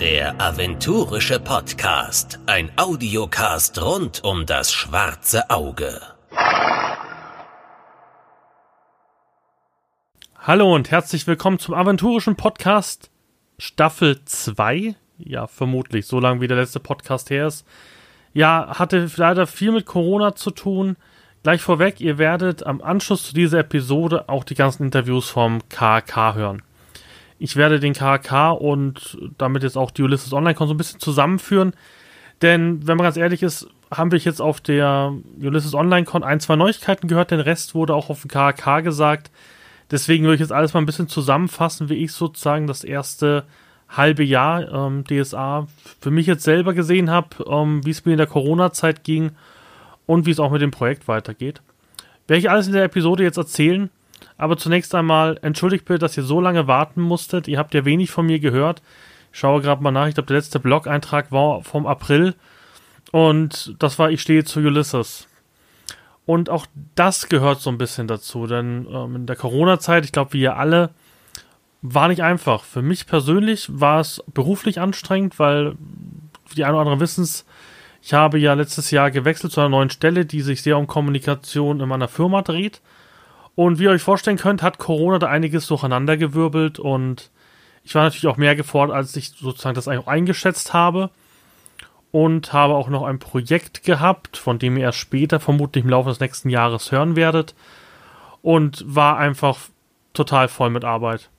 Der aventurische Podcast. Ein Audiocast rund um das schwarze Auge. Hallo und herzlich willkommen zum aventurischen Podcast Staffel 2. Ja, vermutlich, so lange wie der letzte Podcast her ist. Ja, hatte leider viel mit Corona zu tun. Gleich vorweg, ihr werdet am Anschluss zu dieser Episode auch die ganzen Interviews vom KK hören. Ich werde den KK und damit jetzt auch die Ulysses Online-Con so ein bisschen zusammenführen. Denn, wenn man ganz ehrlich ist, haben wir jetzt auf der Ulysses Online-Con ein, zwei Neuigkeiten gehört. Den Rest wurde auch auf dem KK gesagt. Deswegen würde ich jetzt alles mal ein bisschen zusammenfassen, wie ich sozusagen das erste halbe Jahr ähm, DSA für mich jetzt selber gesehen habe, ähm, wie es mir in der Corona-Zeit ging und wie es auch mit dem Projekt weitergeht. Werde ich alles in der Episode jetzt erzählen, aber zunächst einmal entschuldigt bitte, dass ihr so lange warten musstet. Ihr habt ja wenig von mir gehört. Ich schaue gerade mal nach, ich glaube, der letzte Blog-Eintrag war vom April und das war Ich stehe zu Ulysses. Und auch das gehört so ein bisschen dazu, denn ähm, in der Corona-Zeit, ich glaube, wir alle, war nicht einfach. Für mich persönlich war es beruflich anstrengend, weil die ein oder anderen wissen es, ich habe ja letztes Jahr gewechselt zu einer neuen Stelle, die sich sehr um Kommunikation in meiner Firma dreht. Und wie ihr euch vorstellen könnt, hat Corona da einiges durcheinandergewirbelt und ich war natürlich auch mehr gefordert, als ich sozusagen das eigentlich eingeschätzt habe und habe auch noch ein Projekt gehabt, von dem ihr erst später vermutlich im Laufe des nächsten Jahres hören werdet und war einfach total voll mit Arbeit.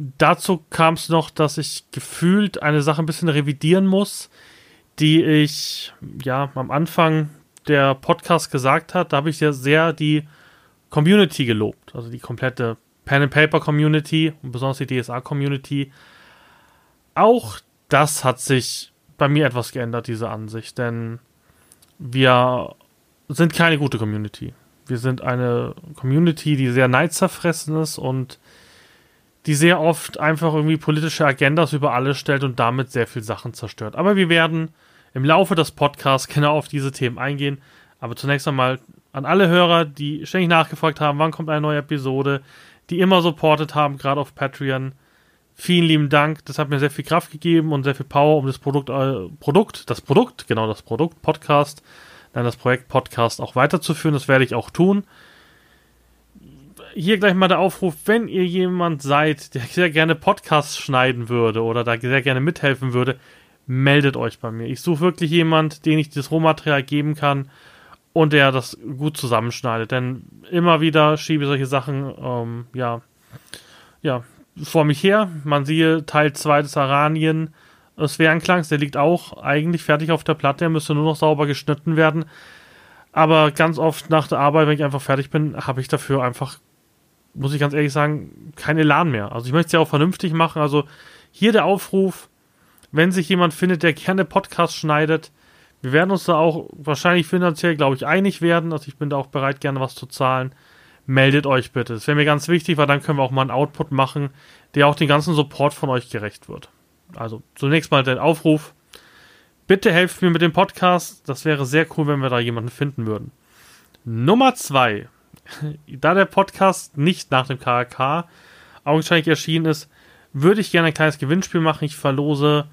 Dazu kam es noch, dass ich gefühlt eine Sache ein bisschen revidieren muss, die ich ja am Anfang der Podcast gesagt hat. Da habe ich ja sehr die Community gelobt, also die komplette Pen and Paper Community und besonders die DSA Community. Auch das hat sich bei mir etwas geändert, diese Ansicht, denn wir sind keine gute Community. Wir sind eine Community, die sehr neidzerfressen ist und die sehr oft einfach irgendwie politische Agendas über alles stellt und damit sehr viel Sachen zerstört. Aber wir werden im Laufe des Podcasts genau auf diese Themen eingehen. Aber zunächst einmal an alle Hörer, die ständig nachgefragt haben, wann kommt eine neue Episode, die immer supportet haben, gerade auf Patreon. Vielen lieben Dank. Das hat mir sehr viel Kraft gegeben und sehr viel Power, um das Produkt, äh, Produkt, das Produkt, genau das Produkt, Podcast, dann das Projekt Podcast auch weiterzuführen. Das werde ich auch tun. Hier gleich mal der Aufruf, wenn ihr jemand seid, der sehr gerne Podcasts schneiden würde oder da sehr gerne mithelfen würde, meldet euch bei mir. Ich suche wirklich jemand, den ich das Rohmaterial geben kann und der das gut zusammenschneidet. Denn immer wieder schiebe ich solche Sachen, ähm, ja, ja, vor mich her. Man siehe Teil 2 des Aranien Sphärenklangs, der liegt auch eigentlich fertig auf der Platte, der müsste nur noch sauber geschnitten werden. Aber ganz oft nach der Arbeit, wenn ich einfach fertig bin, habe ich dafür einfach, muss ich ganz ehrlich sagen, keinen Elan mehr. Also ich möchte es ja auch vernünftig machen. Also hier der Aufruf, wenn sich jemand findet, der gerne Podcasts schneidet, wir werden uns da auch wahrscheinlich finanziell, glaube ich, einig werden. Also ich bin da auch bereit, gerne was zu zahlen meldet euch bitte. Das wäre mir ganz wichtig, weil dann können wir auch mal einen Output machen, der auch den ganzen Support von euch gerecht wird. Also zunächst mal der Aufruf. Bitte helft mir mit dem Podcast. Das wäre sehr cool, wenn wir da jemanden finden würden. Nummer zwei. Da der Podcast nicht nach dem KRK augenscheinlich erschienen ist, würde ich gerne ein kleines Gewinnspiel machen. Ich verlose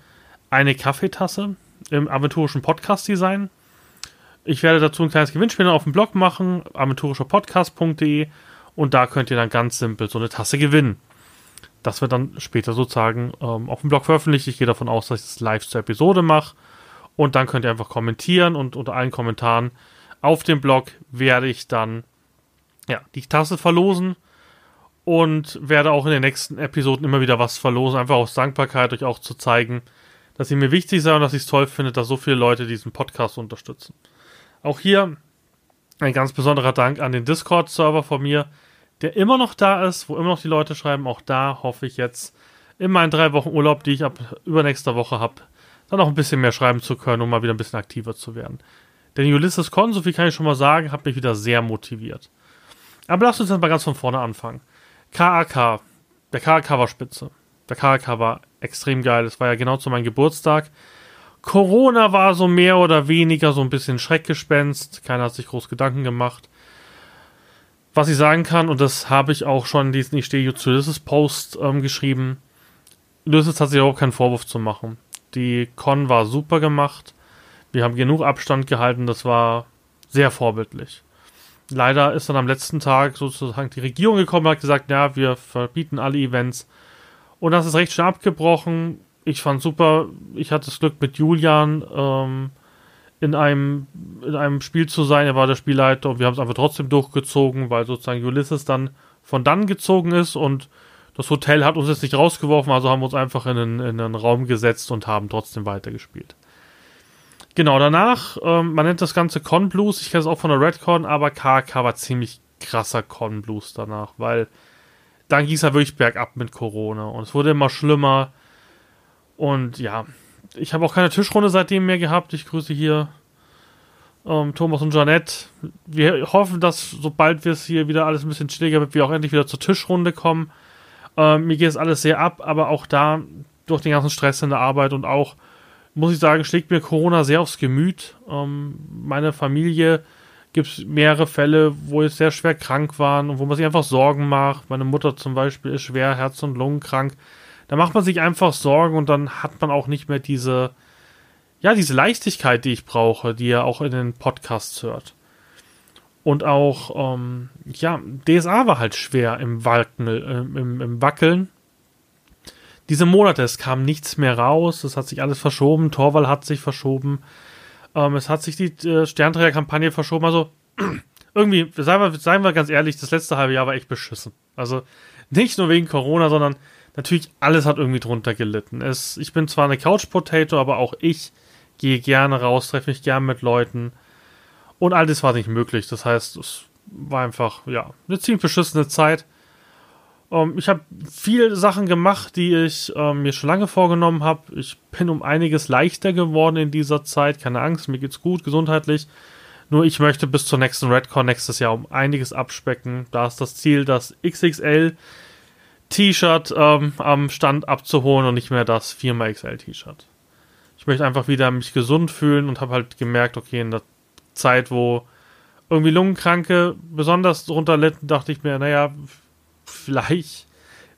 eine Kaffeetasse im aventurischen Podcast-Design. Ich werde dazu ein kleines Gewinnspiel auf dem Blog machen, aventurischerpodcast.de und da könnt ihr dann ganz simpel so eine Tasse gewinnen. Das wird dann später sozusagen ähm, auf dem Blog veröffentlicht. Ich gehe davon aus, dass ich das live zur Episode mache und dann könnt ihr einfach kommentieren und unter allen Kommentaren auf dem Blog werde ich dann ja, die Tasse verlosen und werde auch in den nächsten Episoden immer wieder was verlosen, einfach aus Dankbarkeit euch auch zu zeigen, dass ihr mir wichtig seid und dass ich es toll finde, dass so viele Leute diesen Podcast unterstützen. Auch hier ein ganz besonderer Dank an den Discord-Server von mir, der immer noch da ist, wo immer noch die Leute schreiben. Auch da hoffe ich jetzt in meinen drei Wochen Urlaub, die ich ab übernächster Woche habe, dann auch ein bisschen mehr schreiben zu können, um mal wieder ein bisschen aktiver zu werden. Denn Ulysses Con, so viel kann ich schon mal sagen, hat mich wieder sehr motiviert. Aber lasst uns jetzt mal ganz von vorne anfangen. KAK. Der KAK war spitze. Der KAK war extrem geil. Es war ja genau zu meinem Geburtstag Corona war so mehr oder weniger so ein bisschen Schreckgespenst. Keiner hat sich groß Gedanken gemacht. Was ich sagen kann, und das habe ich auch schon in diesem Ich stehe zu Ulysses Post ähm, geschrieben, Ulysses hat sich auch keinen Vorwurf zu machen. Die Con war super gemacht. Wir haben genug Abstand gehalten. Das war sehr vorbildlich. Leider ist dann am letzten Tag sozusagen die Regierung gekommen und hat gesagt, ja, wir verbieten alle Events. Und das ist recht schnell abgebrochen. Ich fand super. Ich hatte das Glück mit Julian ähm, in, einem, in einem Spiel zu sein. Er war der Spielleiter und wir haben es einfach trotzdem durchgezogen, weil sozusagen Ulysses dann von dann gezogen ist und das Hotel hat uns jetzt nicht rausgeworfen, also haben wir uns einfach in einen, in einen Raum gesetzt und haben trotzdem weitergespielt. Genau, danach, ähm, man nennt das Ganze Con Blues, ich kenne es auch von der Redcon, aber KK war ziemlich krasser Con Blues danach, weil dann ging es ja wirklich bergab mit Corona und es wurde immer schlimmer. Und ja, ich habe auch keine Tischrunde seitdem mehr gehabt. Ich grüße hier ähm, Thomas und Janette. Wir hoffen, dass sobald wir es hier wieder alles ein bisschen chilliger wird, wir auch endlich wieder zur Tischrunde kommen. Ähm, mir geht es alles sehr ab, aber auch da durch den ganzen Stress in der Arbeit und auch muss ich sagen, schlägt mir Corona sehr aufs Gemüt. Ähm, meine Familie gibt es mehrere Fälle, wo es sehr schwer krank waren und wo man sich einfach Sorgen macht. Meine Mutter zum Beispiel ist schwer Herz- und Lungenkrank. Da macht man sich einfach Sorgen und dann hat man auch nicht mehr diese, ja, diese Leichtigkeit, die ich brauche, die ihr auch in den Podcasts hört. Und auch, ähm, ja, DSA war halt schwer im, Walken, äh, im, im Wackeln diese Monate, es kam nichts mehr raus, es hat sich alles verschoben, Torwall hat sich verschoben, ähm, es hat sich die äh, Sternträger-Kampagne verschoben, also irgendwie, seien wir, seien wir ganz ehrlich, das letzte halbe Jahr war echt beschissen. Also nicht nur wegen Corona, sondern natürlich alles hat irgendwie drunter gelitten. Es, ich bin zwar eine Couch-Potato, aber auch ich gehe gerne raus, treffe mich gerne mit Leuten und all das war nicht möglich. Das heißt, es war einfach, ja, eine ziemlich beschissene Zeit. Ähm, ich habe viele Sachen gemacht, die ich ähm, mir schon lange vorgenommen habe. Ich bin um einiges leichter geworden in dieser Zeit. Keine Angst, mir geht's gut, gesundheitlich. Nur ich möchte bis zur nächsten Redcon nächstes Jahr um einiges abspecken. Da ist das Ziel, das XXL T-Shirt ähm, am Stand abzuholen und nicht mehr das 4xL T-Shirt. Ich möchte einfach wieder mich gesund fühlen und habe halt gemerkt, okay, in der Zeit, wo irgendwie Lungenkranke besonders drunter litten, dachte ich mir, naja, vielleicht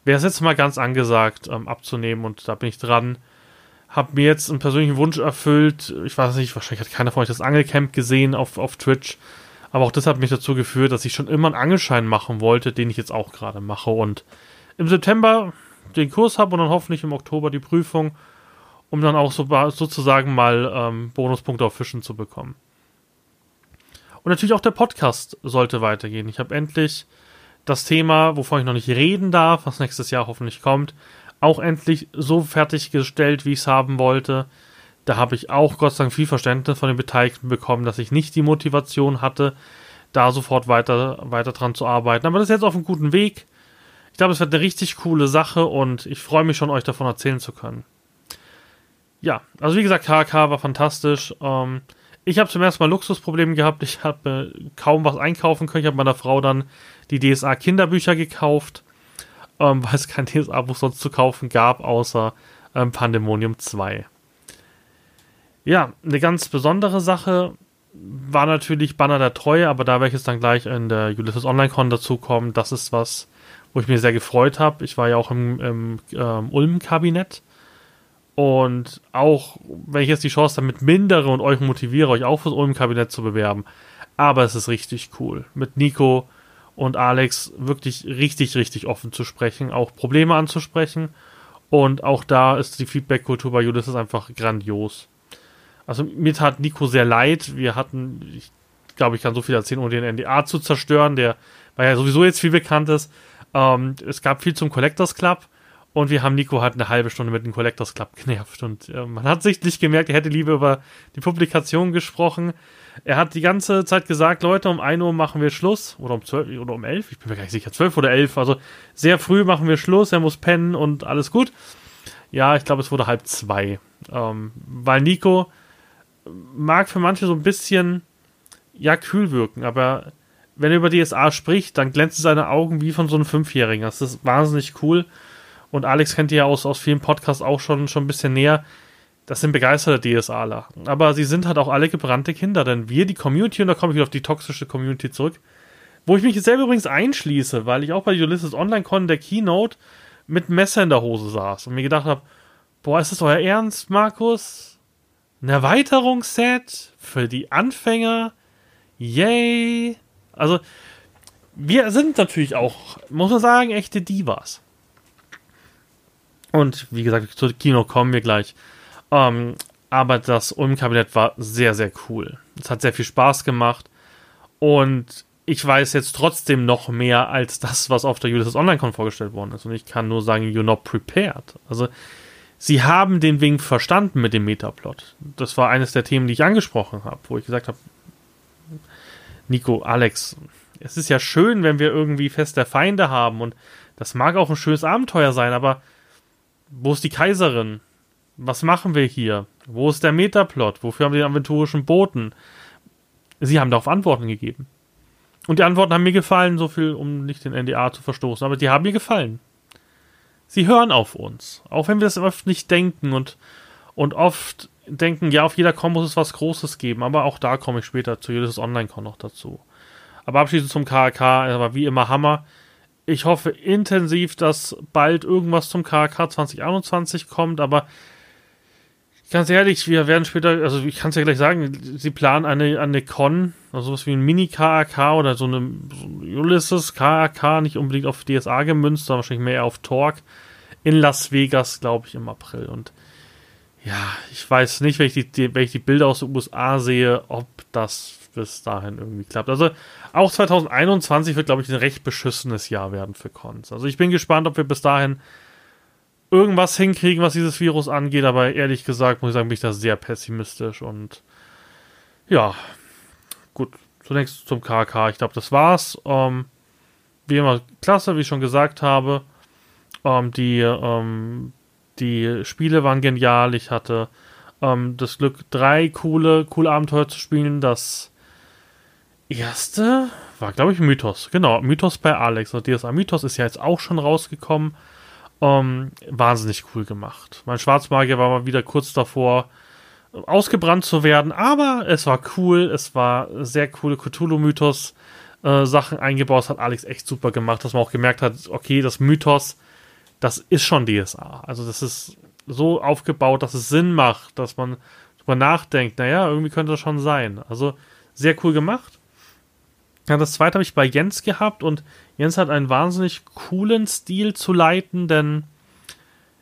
wäre es jetzt mal ganz angesagt, ähm, abzunehmen und da bin ich dran. Hab mir jetzt einen persönlichen Wunsch erfüllt. Ich weiß nicht, wahrscheinlich hat keiner von euch das Angelcamp gesehen auf, auf Twitch. Aber auch das hat mich dazu geführt, dass ich schon immer einen Angelschein machen wollte, den ich jetzt auch gerade mache. Und im September den Kurs habe und dann hoffentlich im Oktober die Prüfung, um dann auch so, sozusagen mal ähm, Bonuspunkte auf Fischen zu bekommen. Und natürlich auch der Podcast sollte weitergehen. Ich habe endlich das Thema, wovon ich noch nicht reden darf, was nächstes Jahr hoffentlich kommt, auch endlich so fertiggestellt, wie ich es haben wollte. Da habe ich auch Gott sei Dank viel Verständnis von den Beteiligten bekommen, dass ich nicht die Motivation hatte, da sofort weiter, weiter dran zu arbeiten. Aber das ist jetzt auf einem guten Weg. Ich glaube, es wird eine richtig coole Sache und ich freue mich schon, euch davon erzählen zu können. Ja, also wie gesagt, KK war fantastisch. Ähm, ich habe zum ersten Mal Luxusprobleme gehabt. Ich habe äh, kaum was einkaufen können. Ich habe meiner Frau dann die DSA Kinderbücher gekauft, ähm, weil es kein DSA-Buch sonst zu kaufen gab, außer ähm, Pandemonium 2. Ja, eine ganz besondere Sache war natürlich Banner der Treue, aber da werde ich jetzt dann gleich in der Ulysses Online-Con dazukommen. Das ist was, wo ich mir sehr gefreut habe. Ich war ja auch im, im ähm, Ulm-Kabinett. Und auch, wenn ich jetzt die Chance damit mindere und euch motiviere, euch auch fürs Ulm-Kabinett zu bewerben. Aber es ist richtig cool. Mit Nico und Alex wirklich richtig, richtig offen zu sprechen, auch Probleme anzusprechen. Und auch da ist die Feedback-Kultur bei Ulysses einfach grandios. Also mir tat Nico sehr leid. Wir hatten, ich glaube, ich kann so viel erzählen, ohne den NDA zu zerstören, der weil ja sowieso jetzt viel bekannt ist. Ähm, es gab viel zum Collectors Club und wir haben Nico halt eine halbe Stunde mit dem Collectors Club genervt. Und äh, man hat sichtlich gemerkt, er hätte lieber über die Publikation gesprochen. Er hat die ganze Zeit gesagt, Leute, um 1 Uhr machen wir Schluss. Oder um 12 oder um 11, ich bin mir gar nicht sicher, 12 oder 11. Also sehr früh machen wir Schluss, er muss pennen und alles gut. Ja, ich glaube, es wurde halb zwei. Ähm, weil Nico mag für manche so ein bisschen, ja, kühl wirken, aber wenn er über DSA spricht, dann glänzen seine Augen wie von so einem Fünfjährigen. Das ist wahnsinnig cool. Und Alex kennt ihr ja aus, aus vielen Podcasts auch schon, schon ein bisschen näher das sind begeisterte DSAler. Aber sie sind halt auch alle gebrannte Kinder, denn wir, die Community, und da komme ich wieder auf die toxische Community zurück, wo ich mich selber übrigens einschließe, weil ich auch bei Ulysses Online Con der Keynote mit Messer in der Hose saß und mir gedacht habe, boah, ist das euer Ernst, Markus? Ein Erweiterungsset für die Anfänger? Yay! Also, wir sind natürlich auch, muss man sagen, echte Divas. Und wie gesagt, zu Kino kommen wir gleich. Ähm, aber das Ulm-Kabinett war sehr, sehr cool. Es hat sehr viel Spaß gemacht. Und ich weiß jetzt trotzdem noch mehr als das, was auf der Ulysses Online-Con vorgestellt worden ist. Und ich kann nur sagen, you're not prepared. Also, sie haben den Wink verstanden mit dem Metaplot. Das war eines der Themen, die ich angesprochen habe, wo ich gesagt habe, Nico, Alex, es ist ja schön, wenn wir irgendwie feste Feinde haben und das mag auch ein schönes Abenteuer sein, aber wo ist die Kaiserin? Was machen wir hier? Wo ist der Metaplot? Wofür haben wir den aventurischen Boten? Sie haben darauf Antworten gegeben. Und die Antworten haben mir gefallen, so viel, um nicht den NDA zu verstoßen, aber die haben mir gefallen. Sie hören auf uns. Auch wenn wir das oft nicht denken und, und oft denken, ja, auf jeder Con muss es was Großes geben, aber auch da komme ich später zu jedes Online-Con noch dazu. Aber abschließend zum KK, aber wie immer Hammer. Ich hoffe intensiv, dass bald irgendwas zum KK 2021 kommt, aber Ganz ehrlich, wir werden später, also ich kann es ja gleich sagen, sie planen eine, eine Con, also sowas wie ein Mini-KAK oder so eine so Ulysses KAK, nicht unbedingt auf DSA gemünzt, sondern wahrscheinlich mehr auf Talk in Las Vegas, glaube ich, im April. Und ja, ich weiß nicht, wenn ich die, wenn ich die Bilder aus den USA sehe, ob das bis dahin irgendwie klappt. Also auch 2021 wird, glaube ich, ein recht beschissenes Jahr werden für Cons. Also ich bin gespannt, ob wir bis dahin irgendwas hinkriegen, was dieses Virus angeht, aber ehrlich gesagt, muss ich sagen, bin ich da sehr pessimistisch und ja, gut, zunächst zum KK. Ich glaube, das war's. Ähm, wie immer, klasse, wie ich schon gesagt habe. Ähm, die, ähm, die Spiele waren genial. Ich hatte ähm, das Glück, drei coole, coole Abenteuer zu spielen. Das erste war, glaube ich, Mythos. Genau, Mythos bei Alex. Und DSA Mythos ist ja jetzt auch schon rausgekommen. Ähm, wahnsinnig cool gemacht. Mein Schwarzmagier war mal wieder kurz davor, ausgebrannt zu werden, aber es war cool. Es war sehr coole Cthulhu-Mythos. Äh, Sachen eingebaut, das hat Alex echt super gemacht, dass man auch gemerkt hat, okay, das Mythos, das ist schon DSA. Also das ist so aufgebaut, dass es Sinn macht, dass man drüber nachdenkt, naja, irgendwie könnte das schon sein. Also sehr cool gemacht. Ja, das zweite habe ich bei Jens gehabt und Jens hat einen wahnsinnig coolen Stil zu leiten, denn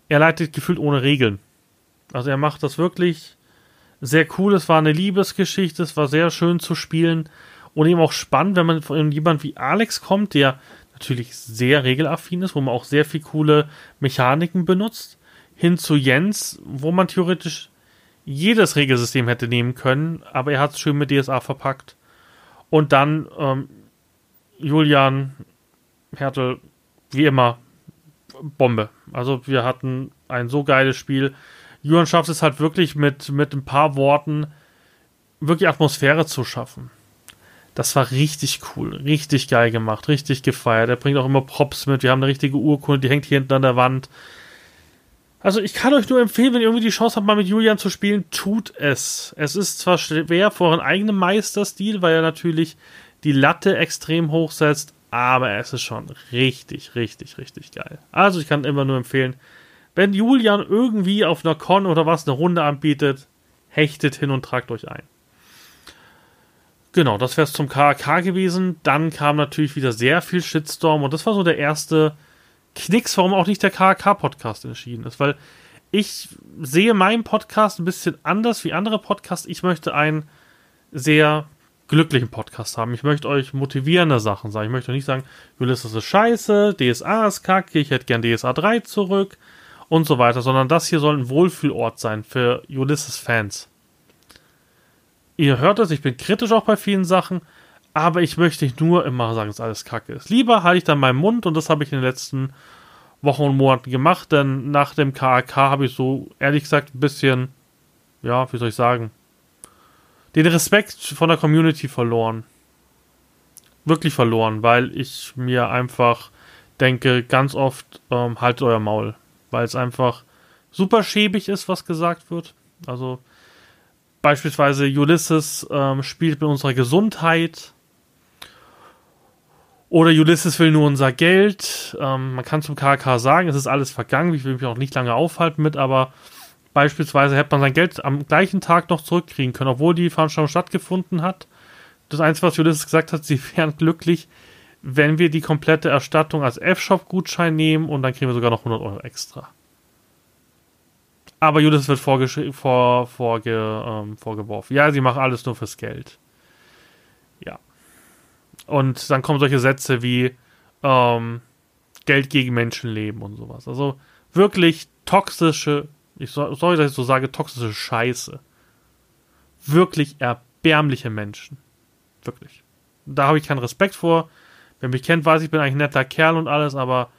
er leitet gefühlt ohne Regeln. Also er macht das wirklich sehr cool. Es war eine Liebesgeschichte, es war sehr schön zu spielen und eben auch spannend, wenn man von jemand wie Alex kommt, der natürlich sehr regelaffin ist, wo man auch sehr viel coole Mechaniken benutzt, hin zu Jens, wo man theoretisch jedes Regelsystem hätte nehmen können, aber er hat es schön mit DSA verpackt und dann ähm, Julian Hertel, wie immer, Bombe. Also wir hatten ein so geiles Spiel. Julian schafft es halt wirklich mit, mit ein paar Worten wirklich Atmosphäre zu schaffen. Das war richtig cool, richtig geil gemacht, richtig gefeiert. Er bringt auch immer Props mit. Wir haben eine richtige Urkunde, die hängt hier hinten an der Wand. Also ich kann euch nur empfehlen, wenn ihr irgendwie die Chance habt, mal mit Julian zu spielen, tut es. Es ist zwar schwer vor euren eigenen Meisterstil, weil er natürlich die Latte extrem hoch setzt, aber es ist schon richtig, richtig, richtig geil. Also ich kann immer nur empfehlen, wenn Julian irgendwie auf einer Con oder was eine Runde anbietet, hechtet hin und tragt euch ein. Genau, das wäre es zum KK gewesen. Dann kam natürlich wieder sehr viel Shitstorm und das war so der erste Knicks, warum auch nicht der KK-Podcast entschieden ist, weil ich sehe meinen Podcast ein bisschen anders wie andere Podcasts. Ich möchte einen sehr glücklichen Podcast haben. Ich möchte euch motivierende Sachen sagen. Ich möchte nicht sagen, Ulysses ist scheiße, DSA ist kacke, ich hätte gern DSA 3 zurück und so weiter, sondern das hier soll ein Wohlfühlort sein für Ulysses-Fans. Ihr hört es, ich bin kritisch auch bei vielen Sachen, aber ich möchte nicht nur immer sagen, dass alles kacke ist. Lieber halte ich dann meinen Mund und das habe ich in den letzten Wochen und Monaten gemacht, denn nach dem KAK habe ich so, ehrlich gesagt, ein bisschen, ja, wie soll ich sagen, den Respekt von der Community verloren. Wirklich verloren, weil ich mir einfach denke, ganz oft, ähm, haltet euer Maul. Weil es einfach super schäbig ist, was gesagt wird. Also beispielsweise Ulysses ähm, spielt mit unserer Gesundheit. Oder Ulysses will nur unser Geld. Ähm, man kann zum KK sagen, es ist alles vergangen. Ich will mich auch nicht lange aufhalten mit, aber beispielsweise hätte man sein Geld am gleichen Tag noch zurückkriegen können, obwohl die Veranstaltung stattgefunden hat. Das Einzige, was Ulysses gesagt hat, sie wären glücklich, wenn wir die komplette Erstattung als F-Shop-Gutschein nehmen und dann kriegen wir sogar noch 100 Euro extra. Aber Ulysses wird vor, vorge, ähm, vorgeworfen. Ja, sie machen alles nur fürs Geld. Ja. Und dann kommen solche Sätze wie ähm, Geld gegen Menschenleben und sowas. Also wirklich toxische, ich soll, sorry, ich so sage, toxische Scheiße. Wirklich erbärmliche Menschen. Wirklich. Da habe ich keinen Respekt vor. Wer mich kennt, weiß, ich bin eigentlich ein netter Kerl und alles, aber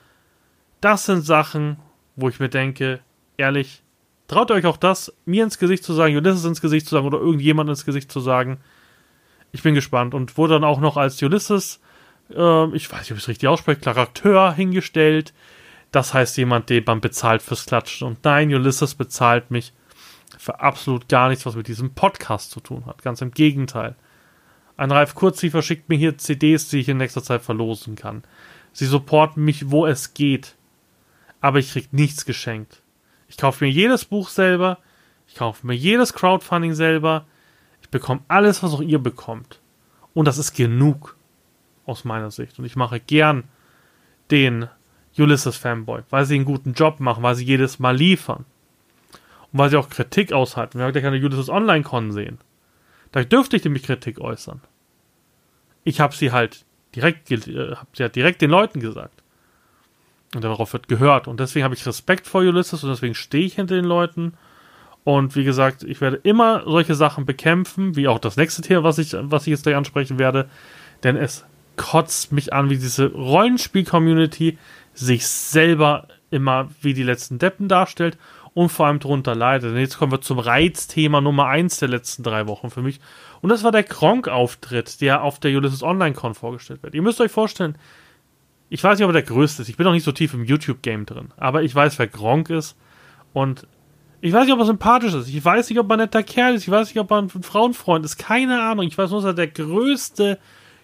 das sind Sachen, wo ich mir denke, ehrlich, traut euch auch das, mir ins Gesicht zu sagen, Ulysses ins Gesicht zu sagen oder irgendjemand ins Gesicht zu sagen. Ich bin gespannt und wurde dann auch noch als Ulysses, äh, ich weiß nicht, ob ich es richtig ausspreche, Charakter hingestellt. Das heißt jemand, den man bezahlt fürs Klatschen. Und nein, Ulysses bezahlt mich für absolut gar nichts, was mit diesem Podcast zu tun hat. Ganz im Gegenteil. Ein Ralf Kurziefer schickt mir hier CDs, die ich in nächster Zeit verlosen kann. Sie supporten mich, wo es geht. Aber ich krieg nichts geschenkt. Ich kaufe mir jedes Buch selber. Ich kaufe mir jedes Crowdfunding selber. Bekomme alles, was auch ihr bekommt. Und das ist genug. Aus meiner Sicht. Und ich mache gern den Ulysses Fanboy, weil sie einen guten Job machen, weil sie jedes Mal liefern. Und weil sie auch Kritik aushalten. Wir haben gleich eine Ulysses Online-Con sehen. Da dürfte ich nämlich Kritik äußern. Ich habe sie halt direkt, äh, hab sie halt direkt den Leuten gesagt. Und darauf wird gehört. Und deswegen habe ich Respekt vor Ulysses und deswegen stehe ich hinter den Leuten. Und wie gesagt, ich werde immer solche Sachen bekämpfen, wie auch das nächste Thema, was ich, was ich jetzt gleich ansprechen werde. Denn es kotzt mich an, wie diese Rollenspiel-Community sich selber immer wie die letzten Deppen darstellt und vor allem darunter leidet. Und jetzt kommen wir zum Reizthema Nummer 1 der letzten drei Wochen für mich. Und das war der Kronk-Auftritt, der auf der Ulysses Online-Con vorgestellt wird. Ihr müsst euch vorstellen, ich weiß nicht, ob er der größte ist. Ich bin noch nicht so tief im YouTube-Game drin. Aber ich weiß, wer Gronk ist. Und ich weiß nicht, ob er sympathisch ist. Ich weiß nicht, ob er ein netter Kerl ist. Ich weiß nicht, ob er ein Frauenfreund ist. Keine Ahnung. Ich weiß nur, dass er der größte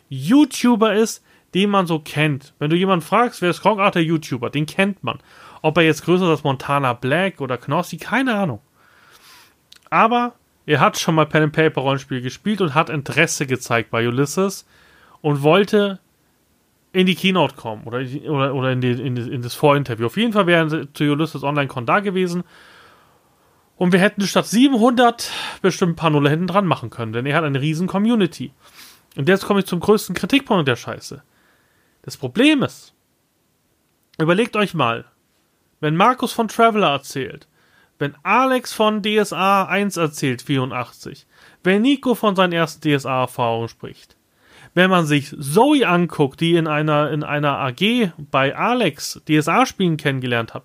YouTuber ist, den man so kennt. Wenn du jemanden fragst, wer ist? Ach, der YouTuber. Den kennt man. Ob er jetzt größer ist als Montana Black oder Knossi, keine Ahnung. Aber er hat schon mal Pen and Paper Rollenspiel gespielt und hat Interesse gezeigt bei Ulysses und wollte in die Keynote kommen oder, oder, oder in, die, in, die, in das Vorinterview. Auf jeden Fall wären sie zu Ulysses Online Con da gewesen. Und wir hätten statt 700 bestimmt ein paar Nuller hinten dran machen können, denn er hat eine riesen Community. Und jetzt komme ich zum größten Kritikpunkt der Scheiße. Das Problem ist, überlegt euch mal, wenn Markus von Traveler erzählt, wenn Alex von DSA 1 erzählt, 84, wenn Nico von seinen ersten DSA-Erfahrungen spricht, wenn man sich Zoe anguckt, die in einer, in einer AG bei Alex DSA-Spielen kennengelernt hat,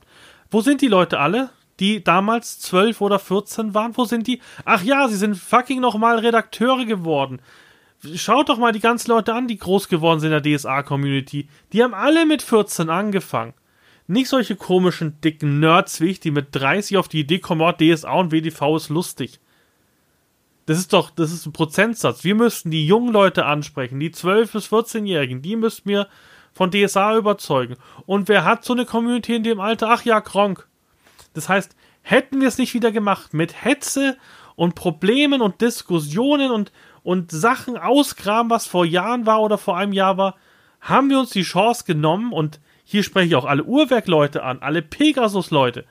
wo sind die Leute alle, die damals 12 oder 14 waren? Wo sind die? Ach ja, sie sind fucking nochmal Redakteure geworden. Schaut doch mal die ganzen Leute an, die groß geworden sind in der DSA-Community. Die haben alle mit 14 angefangen. Nicht solche komischen, dicken Nerds wie ich, die mit 30 auf die Idee kommen, oh, DSA und WDV ist lustig. Das ist doch, das ist ein Prozentsatz. Wir müssten die jungen Leute ansprechen, die 12- bis 14-Jährigen, die müssten wir von DSA überzeugen. Und wer hat so eine Community in dem Alter? Ach ja, Kronk. Das heißt, hätten wir es nicht wieder gemacht mit Hetze und Problemen und Diskussionen und, und Sachen ausgraben, was vor Jahren war oder vor einem Jahr war, haben wir uns die Chance genommen und hier spreche ich auch alle Uhrwerkleute an, alle Pegasus-Leute.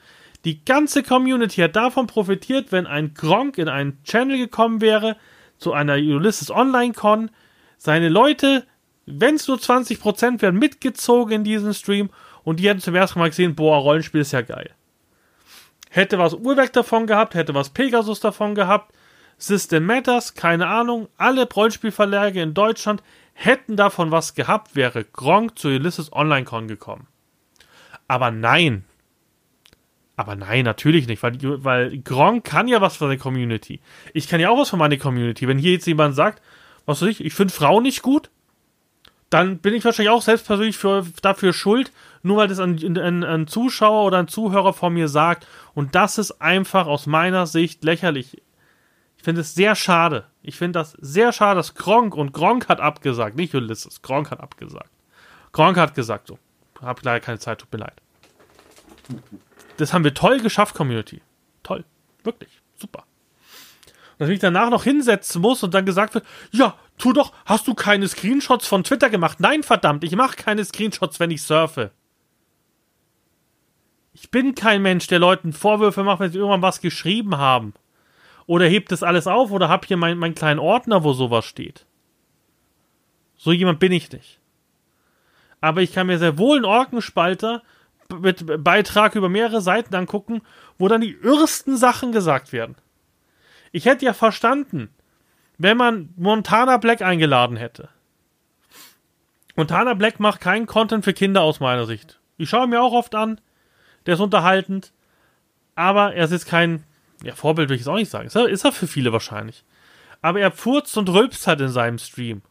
Die ganze Community hat davon profitiert, wenn ein Gronk in einen Channel gekommen wäre, zu einer Ulysses Online-Con, seine Leute, wenn es nur 20% wären, mitgezogen in diesen Stream und die hätten zum ersten Mal gesehen, boah, Rollenspiel ist ja geil. Hätte was Uhrwerk davon gehabt, hätte was Pegasus davon gehabt, System Matters, keine Ahnung, alle Rollenspielverlage in Deutschland hätten davon was gehabt, wäre Gronk zu Ulysses Online-Con gekommen. Aber nein. Aber nein, natürlich nicht, weil, weil Gronk kann ja was für seine Community. Ich kann ja auch was für meine Community. Wenn hier jetzt jemand sagt, was weiß ich, ich finde Frauen nicht gut, dann bin ich wahrscheinlich auch selbst persönlich für, dafür schuld, nur weil das ein, ein, ein Zuschauer oder ein Zuhörer von mir sagt. Und das ist einfach aus meiner Sicht lächerlich. Ich finde es sehr schade. Ich finde das sehr schade, dass Gronk und Gronk hat abgesagt, nicht Ulysses. Gronk hat abgesagt. Gronk hat gesagt so. Hab leider keine Zeit, tut mir leid. Das haben wir toll geschafft, Community. Toll. Wirklich. Super. Und dass ich danach noch hinsetzen muss und dann gesagt wird, ja, tu doch, hast du keine Screenshots von Twitter gemacht? Nein, verdammt, ich mache keine Screenshots, wenn ich surfe. Ich bin kein Mensch, der Leuten Vorwürfe macht, wenn sie irgendwann was geschrieben haben. Oder hebt das alles auf oder hab hier meinen mein kleinen Ordner, wo sowas steht. So jemand bin ich nicht. Aber ich kann mir sehr wohl einen Orkenspalter mit Beitrag über mehrere Seiten angucken, wo dann die irrsten Sachen gesagt werden. Ich hätte ja verstanden, wenn man Montana Black eingeladen hätte. Montana Black macht keinen Content für Kinder aus meiner Sicht. Ich schaue mir auch oft an. Der ist unterhaltend. Aber er ist jetzt kein, ja, Vorbild will ich es auch nicht sagen. Ist er, ist er für viele wahrscheinlich. Aber er furzt und rülpst halt in seinem Stream.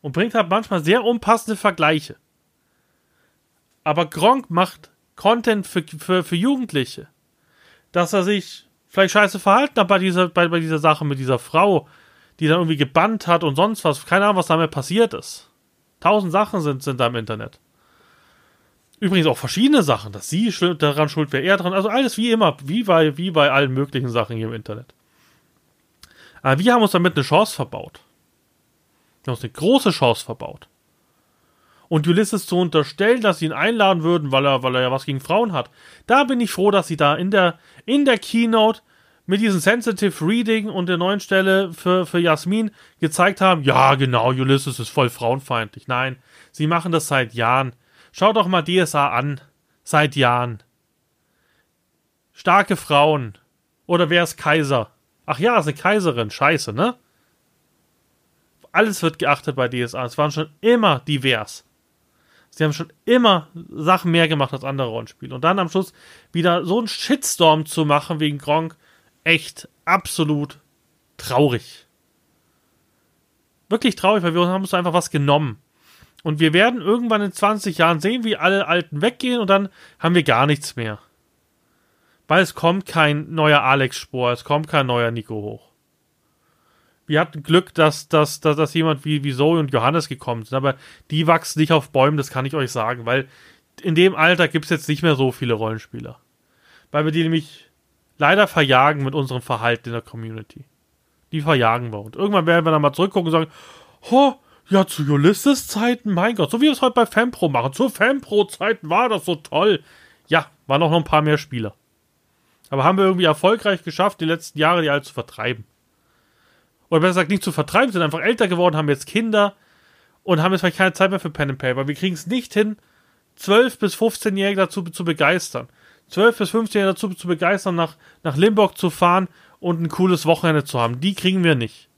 Und bringt halt manchmal sehr unpassende Vergleiche. Aber Gronk macht Content für, für, für Jugendliche. Dass er sich vielleicht scheiße verhalten hat bei dieser, bei, bei dieser Sache mit dieser Frau, die dann irgendwie gebannt hat und sonst was. Keine Ahnung, was damit passiert ist. Tausend Sachen sind, sind da im Internet. Übrigens auch verschiedene Sachen, dass sie daran schuld wäre, er dran. Also alles wie immer, wie bei, wie bei allen möglichen Sachen hier im Internet. Aber wir haben uns damit eine Chance verbaut. Wir haben uns eine große Chance verbaut. Und Ulysses zu unterstellen, dass sie ihn einladen würden, weil er, weil er ja was gegen Frauen hat. Da bin ich froh, dass sie da in der, in der Keynote mit diesem Sensitive Reading und der neuen Stelle für, für Jasmin gezeigt haben, ja, genau, Ulysses ist voll frauenfeindlich. Nein, sie machen das seit Jahren. Schaut doch mal DSA an. Seit Jahren. Starke Frauen. Oder wer ist Kaiser? Ach ja, ist eine Kaiserin. Scheiße, ne? Alles wird geachtet bei DSA. Es waren schon immer divers. Sie haben schon immer Sachen mehr gemacht als andere Rollenspiele. Und dann am Schluss wieder so einen Shitstorm zu machen wegen Gronk, echt absolut traurig. Wirklich traurig, weil wir haben uns einfach was genommen. Und wir werden irgendwann in 20 Jahren sehen, wie alle Alten weggehen und dann haben wir gar nichts mehr. Weil es kommt kein neuer Alex-Spor, es kommt kein neuer Nico hoch. Wir hatten Glück, dass, dass, dass, dass jemand wie, wie Zoe und Johannes gekommen sind, aber die wachsen nicht auf Bäumen, das kann ich euch sagen, weil in dem Alter gibt es jetzt nicht mehr so viele Rollenspieler. Weil wir die nämlich leider verjagen mit unserem Verhalten in der Community. Die verjagen wir. Und irgendwann werden wir dann mal zurückgucken und sagen, ho, ja, zu Ulysses-Zeiten, mein Gott, so wie wir es heute bei FanPro machen. Zu FanPro-Zeiten war das so toll. Ja, waren auch noch ein paar mehr Spieler. Aber haben wir irgendwie erfolgreich geschafft, die letzten Jahre die alle zu vertreiben. Oder besser gesagt, nicht zu vertreiben, sind einfach älter geworden, haben jetzt Kinder und haben jetzt vielleicht keine Zeit mehr für Pen and Paper. Wir kriegen es nicht hin, 12- bis 15-Jährige dazu zu begeistern. 12- bis 15-Jährige dazu zu begeistern, nach, nach Limburg zu fahren und ein cooles Wochenende zu haben. Die kriegen wir nicht.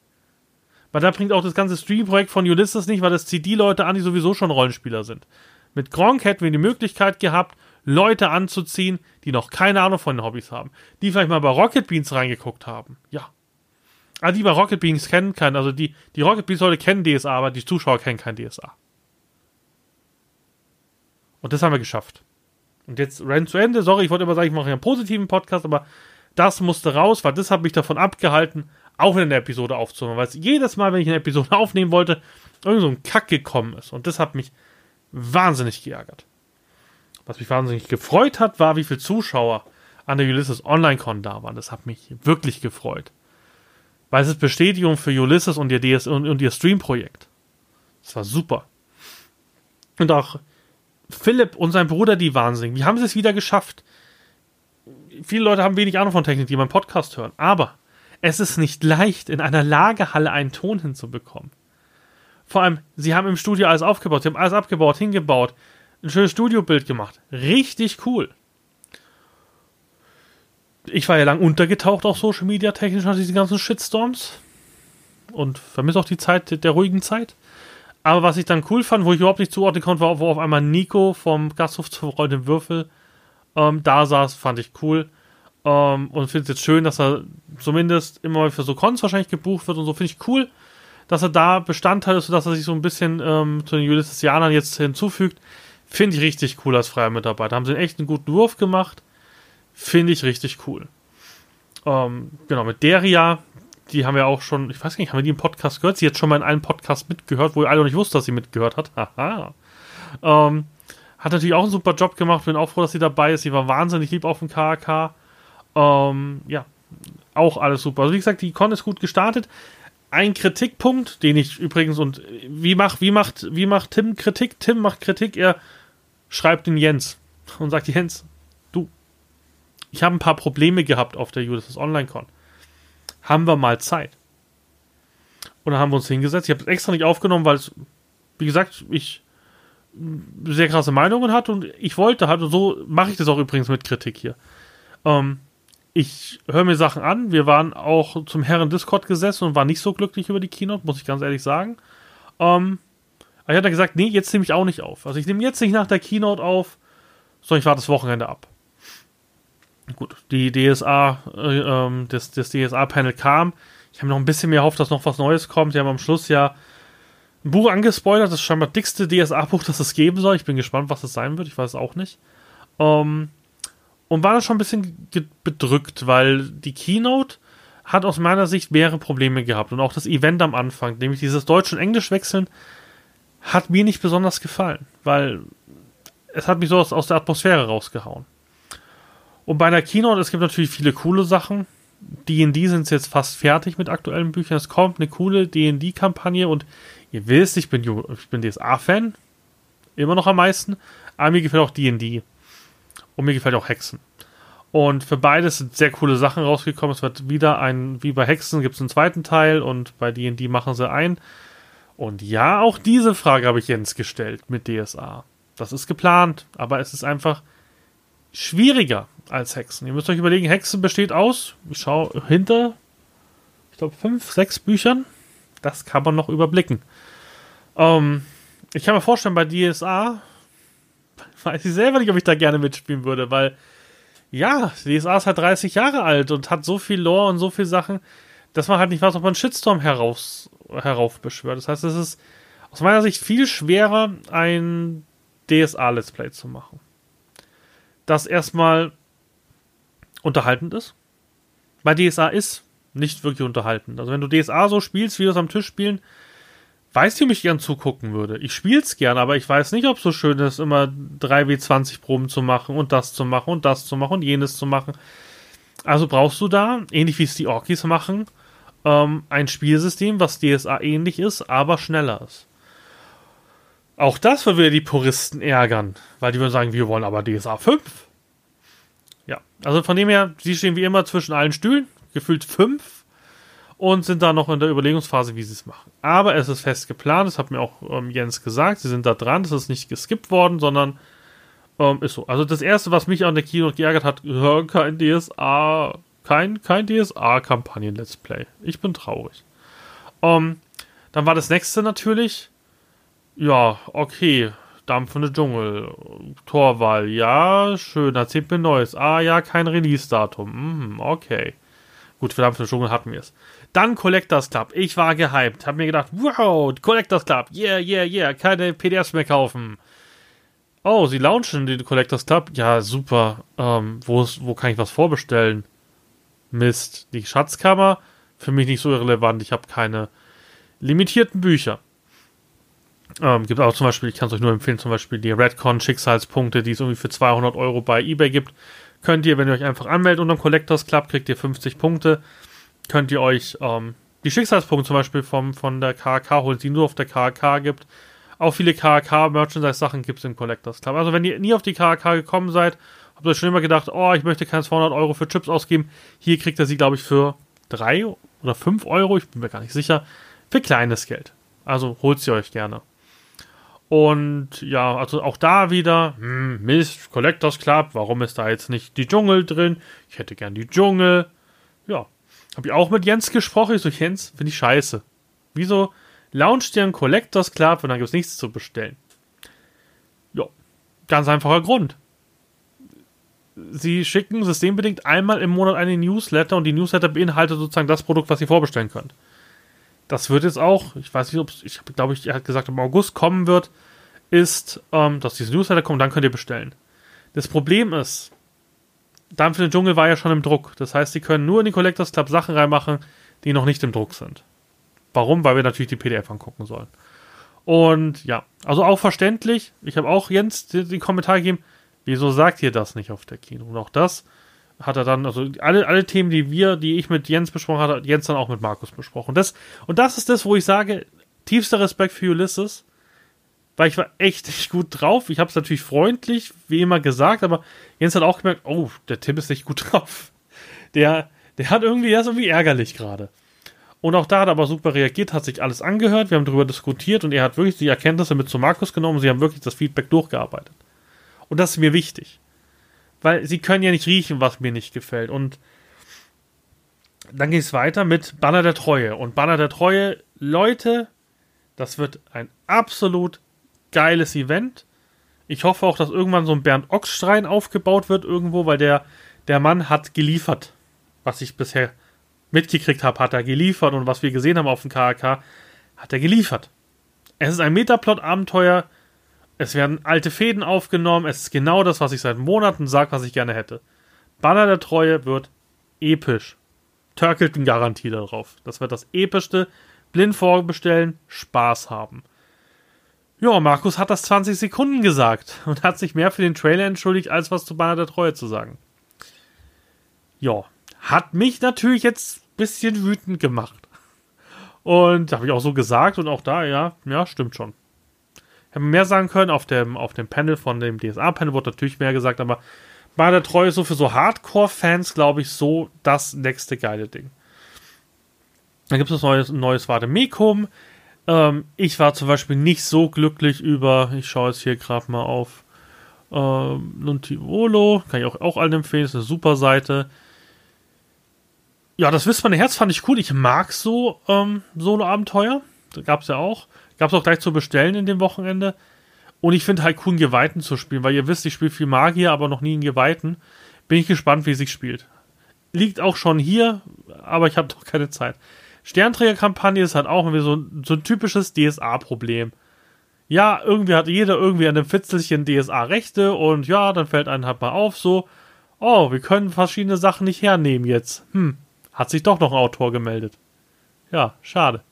Weil da bringt auch das ganze Stream-Projekt von Ulysses nicht, weil das zieht die Leute an, die sowieso schon Rollenspieler sind. Mit Gronk hätten wir die Möglichkeit gehabt, Leute anzuziehen, die noch keine Ahnung von den Hobbys haben. Die vielleicht mal bei Rocket Beans reingeguckt haben. Ja. Ah, die bei Rocket Beans kennen kann. Also die, die Rocket Beans Leute kennen DSA, aber die Zuschauer kennen kein DSA. Und das haben wir geschafft. Und jetzt Rand zu Ende. Sorry, ich wollte immer sagen, ich mache einen positiven Podcast, aber das musste raus, weil das hat mich davon abgehalten, auch in der Episode aufzunehmen. Weil es jedes Mal, wenn ich eine Episode aufnehmen wollte, irgend so ein Kack gekommen ist. Und das hat mich wahnsinnig geärgert. Was mich wahnsinnig gefreut hat, war, wie viele Zuschauer an der Ulysses Online-Con da waren. Das hat mich wirklich gefreut. Weil es ist Bestätigung für Ulysses und ihr, und, und ihr Stream-Projekt. Das war super. Und auch Philipp und sein Bruder, die Wahnsinnigen, wie haben sie es wieder geschafft? Viele Leute haben wenig Ahnung von Technik, die meinen Podcast hören. Aber es ist nicht leicht, in einer Lagerhalle einen Ton hinzubekommen. Vor allem, sie haben im Studio alles aufgebaut, sie haben alles abgebaut, hingebaut, ein schönes Studiobild gemacht. Richtig cool. Ich war ja lang untergetaucht, auch Social Media technisch nach diesen ganzen Shitstorms. Und vermisse auch die Zeit der ruhigen Zeit. Aber was ich dann cool fand, wo ich überhaupt nicht zuordnen konnte, war, wo auf einmal Nico vom Gasthof zu Freundin Würfel ähm, da saß, fand ich cool. Ähm, und finde es jetzt schön, dass er zumindest immer für so Cons wahrscheinlich gebucht wird und so. Finde ich cool, dass er da Bestandteil ist, sodass er sich so ein bisschen ähm, zu den Ulyssesianern jetzt hinzufügt. Finde ich richtig cool als freier Mitarbeiter. Haben sie echt einen guten Wurf gemacht. Finde ich richtig cool. Ähm, genau, mit Deria, die haben wir auch schon, ich weiß gar nicht, haben wir die im Podcast gehört? Sie hat schon mal in einem Podcast mitgehört, wo ihr alle noch nicht wusste, dass sie mitgehört hat. Haha. Ähm, hat natürlich auch einen super Job gemacht. Bin auch froh, dass sie dabei ist. Sie war wahnsinnig lieb auf dem KK. Ähm, ja, auch alles super. Also wie gesagt, die Con ist gut gestartet. Ein Kritikpunkt, den ich übrigens und wie macht wie macht wie macht Tim Kritik? Tim macht Kritik. Er schreibt den Jens und sagt Jens, du, ich habe ein paar Probleme gehabt auf der Ulysses Online Con. Haben wir mal Zeit? Und dann haben wir uns hingesetzt. Ich habe es extra nicht aufgenommen, weil es, wie gesagt, ich sehr krasse Meinungen hat und ich wollte halt, und so mache ich das auch übrigens mit Kritik hier. Ähm, ich höre mir Sachen an. Wir waren auch zum Herren Discord gesessen und waren nicht so glücklich über die Keynote, muss ich ganz ehrlich sagen. Ähm, aber ich hatte gesagt, nee, jetzt nehme ich auch nicht auf. Also ich nehme jetzt nicht nach der Keynote auf, sondern ich warte das Wochenende ab. Gut, die DSA, äh, ähm, das, das DSA-Panel kam. Ich habe noch ein bisschen mehr gehofft, dass noch was Neues kommt. Die haben am Schluss ja ein Buch angespoilert, das scheinbar dickste DSA-Buch, das es geben soll. Ich bin gespannt, was es sein wird. Ich weiß es auch nicht. Ähm, und war da schon ein bisschen bedrückt, weil die Keynote hat aus meiner Sicht mehrere Probleme gehabt. Und auch das Event am Anfang, nämlich dieses Deutsch und Englisch wechseln, hat mir nicht besonders gefallen, weil es hat mich so aus, der Atmosphäre rausgehauen. Und bei einer Keynote, es gibt natürlich viele coole Sachen. D&D sind jetzt fast fertig mit aktuellen Büchern. Es kommt eine coole D&D-Kampagne und Ihr wisst, ich bin, ich bin DSA-Fan. Immer noch am meisten. Aber mir gefällt auch DD. Und mir gefällt auch Hexen. Und für beides sind sehr coole Sachen rausgekommen. Es wird wieder ein, wie bei Hexen gibt es einen zweiten Teil und bei DD machen sie ein. Und ja, auch diese Frage habe ich Jens gestellt mit DSA. Das ist geplant, aber es ist einfach schwieriger als Hexen. Ihr müsst euch überlegen, Hexen besteht aus, ich schaue hinter, ich glaube, fünf, sechs Büchern. Das kann man noch überblicken. Ähm, ich kann mir vorstellen, bei DSA weiß ich selber nicht, ob ich da gerne mitspielen würde, weil ja, DSA ist halt 30 Jahre alt und hat so viel Lore und so viele Sachen, dass man halt nicht weiß, ob man Shitstorm heraus, heraufbeschwört. Das heißt, es ist aus meiner Sicht viel schwerer, ein DSA-Let's Play zu machen. Das erstmal unterhaltend ist. Bei DSA ist nicht wirklich unterhaltend. Also wenn du DSA so spielst, wie wir es am Tisch spielen, weiß ich, ob ich gern zugucken würde. Ich spiele es gern, aber ich weiß nicht, ob es so schön ist, immer 3W20 Proben zu machen und das zu machen und das zu machen und jenes zu machen. Also brauchst du da, ähnlich wie es die Orkis machen, ähm, ein Spielsystem, was DSA ähnlich ist, aber schneller ist. Auch das wird wieder die Puristen ärgern, weil die würden sagen, wir wollen aber DSA 5. Ja, also von dem her, sie stehen wie immer zwischen allen Stühlen, gefühlt fünf und sind da noch in der Überlegungsphase, wie sie es machen. Aber es ist fest geplant, das hat mir auch ähm, Jens gesagt, sie sind da dran, es ist nicht geskippt worden, sondern ähm, ist so. Also das erste, was mich an der Keynote geärgert hat, kein DSA, kein, kein DSA-Kampagnen-Let's Play. Ich bin traurig. Ähm, dann war das nächste natürlich, ja, okay, dampfende Dschungel, Torwahl, ja, schön, erzählt mir Neues. Ah, ja, kein Release-Datum. Mhm, okay. Gut, für dampfende Dschungel hatten wir es. Dann Collectors Club. Ich war gehypt. Hab mir gedacht, wow, Collectors Club. Yeah, yeah, yeah. Keine PDFs mehr kaufen. Oh, sie launchen den Collectors Club. Ja, super. Ähm, wo, wo kann ich was vorbestellen? Mist. Die Schatzkammer. Für mich nicht so irrelevant. Ich habe keine limitierten Bücher. Ähm, gibt auch zum Beispiel, ich kann es euch nur empfehlen, zum Beispiel die Redcon Schicksalspunkte, die es irgendwie für 200 Euro bei eBay gibt. Könnt ihr, wenn ihr euch einfach anmeldet unter dem Collectors Club, kriegt ihr 50 Punkte könnt ihr euch ähm, die Schicksalspunkte zum Beispiel vom, von der KK holen, die nur auf der KK gibt. Auch viele KK-Merchandise-Sachen gibt es im Collectors Club. Also wenn ihr nie auf die KK gekommen seid, habt ihr schon immer gedacht, oh, ich möchte keine 200 Euro für Chips ausgeben. Hier kriegt ihr sie, glaube ich, für 3 oder 5 Euro, ich bin mir gar nicht sicher, für kleines Geld. Also holt sie euch gerne. Und ja, also auch da wieder, hm, Mist, Collectors Club, warum ist da jetzt nicht die Dschungel drin? Ich hätte gern die Dschungel. Ja, hab ich auch mit Jens gesprochen. Ich so, Jens, finde ich scheiße. Wieso launcht ihr einen Collectors Club und dann gibt es nichts zu bestellen? Ja, ganz einfacher Grund. Sie schicken systembedingt einmal im Monat eine Newsletter und die Newsletter beinhaltet sozusagen das Produkt, was ihr vorbestellen könnt. Das wird jetzt auch, ich weiß nicht, ob es, ich glaube, ich, er hat gesagt, im August kommen wird. ist, ähm, dass diese Newsletter kommen, dann könnt ihr bestellen. Das Problem ist, Dampf in den Dschungel war ja schon im Druck. Das heißt, sie können nur in den Collectors Club Sachen reinmachen, die noch nicht im Druck sind. Warum? Weil wir natürlich die PDF angucken sollen. Und ja, also auch verständlich. Ich habe auch Jens den Kommentar gegeben, wieso sagt ihr das nicht auf der Kino? Und auch das hat er dann, also alle, alle Themen, die wir, die ich mit Jens besprochen hatte, hat Jens dann auch mit Markus besprochen. Das, und das ist das, wo ich sage, tiefster Respekt für Ulysses, weil ich war echt nicht gut drauf. Ich habe es natürlich freundlich, wie immer gesagt, aber Jens hat auch gemerkt, oh, der Tim ist nicht gut drauf. Der, der hat irgendwie, der irgendwie ärgerlich gerade. Und auch da hat er aber super reagiert, hat sich alles angehört, wir haben darüber diskutiert und er hat wirklich die Erkenntnisse mit zu Markus genommen, sie haben wirklich das Feedback durchgearbeitet. Und das ist mir wichtig. Weil sie können ja nicht riechen, was mir nicht gefällt. Und dann geht es weiter mit Banner der Treue. Und Banner der Treue, Leute, das wird ein absolut geiles Event. Ich hoffe auch, dass irgendwann so ein Bernd Ochs-Schrein aufgebaut wird irgendwo, weil der, der Mann hat geliefert. Was ich bisher mitgekriegt habe, hat er geliefert und was wir gesehen haben auf dem KAK, hat er geliefert. Es ist ein Metaplot-Abenteuer. Es werden alte Fäden aufgenommen. Es ist genau das, was ich seit Monaten sage, was ich gerne hätte. Banner der Treue wird episch. Turkelten Garantie darauf. Das wird das epischste. Blind vorbestellen, Spaß haben. Ja, Markus hat das 20 Sekunden gesagt und hat sich mehr für den Trailer entschuldigt, als was zu Banner der Treue zu sagen. Ja, hat mich natürlich jetzt ein bisschen wütend gemacht. Und habe ich auch so gesagt und auch da, ja, ja, stimmt schon. Hätten mehr sagen können, auf dem, auf dem Panel von dem DSA-Panel wurde natürlich mehr gesagt, aber Banner der Treue ist so für so Hardcore-Fans, glaube ich, so das nächste geile Ding. Dann gibt es das neues, neues Vademekum. Ähm, ich war zum Beispiel nicht so glücklich über, ich schaue jetzt hier gerade mal auf ähm, Nuntivolo, kann ich auch, auch allen empfehlen, ist eine super Seite. Ja, das Wisst meine Herz fand ich cool. Ich mag so ähm, Solo-Abenteuer. Gab es ja auch. Gab es auch gleich zu bestellen in dem Wochenende. Und ich finde halt cool, einen Geweihten zu spielen, weil ihr wisst, ich spiele viel Magier, aber noch nie einen Geweihten. Bin ich gespannt, wie es sich spielt. Liegt auch schon hier, aber ich habe doch keine Zeit. Sternträgerkampagne ist halt auch irgendwie so, so ein typisches DSA-Problem. Ja, irgendwie hat jeder irgendwie an dem Fitzelchen DSA-Rechte und ja, dann fällt einem halt mal auf, so, oh, wir können verschiedene Sachen nicht hernehmen jetzt. Hm, hat sich doch noch ein Autor gemeldet. Ja, schade.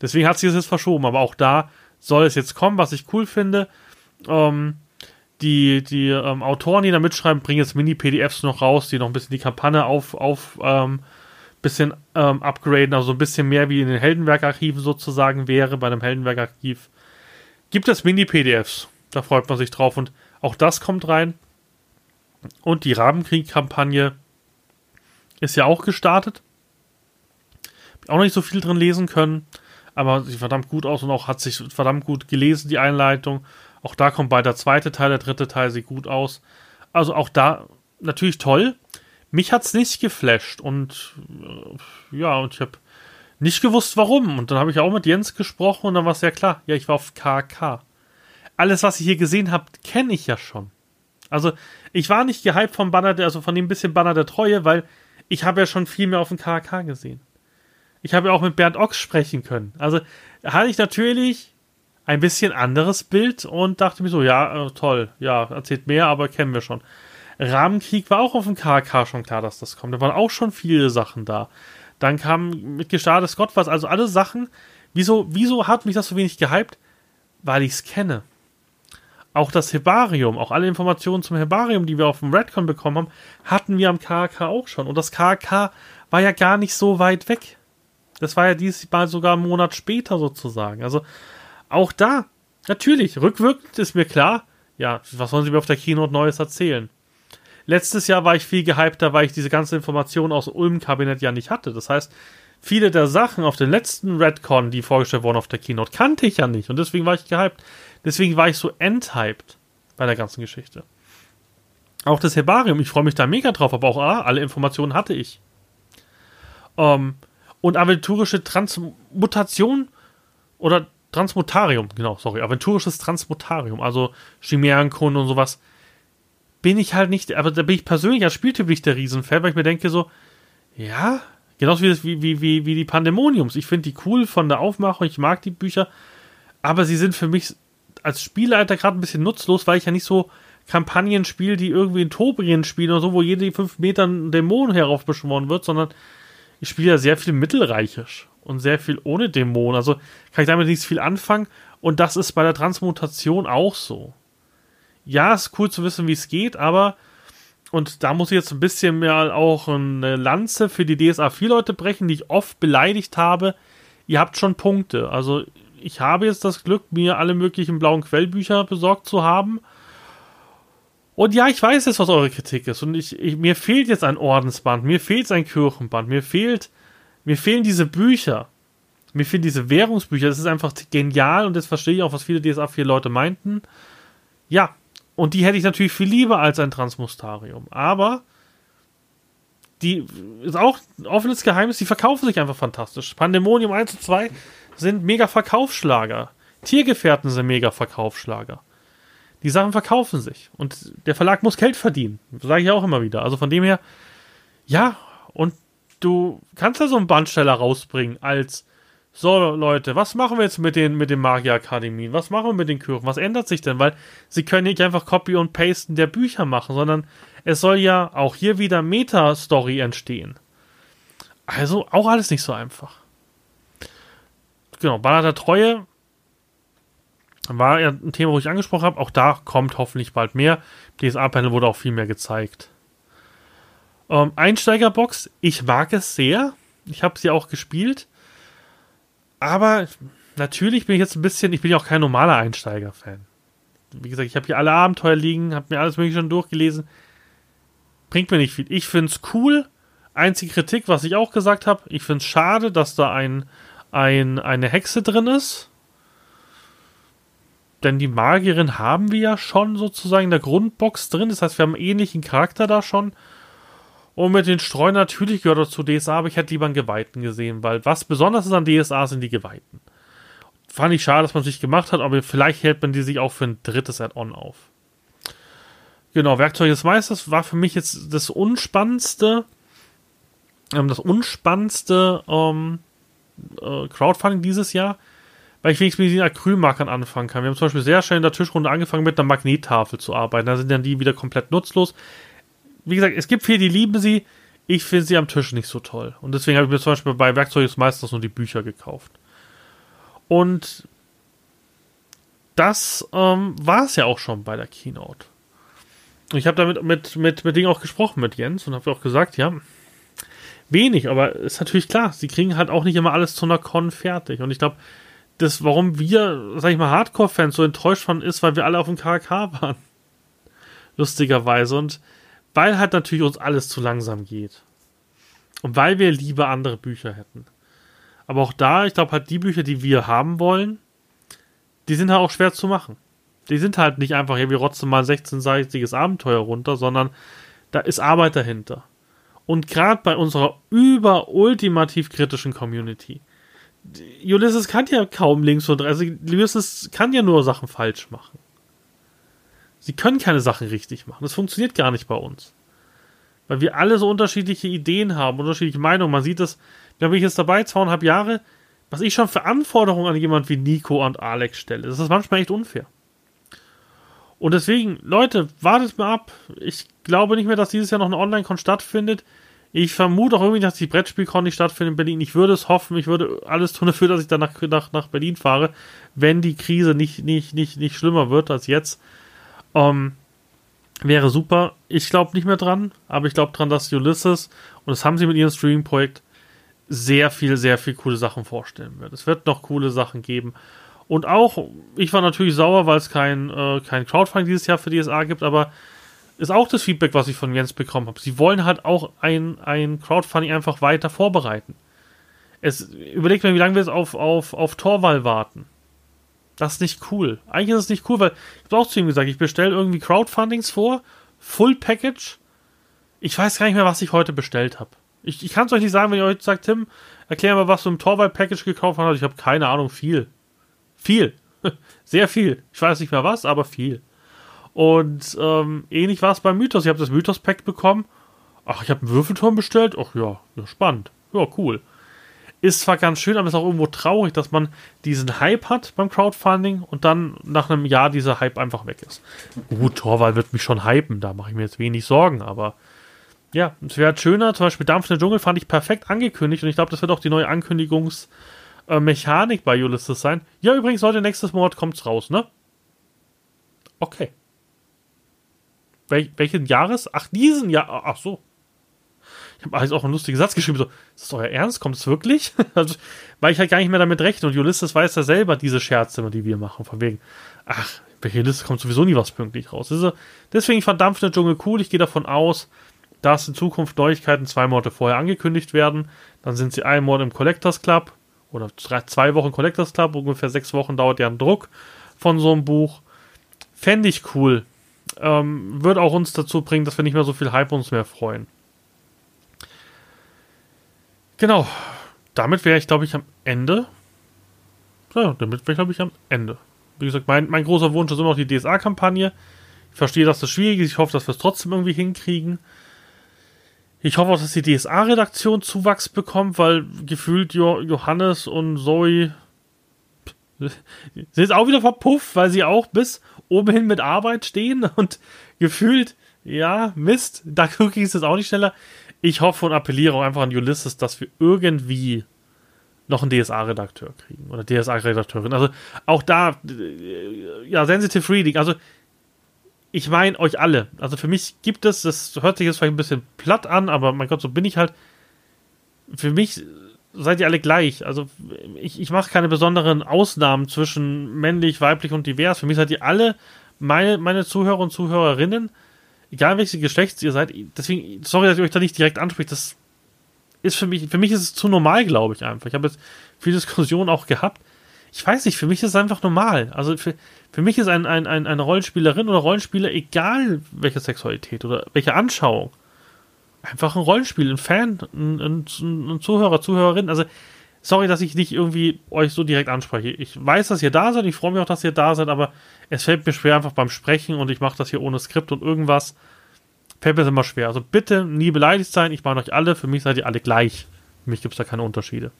Deswegen hat sich das jetzt verschoben, aber auch da soll es jetzt kommen, was ich cool finde. Ähm, die die ähm, Autoren, die da mitschreiben, bringen jetzt Mini-PDFs noch raus, die noch ein bisschen die Kampagne auf, auf ähm, bisschen ähm, upgraden, also ein bisschen mehr wie in den Heldenwerk-Archiven sozusagen wäre, bei einem Heldenwerk-Archiv. Gibt es Mini-PDFs, da freut man sich drauf und auch das kommt rein. Und die Rabenkrieg-Kampagne ist ja auch gestartet. Auch noch nicht so viel drin lesen können, aber sieht verdammt gut aus und auch hat sich verdammt gut gelesen, die Einleitung. Auch da kommt bald der zweite Teil, der dritte Teil sieht gut aus. Also auch da natürlich toll. Mich hat's nicht geflasht und äh, ja, und ich habe nicht gewusst, warum. Und dann habe ich auch mit Jens gesprochen und dann war es ja klar, ja, ich war auf KK. Alles, was ich hier gesehen habe, kenne ich ja schon. Also, ich war nicht gehypt vom Banner, der, also von dem bisschen Banner der Treue, weil ich habe ja schon viel mehr auf dem KK gesehen. Ich habe ja auch mit Bernd Ochs sprechen können. Also hatte ich natürlich ein bisschen anderes Bild und dachte mir so, ja, äh, toll, ja, erzählt mehr, aber kennen wir schon. Rahmenkrieg war auch auf dem KK schon klar, dass das kommt. Da waren auch schon viele Sachen da. Dann kam mit gestartetes Gott was, also alle Sachen. Wieso, wieso hat mich das so wenig gehypt? Weil ich es kenne. Auch das Herbarium, auch alle Informationen zum Herbarium, die wir auf dem Redcon bekommen haben, hatten wir am KK auch schon. Und das KK war ja gar nicht so weit weg. Das war ja diesmal sogar einen Monat später sozusagen. Also auch da, natürlich, rückwirkend ist mir klar, ja, was sollen sie mir auf der Keynote Neues erzählen? Letztes Jahr war ich viel gehypter, weil ich diese ganze Information aus Ulm-Kabinett ja nicht hatte. Das heißt, viele der Sachen auf den letzten Redcon, die vorgestellt wurden auf der Keynote, kannte ich ja nicht. Und deswegen war ich gehypt. Deswegen war ich so enthyped bei der ganzen Geschichte. Auch das Herbarium, ich freue mich da mega drauf, aber auch ah, alle Informationen hatte ich. Ähm, und aventurische Transmutation oder Transmutarium, genau, sorry, aventurisches Transmutarium, also Chimärenkunde und sowas bin ich halt nicht, aber da bin ich persönlich als Spieltyp nicht der Riesenfan, weil ich mir denke so, ja, genauso wie, wie, wie, wie die Pandemoniums. Ich finde die cool von der Aufmachung, ich mag die Bücher, aber sie sind für mich als Spielleiter gerade ein bisschen nutzlos, weil ich ja nicht so Kampagnen spiele, die irgendwie in Tobrien spielen oder so, wo jede fünf Meter ein Dämon heraufbeschworen wird, sondern ich spiele ja sehr viel mittelreichisch und sehr viel ohne Dämon. Also kann ich damit nicht viel anfangen. Und das ist bei der Transmutation auch so. Ja, ist cool zu wissen, wie es geht, aber und da muss ich jetzt ein bisschen mehr auch eine Lanze für die DSA 4 Leute brechen, die ich oft beleidigt habe. Ihr habt schon Punkte. Also ich habe jetzt das Glück, mir alle möglichen blauen Quellbücher besorgt zu haben. Und ja, ich weiß jetzt, was eure Kritik ist. Und ich, ich, mir fehlt jetzt ein Ordensband, mir fehlt ein Kirchenband, mir fehlt, mir fehlen diese Bücher. Mir fehlen diese Währungsbücher. Das ist einfach genial und jetzt verstehe ich auch, was viele DSA 4 Leute meinten. Ja, und die hätte ich natürlich viel lieber als ein Transmustarium. Aber die ist auch ein offenes Geheimnis, die verkaufen sich einfach fantastisch. Pandemonium 1 und 2 sind mega Verkaufsschlager. Tiergefährten sind mega Verkaufsschlager. Die Sachen verkaufen sich. Und der Verlag muss Geld verdienen. Sage ich auch immer wieder. Also von dem her, ja, und du kannst ja so einen Bandsteller rausbringen als so, Leute, was machen wir jetzt mit den, mit den Magierakademien? Was machen wir mit den Kirchen? Was ändert sich denn? Weil sie können nicht einfach Copy und Pasten der Bücher machen, sondern es soll ja auch hier wieder Meta-Story entstehen. Also auch alles nicht so einfach. Genau, Banner der Treue war ja ein Thema, wo ich angesprochen habe. Auch da kommt hoffentlich bald mehr. DSA-Panel wurde auch viel mehr gezeigt. Ähm, Einsteigerbox, ich mag es sehr. Ich habe sie auch gespielt. Aber natürlich bin ich jetzt ein bisschen, ich bin ja auch kein normaler Einsteiger-Fan. Wie gesagt, ich habe hier alle Abenteuer liegen, habe mir alles mögliche schon durchgelesen. Bringt mir nicht viel. Ich finde es cool. Einzige Kritik, was ich auch gesagt habe, ich finde es schade, dass da ein, ein, eine Hexe drin ist. Denn die Magierin haben wir ja schon sozusagen in der Grundbox drin. Das heißt, wir haben einen ähnlichen Charakter da schon. Und mit den Streuen natürlich gehört dazu DSA, aber ich hätte lieber einen Geweihten gesehen, weil was besonders ist an DSA sind die Geweihten. Fand ich schade, dass man sich gemacht hat, aber vielleicht hält man die sich auch für ein drittes Add-on auf. Genau, Werkzeug des Meisters war für mich jetzt das unspannendste, ähm, das unspannendste ähm, äh, Crowdfunding dieses Jahr, weil ich wenigstens mit den Acrylmarkern anfangen kann. Wir haben zum Beispiel sehr schnell in der Tischrunde angefangen, mit einer Magnettafel zu arbeiten. Da sind dann die wieder komplett nutzlos wie gesagt, es gibt viele, die lieben sie. Ich finde sie am Tisch nicht so toll. Und deswegen habe ich mir zum Beispiel bei Werkzeug des Meisters nur die Bücher gekauft. Und das ähm, war es ja auch schon bei der Keynote. Ich habe damit mit, mit, mit Ding auch gesprochen mit Jens und habe auch gesagt, ja, wenig, aber ist natürlich klar, sie kriegen halt auch nicht immer alles zu einer Con fertig. Und ich glaube, das, warum wir, sag ich mal, Hardcore-Fans so enttäuscht waren, ist, weil wir alle auf dem KK waren. Lustigerweise. Und weil halt natürlich uns alles zu langsam geht. Und weil wir lieber andere Bücher hätten. Aber auch da, ich glaube halt die Bücher, die wir haben wollen, die sind halt auch schwer zu machen. Die sind halt nicht einfach, ja, wir rotzen mal ein 16-seitiges Abenteuer runter, sondern da ist Arbeit dahinter. Und gerade bei unserer über-ultimativ kritischen Community. Ulysses kann ja kaum links und rechts. Also Ulysses kann ja nur Sachen falsch machen. Sie können keine Sachen richtig machen. Das funktioniert gar nicht bei uns. Weil wir alle so unterschiedliche Ideen haben, unterschiedliche Meinungen. Man sieht das, da bin ich jetzt dabei, zweieinhalb Jahre, was ich schon für Anforderungen an jemand wie Nico und Alex stelle. Das ist manchmal echt unfair. Und deswegen, Leute, wartet mal ab. Ich glaube nicht mehr, dass dieses Jahr noch eine Online-Con stattfindet. Ich vermute auch irgendwie, dass die Brettspielcon nicht stattfindet in Berlin. Ich würde es hoffen, ich würde alles tun dafür, dass ich dann nach, nach, nach Berlin fahre, wenn die Krise nicht, nicht, nicht, nicht schlimmer wird als jetzt. Ähm, wäre super. Ich glaube nicht mehr dran, aber ich glaube dran, dass Ulysses, und das haben sie mit ihrem Streaming-Projekt, sehr viel, sehr viel coole Sachen vorstellen wird. Es wird noch coole Sachen geben. Und auch, ich war natürlich sauer, weil es kein, äh, kein Crowdfunding dieses Jahr für DSA gibt, aber ist auch das Feedback, was ich von Jens bekommen habe. Sie wollen halt auch ein, ein Crowdfunding einfach weiter vorbereiten. Es, überlegt mir, wie lange wir jetzt auf, auf, auf Torwahl warten. Das ist nicht cool. Eigentlich ist es nicht cool, weil ich habe auch zu ihm gesagt, ich bestelle irgendwie Crowdfundings vor, Full Package. Ich weiß gar nicht mehr, was ich heute bestellt habe. Ich, ich kann es euch nicht sagen, wenn ihr heute sagt, Tim, erklär mal, was du im Torwald-Package gekauft hast. Ich habe keine Ahnung, viel. Viel. Sehr viel. Ich weiß nicht mehr was, aber viel. Und ähm, ähnlich war es beim Mythos. Ich habe das Mythos-Pack bekommen. Ach, ich habe einen Würfelturm bestellt. Ach ja, ja, spannend. Ja, cool. Ist zwar ganz schön, aber ist auch irgendwo traurig, dass man diesen Hype hat beim Crowdfunding und dann nach einem Jahr dieser Hype einfach weg ist. Gut, Torwald wird mich schon hypen, da mache ich mir jetzt wenig Sorgen, aber ja, es wäre schöner. Zum Beispiel Dampf in der Dschungel fand ich perfekt angekündigt und ich glaube, das wird auch die neue Ankündigungsmechanik bei Ulysses sein. Ja, übrigens, heute nächstes Monat kommt's raus, ne? Okay. Wel welchen Jahres? Ach, diesen Jahr. Ach so. Ich habe also auch einen lustigen Satz geschrieben, so, ist das euer Ernst? Kommt es wirklich? also, weil ich halt gar nicht mehr damit rechne. Und Ulysses weiß ja selber diese Scherze, die wir machen. Von wegen, ach, welche Liste kommt sowieso nie was pünktlich raus. Also, deswegen Dampf der Dschungel cool. Ich gehe davon aus, dass in Zukunft Neuigkeiten zwei Monate vorher angekündigt werden. Dann sind sie einen Monat im Collectors Club oder drei, zwei Wochen Collectors Club. Ungefähr sechs Wochen dauert ja ein Druck von so einem Buch. Fände ich cool. Ähm, wird auch uns dazu bringen, dass wir nicht mehr so viel Hype uns mehr freuen. Genau. Damit wäre ich, glaube ich, am Ende. Ja, damit wäre ich, glaube ich, am Ende. Wie gesagt, mein, mein großer Wunsch ist immer noch die DSA-Kampagne. Ich verstehe, dass das schwierig ist. Ich hoffe, dass wir es trotzdem irgendwie hinkriegen. Ich hoffe auch, dass die DSA-Redaktion Zuwachs bekommt, weil gefühlt jo Johannes und Zoe sind jetzt auch wieder verpufft, weil sie auch bis oben hin mit Arbeit stehen und gefühlt, ja, Mist, da ging es jetzt auch nicht schneller ich hoffe und appelliere auch einfach an Ulysses, dass wir irgendwie noch einen DSA-Redakteur kriegen oder DSA-Redakteurin. Also auch da, äh, ja, Sensitive Reading. Also ich meine euch alle. Also für mich gibt es, das hört sich jetzt vielleicht ein bisschen platt an, aber mein Gott, so bin ich halt. Für mich seid ihr alle gleich. Also ich, ich mache keine besonderen Ausnahmen zwischen männlich, weiblich und divers. Für mich seid ihr alle meine, meine Zuhörer und Zuhörerinnen egal welches Geschlechts ihr seid, deswegen, sorry, dass ich euch da nicht direkt anspricht, das ist für mich, für mich ist es zu normal, glaube ich einfach. Ich habe jetzt viel Diskussion auch gehabt. Ich weiß nicht, für mich ist es einfach normal. Also für, für mich ist ein, ein, ein, eine Rollenspielerin oder Rollenspieler, egal welche Sexualität oder welche Anschauung, einfach ein Rollenspiel, ein Fan, ein, ein, ein Zuhörer, Zuhörerin. Also sorry, dass ich nicht irgendwie euch so direkt anspreche. Ich weiß, dass ihr da seid, ich freue mich auch, dass ihr da seid, aber es fällt mir schwer einfach beim Sprechen und ich mache das hier ohne Skript und irgendwas. Fällt mir das immer schwer. Also bitte nie beleidigt sein, ich meine euch alle, für mich seid ihr alle gleich. Für mich gibt es da keine Unterschiede.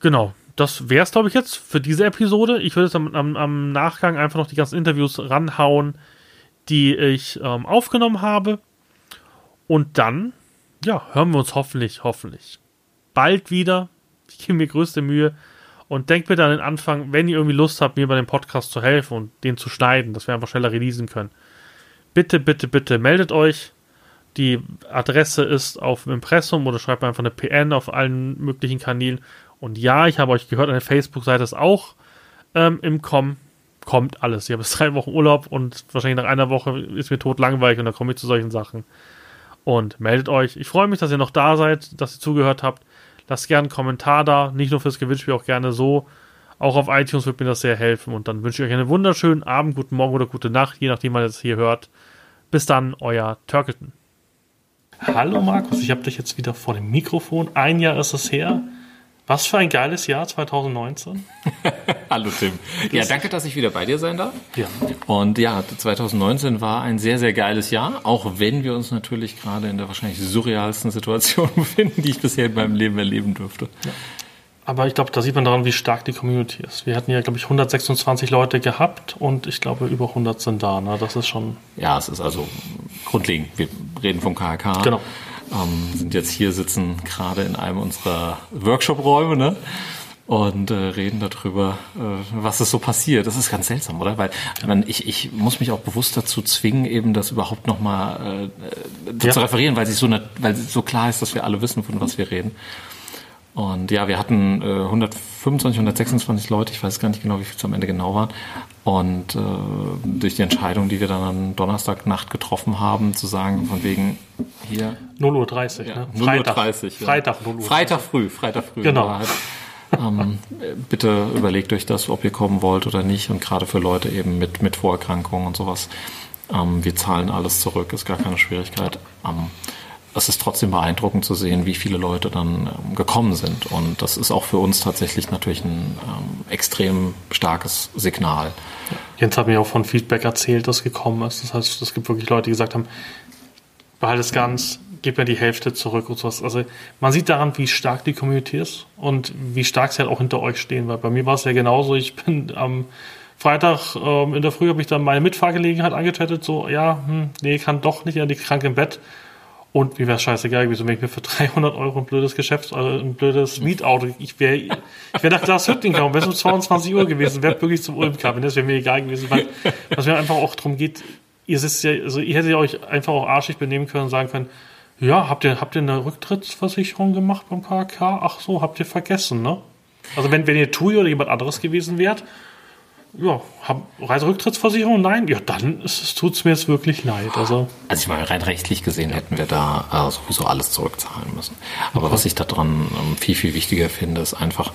Genau, das wäre es, glaube ich, jetzt für diese Episode. Ich würde jetzt am, am, am, Nachgang einfach noch die ganzen Interviews ranhauen, die ich ähm, aufgenommen habe. Und dann, ja, hören wir uns hoffentlich, hoffentlich bald wieder. Ich gebe mir größte Mühe. Und denkt bitte an den Anfang, wenn ihr irgendwie Lust habt, mir bei dem Podcast zu helfen und den zu schneiden, dass wir einfach schneller releasen können. Bitte, bitte, bitte meldet euch. Die Adresse ist auf dem Impressum oder schreibt mir einfach eine PN auf allen möglichen Kanälen. Und ja, ich habe euch gehört, eine Facebook-Seite ist auch ähm, im Kommen. Kommt alles. Ich habe jetzt drei Wochen Urlaub und wahrscheinlich nach einer Woche ist mir tot langweilig und dann komme ich zu solchen Sachen. Und meldet euch. Ich freue mich, dass ihr noch da seid, dass ihr zugehört habt. Lasst gerne einen Kommentar da, nicht nur fürs Gewinnspiel, auch gerne so. Auch auf iTunes wird mir das sehr helfen. Und dann wünsche ich euch einen wunderschönen Abend, guten Morgen oder gute Nacht, je nachdem, wann ihr das hier hört. Bis dann, euer Turkleton. Hallo Markus, ich habe dich jetzt wieder vor dem Mikrofon. Ein Jahr ist es her. Was für ein geiles Jahr 2019. Hallo Tim. Ja, danke, dass ich wieder bei dir sein darf. Ja. Und ja, 2019 war ein sehr, sehr geiles Jahr, auch wenn wir uns natürlich gerade in der wahrscheinlich surrealsten Situation befinden, die ich bisher in meinem Leben erleben durfte. Ja. Aber ich glaube, da sieht man daran, wie stark die Community ist. Wir hatten ja, glaube ich, 126 Leute gehabt und ich glaube, über 100 sind da. Ne? Das ist schon. Ja, es ist also grundlegend. Wir reden vom KHK. Genau ähm, sind jetzt hier, sitzen gerade in einem unserer Workshop-Räume, ne? und äh, reden darüber, äh, was ist so passiert. Das ist ganz seltsam, oder? Weil ich, meine, ich, ich muss mich auch bewusst dazu zwingen, eben das überhaupt nochmal äh, äh, ja. zu referieren, weil, sich so weil es so klar ist, dass wir alle wissen, von was wir reden. Und ja, wir hatten äh, 125, 126 Leute, ich weiß gar nicht genau, wie viel es am Ende genau waren. Und äh, durch die Entscheidung, die wir dann am Donnerstagnacht getroffen haben, zu sagen, von wegen hier. 0.30 Uhr, ja, ne? 0 Uhr 30, ja. Freitag 0 Uhr. Freitag früh, Freitag früh. Genau. Halt, ähm, bitte überlegt euch das, ob ihr kommen wollt oder nicht. Und gerade für Leute eben mit, mit Vorerkrankungen und sowas. Ähm, wir zahlen alles zurück, ist gar keine Schwierigkeit. Ähm, es ist trotzdem beeindruckend zu sehen, wie viele Leute dann ähm, gekommen sind. Und das ist auch für uns tatsächlich natürlich ein ähm, extrem starkes Signal. Jens hat mir auch von Feedback erzählt, das gekommen ist. Das heißt, es gibt wirklich Leute, die gesagt haben, behalte es ganz, gib mir die Hälfte zurück und sowas. Also man sieht daran, wie stark die Community ist und wie stark sie halt auch hinter euch stehen. Weil bei mir war es ja genauso. Ich bin am Freitag ähm, in der Früh habe ich dann meine Mitfahrgelegenheit angetötet. So, ja, hm, nee, kann doch nicht, ja, die krank im Bett. Und mir wäre scheißegal gewesen, wenn ich mir für 300 Euro ein blödes Geschäfts-, also ein blödes Mietauto, ich wäre, ich wäre nach Glashütting gekommen, wäre es um 22 Uhr gewesen, wäre wirklich zum Ulm gekommen, das wäre mir egal gewesen, weil, was mir einfach auch darum geht, ihr sitzt ja, also ihr hättet euch einfach auch arschig benehmen können und sagen können, ja, habt ihr, habt ihr eine Rücktrittsversicherung gemacht beim KK? Ach so, habt ihr vergessen, ne? Also wenn, wenn ihr TUI oder jemand anderes gewesen wärt, ja, haben Reiserücktrittsversicherung? Nein, ja, dann tut es mir jetzt wirklich leid. Also, also ich meine, rein rechtlich gesehen hätten wir da äh, sowieso alles zurückzahlen müssen. Aber okay. was ich daran ähm, viel, viel wichtiger finde, ist einfach,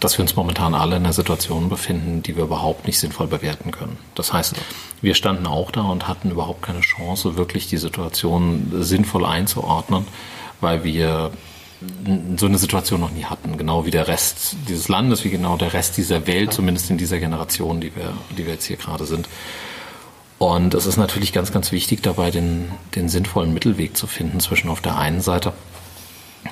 dass wir uns momentan alle in einer Situation befinden, die wir überhaupt nicht sinnvoll bewerten können. Das heißt, wir standen auch da und hatten überhaupt keine Chance, wirklich die Situation sinnvoll einzuordnen, weil wir so eine Situation noch nie hatten, genau wie der Rest dieses Landes, wie genau der Rest dieser Welt, zumindest in dieser Generation, die wir, die wir jetzt hier gerade sind. Und es ist natürlich ganz, ganz wichtig dabei, den, den sinnvollen Mittelweg zu finden zwischen auf der einen Seite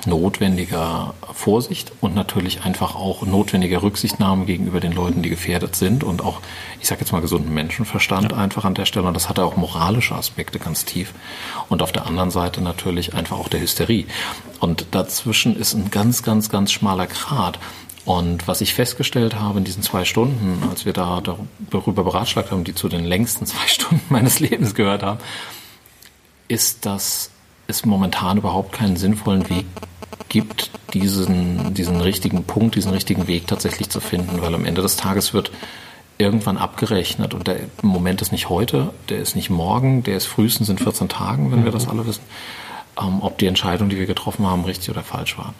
notwendiger Vorsicht und natürlich einfach auch notwendiger Rücksichtnahme gegenüber den Leuten, die gefährdet sind und auch, ich sage jetzt mal, gesunden Menschenverstand ja. einfach an der Stelle. Und das hat auch moralische Aspekte ganz tief. Und auf der anderen Seite natürlich einfach auch der Hysterie. Und dazwischen ist ein ganz, ganz, ganz schmaler Grat. Und was ich festgestellt habe in diesen zwei Stunden, als wir da darüber beratschlagt haben, die zu den längsten zwei Stunden meines Lebens gehört haben, ist, dass es momentan überhaupt keinen sinnvollen Weg gibt, diesen, diesen richtigen Punkt, diesen richtigen Weg tatsächlich zu finden, weil am Ende des Tages wird irgendwann abgerechnet und der Moment ist nicht heute, der ist nicht morgen, der ist frühestens in 14 Tagen, wenn wir das alle wissen, ähm, ob die Entscheidung, die wir getroffen haben, richtig oder falsch war.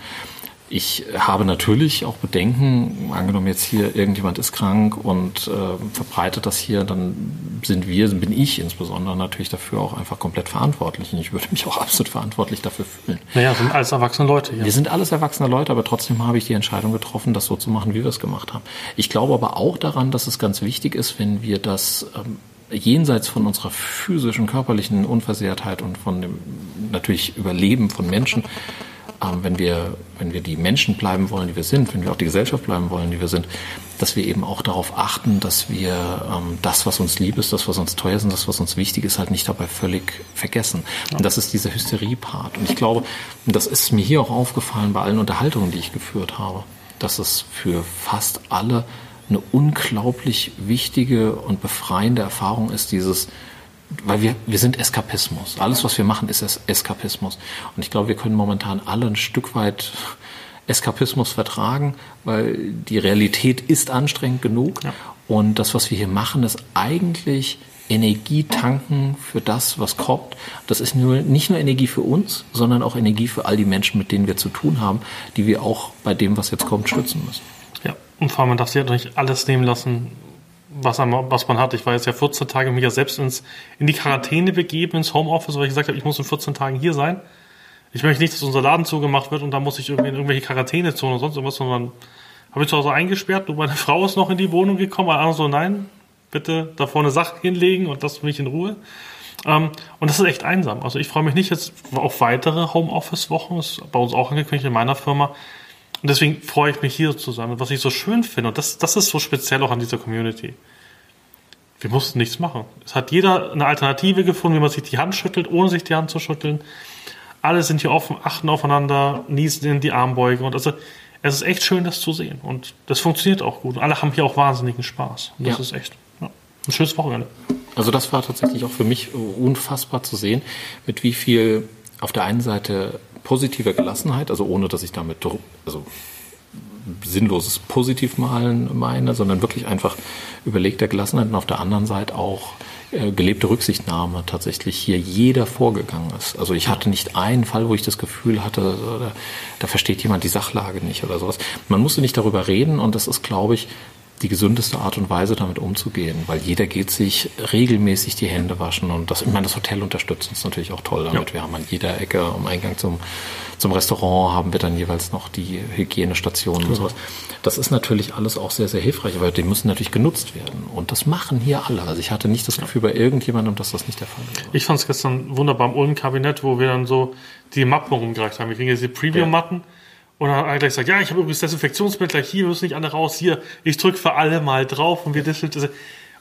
Ich habe natürlich auch Bedenken, angenommen jetzt hier irgendjemand ist krank und äh, verbreitet das hier, dann sind wir, bin ich insbesondere natürlich dafür auch einfach komplett verantwortlich. Und ich würde mich auch absolut verantwortlich dafür fühlen. Naja, sind alles erwachsene Leute hier. Wir sind alles erwachsene Leute, aber trotzdem habe ich die Entscheidung getroffen, das so zu machen, wie wir es gemacht haben. Ich glaube aber auch daran, dass es ganz wichtig ist, wenn wir das ähm, jenseits von unserer physischen, körperlichen Unversehrtheit und von dem natürlich Überleben von Menschen wenn wir, wenn wir die Menschen bleiben wollen, die wir sind, wenn wir auch die Gesellschaft bleiben wollen, die wir sind, dass wir eben auch darauf achten, dass wir ähm, das, was uns lieb ist, das, was uns teuer ist und das, was uns wichtig ist, halt nicht dabei völlig vergessen. Und das ist dieser Hysterie-Part. Und ich glaube, das ist mir hier auch aufgefallen bei allen Unterhaltungen, die ich geführt habe, dass es für fast alle eine unglaublich wichtige und befreiende Erfahrung ist, dieses weil wir, wir sind Eskapismus. Alles, was wir machen, ist Eskapismus. Und ich glaube, wir können momentan alle ein Stück weit Eskapismus vertragen, weil die Realität ist anstrengend genug. Ja. Und das, was wir hier machen, ist eigentlich Energie tanken für das, was kommt. Das ist nur, nicht nur Energie für uns, sondern auch Energie für all die Menschen, mit denen wir zu tun haben, die wir auch bei dem, was jetzt kommt, stützen müssen. Ja, und vor allem, man darf sich ja nicht alles nehmen lassen, was, was man hat. Ich war jetzt ja 14 Tage mich ja selbst ins, in die Quarantäne begeben, ins Homeoffice, weil ich gesagt habe, ich muss in 14 Tagen hier sein. Ich möchte nicht, dass unser Laden zugemacht wird und da muss ich irgendwie in irgendwelche Quarantänezonen oder sonst irgendwas, sondern habe ich zu Hause eingesperrt und meine Frau ist noch in die Wohnung gekommen, alle anderen so, nein, bitte da vorne Sachen hinlegen und das mich in Ruhe. Ähm, und das ist echt einsam. Also ich freue mich nicht jetzt auf weitere Homeoffice-Wochen, ist bei uns auch angekündigt in meiner Firma. Und deswegen freue ich mich hier zu sein. Und was ich so schön finde, und das, das ist so speziell auch an dieser Community. Wir mussten nichts machen. Es hat jeder eine Alternative gefunden, wie man sich die Hand schüttelt, ohne sich die Hand zu schütteln. Alle sind hier offen, achten aufeinander, niesen in die Armbeuge. Und also, es ist echt schön, das zu sehen. Und das funktioniert auch gut. Alle haben hier auch wahnsinnigen Spaß. Und das ja. ist echt ja, ein schönes Wochenende. Also das war tatsächlich auch für mich unfassbar zu sehen, mit wie viel auf der einen Seite positiver Gelassenheit, also ohne dass ich damit also sinnloses Positivmalen meine, sondern wirklich einfach überlegter Gelassenheit und auf der anderen Seite auch äh, gelebte Rücksichtnahme tatsächlich hier jeder vorgegangen ist. Also ich hatte nicht einen Fall, wo ich das Gefühl hatte, da, da versteht jemand die Sachlage nicht oder sowas. Man musste nicht darüber reden und das ist, glaube ich, die gesündeste Art und Weise, damit umzugehen, weil jeder geht sich regelmäßig die Hände waschen und das, ich meine, das Hotel unterstützt uns natürlich auch toll damit. Ja. Wir haben an jeder Ecke am Eingang zum, zum Restaurant haben wir dann jeweils noch die Hygienestationen und sowas. Das ist natürlich alles auch sehr, sehr hilfreich, aber die müssen natürlich genutzt werden. Und das machen hier alle. Also ich hatte nicht das Gefühl bei irgendjemandem, dass das nicht der Fall wäre. Ich fand es gestern wunderbar im Ulm-Kabinett, wo wir dann so die Mappen rumgereicht haben. Wir kriegen jetzt die Preview-Matten. Ja. Und dann hat er gleich gesagt, ja, ich habe übrigens Desinfektionsmittel, hier müssen nicht alle raus, hier, ich drücke für alle mal drauf und wir desinfizieren.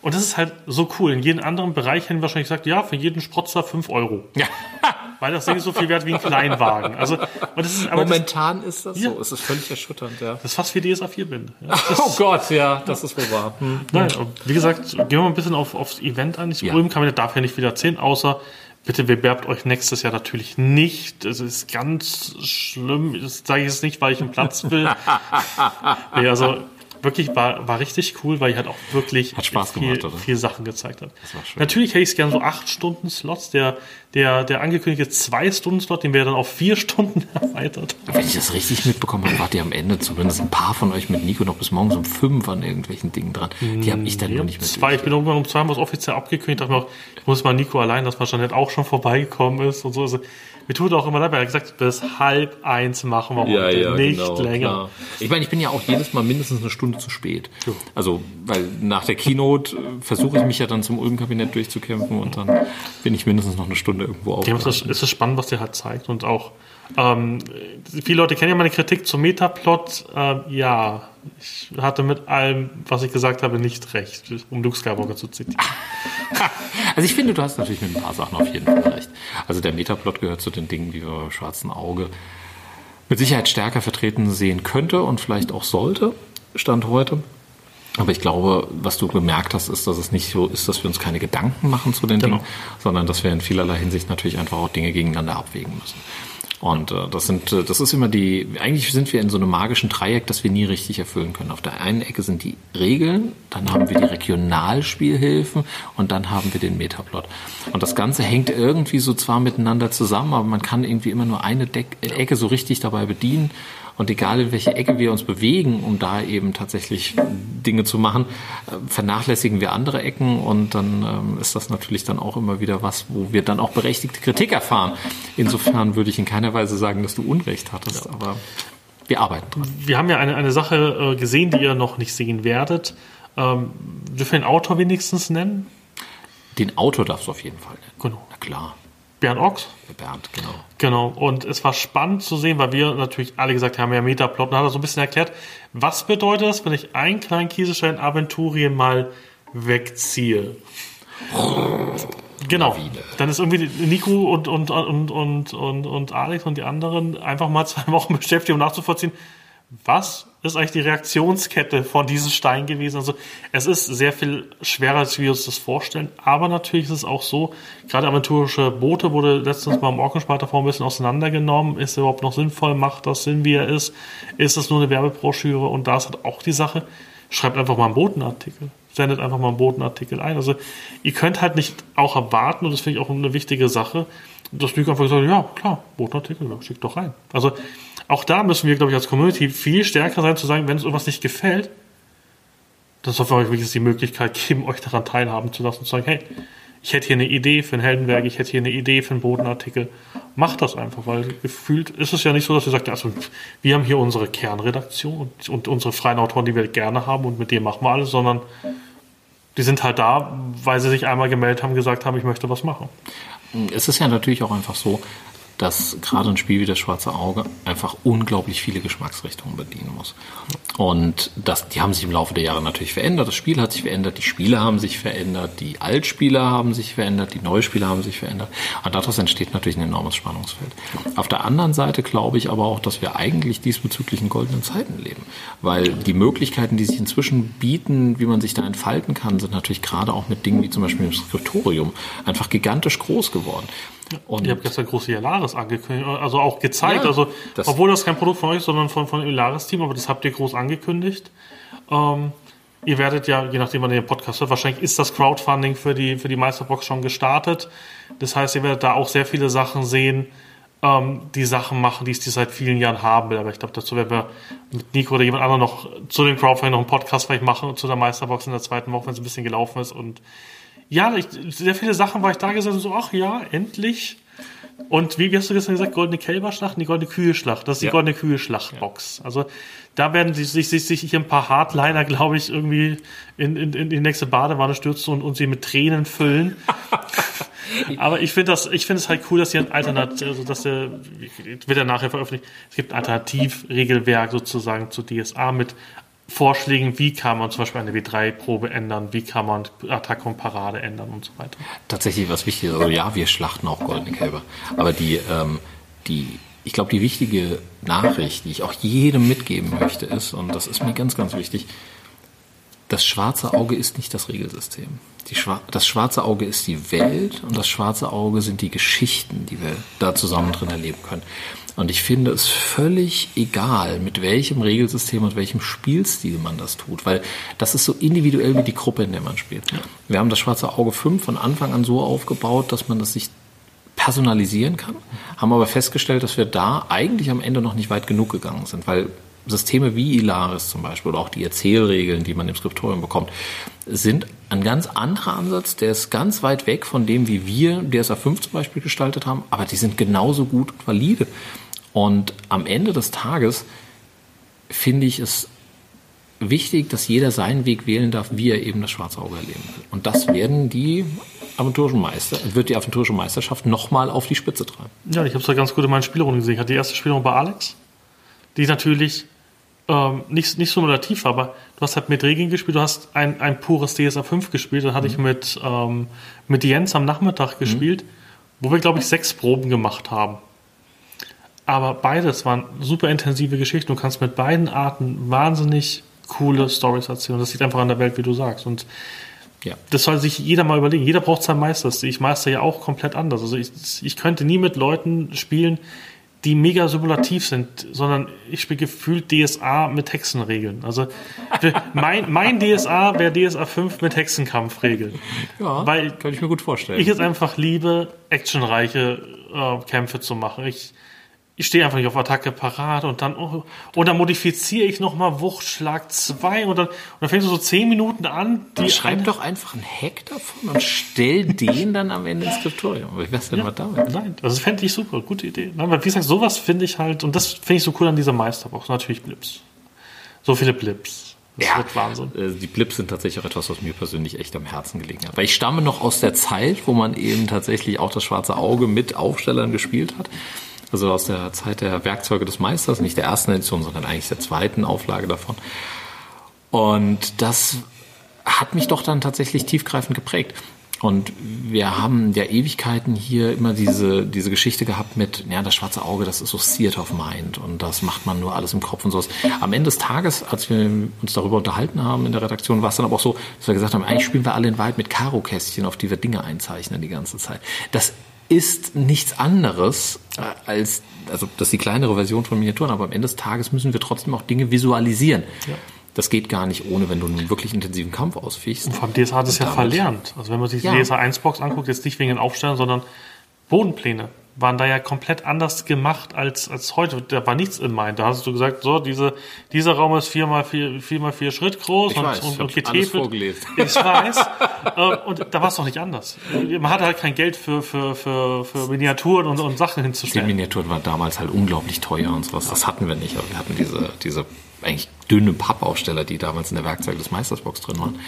Und das ist halt so cool. In jedem anderen Bereich hätten wir wahrscheinlich gesagt, ja, für jeden Sprotzer 5 Euro. Ja. Weil das Ding ist so viel wert wie ein Kleinwagen. Also, und das ist, aber Momentan das, ist das ja. so. Es ist völlig erschütternd, ja. Das ist fast wie DSA 4 bin. Ja, oh Gott, ja, das ist wohl wahr. Hm. Nein, wie gesagt, gehen wir mal ein bisschen auf, aufs Event an. Ich ja. Ulm kann man darf ja nicht wieder erzählen, außer Bitte bewerbt euch nächstes Jahr natürlich nicht. Es ist ganz schlimm. Das sage ich jetzt nicht, weil ich einen Platz will. nee, also wirklich war, war richtig cool, weil ich halt auch wirklich hat Spaß viel, gemacht, viel Sachen gezeigt hat. Natürlich hätte ich es gerne so acht Stunden Slots. Der, der, der angekündigte zwei Stunden Slot, den wäre dann auf vier Stunden erweitert. Wenn ich das richtig mitbekommen habe, wart ihr am Ende zumindest ein paar von euch mit Nico noch bis morgens um fünf an irgendwelchen Dingen dran. Die habe ich dann nee, noch nicht mehr. Zwei, ich bin irgendwann um zwei Haben wir es offiziell abgekündigt, dachte mir auch, ich muss mal Nico allein, dass man Jeanette auch schon vorbeigekommen ist und so. Also, mir tut auch immer leid, weil er gesagt bis halb eins machen wir ja, heute, ja, nicht genau, länger. Klar. Ich meine, ich bin ja auch jedes Mal mindestens eine Stunde zu spät. Also, weil nach der Keynote äh, versuche ich mich ja dann zum Ulm-Kabinett durchzukämpfen und dann bin ich mindestens noch eine Stunde irgendwo auf. Es ist spannend, was der halt zeigt und auch ähm, viele Leute kennen ja meine Kritik zum Metaplot. Ähm, ja, ich hatte mit allem, was ich gesagt habe, nicht recht, um Luke Skywalker zu zitieren. Also ich finde, du hast natürlich mit ein paar Sachen auf jeden Fall recht. Also der Metaplot gehört zu den Dingen, die wir beim schwarzen Auge mit Sicherheit stärker vertreten sehen könnte und vielleicht auch sollte, Stand heute. Aber ich glaube, was du bemerkt hast, ist, dass es nicht so ist, dass wir uns keine Gedanken machen zu den genau. Dingen, sondern dass wir in vielerlei Hinsicht natürlich einfach auch Dinge gegeneinander abwägen müssen. Und äh, das sind, äh, das ist immer die, eigentlich sind wir in so einem magischen Dreieck, das wir nie richtig erfüllen können. Auf der einen Ecke sind die Regeln, dann haben wir die Regionalspielhilfen und dann haben wir den Metaplot. Und das Ganze hängt irgendwie so zwar miteinander zusammen, aber man kann irgendwie immer nur eine Deck Ecke so richtig dabei bedienen. Und egal in welche Ecke wir uns bewegen, um da eben tatsächlich Dinge zu machen, äh, vernachlässigen wir andere Ecken und dann ähm, ist das natürlich dann auch immer wieder was, wo wir dann auch berechtigte Kritik erfahren. Insofern würde ich in keiner Weise sagen, dass du Unrecht hattest, aber wir arbeiten dran. Wir haben ja eine, eine Sache äh, gesehen, die ihr noch nicht sehen werdet. Ähm, dürfen wir den Autor wenigstens nennen? Den Autor darfst du auf jeden Fall nennen. Genau. Na klar. Bernd Ochs. Bernd, genau. Genau. Und es war spannend zu sehen, weil wir natürlich alle gesagt haben, ja, Metaplot. Und hat er so ein bisschen erklärt, was bedeutet das, wenn ich einen kleinen Kieselstein Aventurien mal wegziehe? Genau. Dann ist irgendwie Nico und, und, und, und, und, und Alex und die anderen einfach mal zwei Wochen beschäftigt, um nachzuvollziehen, was ist eigentlich die Reaktionskette von diesem Stein gewesen? Also es ist sehr viel schwerer, als wir uns das vorstellen, aber natürlich ist es auch so, gerade aventurische Boote wurde letztens beim Orkenspalter vor ein bisschen auseinandergenommen. Ist er überhaupt noch sinnvoll? Macht das Sinn, wie er ist? Ist es nur eine Werbebroschüre? Und da ist halt auch die Sache, schreibt einfach mal einen Botenartikel. Sendet einfach mal einen Botenartikel ein. Also ihr könnt halt nicht auch erwarten, und das finde ich auch eine wichtige Sache, dass Lüge einfach gesagt ja klar, Botenartikel, schickt doch rein. Also auch da müssen wir, glaube ich, als Community viel stärker sein, zu sagen, wenn es irgendwas nicht gefällt, dann soll wir euch wirklich die Möglichkeit geben, euch daran teilhaben zu lassen und zu sagen, hey, ich hätte hier eine Idee für ein Heldenwerk, ich hätte hier eine Idee für einen Bodenartikel. Macht das einfach, weil gefühlt ist es ja nicht so, dass ihr sagt, also wir haben hier unsere Kernredaktion und, und unsere freien Autoren, die wir gerne haben und mit denen machen wir alles, sondern die sind halt da, weil sie sich einmal gemeldet haben, gesagt haben, ich möchte was machen. Es ist ja natürlich auch einfach so, dass gerade ein Spiel wie das Schwarze Auge einfach unglaublich viele Geschmacksrichtungen bedienen muss. Und das, die haben sich im Laufe der Jahre natürlich verändert. Das Spiel hat sich verändert, die Spiele haben sich verändert, die Altspieler haben sich verändert, die Neuspieler haben sich verändert. Und daraus entsteht natürlich ein enormes Spannungsfeld. Auf der anderen Seite glaube ich aber auch, dass wir eigentlich diesbezüglich in goldenen Zeiten leben. Weil die Möglichkeiten, die sich inzwischen bieten, wie man sich da entfalten kann, sind natürlich gerade auch mit Dingen wie zum Beispiel im Skriptorium einfach gigantisch groß geworden. Und Ihr habt gestern große Ilaris angekündigt, also auch gezeigt. Ja, also, das obwohl das kein Produkt von euch, sondern von, von Ilaris-Team, aber das habt ihr groß angekündigt. Ähm, ihr werdet ja, je nachdem, wann ihr den Podcast hört, wahrscheinlich ist das Crowdfunding für die, für die Meisterbox schon gestartet. Das heißt, ihr werdet da auch sehr viele Sachen sehen, ähm, die Sachen machen, die es die seit vielen Jahren haben will. Aber ich glaube, dazu werden wir mit Nico oder jemand anderem noch zu dem Crowdfunding noch einen Podcast vielleicht machen und zu der Meisterbox in der zweiten Woche, wenn es ein bisschen gelaufen ist. Und ja, ich, sehr viele Sachen war ich da gesessen und so, ach ja, endlich. Und wie hast du gestern gesagt, goldene Kälberschlacht, die goldene Kühe-Schlacht. Das ist die Ja. goldene Kühe-Schlachtbox. Also da werden sich, sich, sich, sich hier ein paar Hardliner, glaube ich, irgendwie in, in, in die nächste Badewanne stürzen und, und sie mit Tränen füllen. Aber ich finde das, ich finde es halt cool, dass hier ein Alternativ, also dass der, wird ja nachher veröffentlicht, es gibt ein Alternativregelwerk sozusagen zu DSA mit Vorschlägen, wie kann man zum Beispiel eine W3-Probe ändern, wie kann man Attacke und Parade ändern und so weiter. tatsächlich was Wichtiges. Also ja, wir schlachten auch goldene Kälber. Aber die, ähm, die, ich glaube, die wichtige Nachricht, die ich auch jedem mitgeben möchte, ist, und das ist mir ganz, ganz wichtig, das schwarze Auge ist nicht das Regelsystem. Schwa das schwarze Auge ist die Welt und das schwarze Auge sind die Geschichten, die wir da zusammen drin erleben können. Und ich finde es völlig egal, mit welchem Regelsystem und welchem Spielstil man das tut, weil das ist so individuell wie die Gruppe, in der man spielt. Wir haben das schwarze Auge 5 von Anfang an so aufgebaut, dass man das sich personalisieren kann, haben aber festgestellt, dass wir da eigentlich am Ende noch nicht weit genug gegangen sind, weil Systeme wie Ilaris zum Beispiel oder auch die Erzählregeln, die man im Skriptorium bekommt, sind ein ganz anderer Ansatz, der ist ganz weit weg von dem, wie wir DSA 5 zum Beispiel gestaltet haben, aber die sind genauso gut und valide. Und am Ende des Tages finde ich es wichtig, dass jeder seinen Weg wählen darf, wie er eben das schwarze Auge erleben will. Und das werden die aventurischen Meister, wird die aventurische Meisterschaft nochmal auf die Spitze treiben. Ja, ich habe es ja ganz gut in meinen Spielrunden gesehen. Ich hatte die erste Spielrunde bei Alex, die natürlich ähm, nicht, nicht simulativ aber du hast halt mit Regeln gespielt, du hast ein, ein pures DSA 5 gespielt, dann hatte ich mit, ähm, mit Jens am Nachmittag gespielt, wo wir, glaube ich, sechs Proben gemacht haben. Aber beides waren super intensive Geschichten. Du kannst mit beiden Arten wahnsinnig coole Stories erzählen. Das liegt einfach an der Welt, wie du sagst. Und Ja. das soll sich jeder mal überlegen. Jeder braucht seinen Meister. Ich meister ja auch komplett anders. Also ich, ich könnte nie mit Leuten spielen, die mega simulativ sind, sondern ich spiele gefühlt DSA mit Hexenregeln. Also mein, mein DSA wäre DSA 5 mit Hexenkampfregeln. Ja, Weil kann ich mir gut vorstellen. ich es einfach liebe, actionreiche äh, Kämpfe zu machen. Ich, ich stehe einfach nicht auf Attacke parat und dann, oh, und dann modifiziere ich nochmal Wuchtschlag 2 und dann, und dann fängst du so 10 Minuten an. Dann Die schreib doch einfach einen Hack davon und stell den dann am Ende ins Skriptorium. Wie wär's denn mal damit? Nein, das fände ich super, gute Idee. Nein, weil wie gesagt, sowas finde ich halt, und das finde ich so cool an dieser Meisterbox, natürlich Blips. So viele Blips. Das wird Wahnsinn. äh, Die Blips sind tatsächlich auch etwas, was mir persönlich echt am Herzen gelegen hat. Weil ich stamme noch aus der Zeit, wo man eben tatsächlich auch das schwarze Auge mit Aufstellern gespielt hat. Also aus der Zeit der Werkzeuge des Meisters, nicht der ersten Edition, sondern eigentlich der zweiten Auflage davon. Und das hat mich doch dann tatsächlich tiefgreifend geprägt. Und wir haben der Ewigkeiten hier immer diese, diese Geschichte gehabt mit, ja, das schwarze Auge, das ist so Theater of Mind und das macht man nur alles im Kopf und sowas. Am Ende des Tages, als wir uns darüber unterhalten haben in der Redaktion, war es dann aber auch so, dass wir gesagt haben, eigentlich spielen wir alle in Wahrheit mit Karo-Kästchen, auf die wir Dinge einzeichnen die ganze Zeit. Das ist nichts anderes als, also das ist die kleinere Version von Miniaturen, aber am Ende des Tages müssen wir trotzdem auch Dinge visualisieren. Das geht gar nicht ohne, wenn du einen wirklich intensiven Kampf ausfichst. Vor allem DSA hat es ja verlernt. Also wenn man sich die Ja. DSA 1 Box anguckt, jetzt nicht wegen den Aufstellern, sondern Bodenpläne waren da ja komplett anders gemacht als, als heute. Da war nichts in Mind. Da hast du gesagt, so, diese, dieser Raum ist vier mal vier, vier mal vier Schritt groß Ich und, weiß, ich und, und getäfelt. vorgelesen. Ich weiß. Äh, und da war es doch nicht anders. Man hatte halt kein Geld für, für, für, für Miniaturen und, und Sachen Die hinzustellen. Miniaturen waren damals halt unglaublich teuer und sowas. Das hatten wir nicht. Aber wir hatten diese, diese eigentlich dünne Pappaufsteller, die damals in der Werkzeug des Meistersbox drin waren.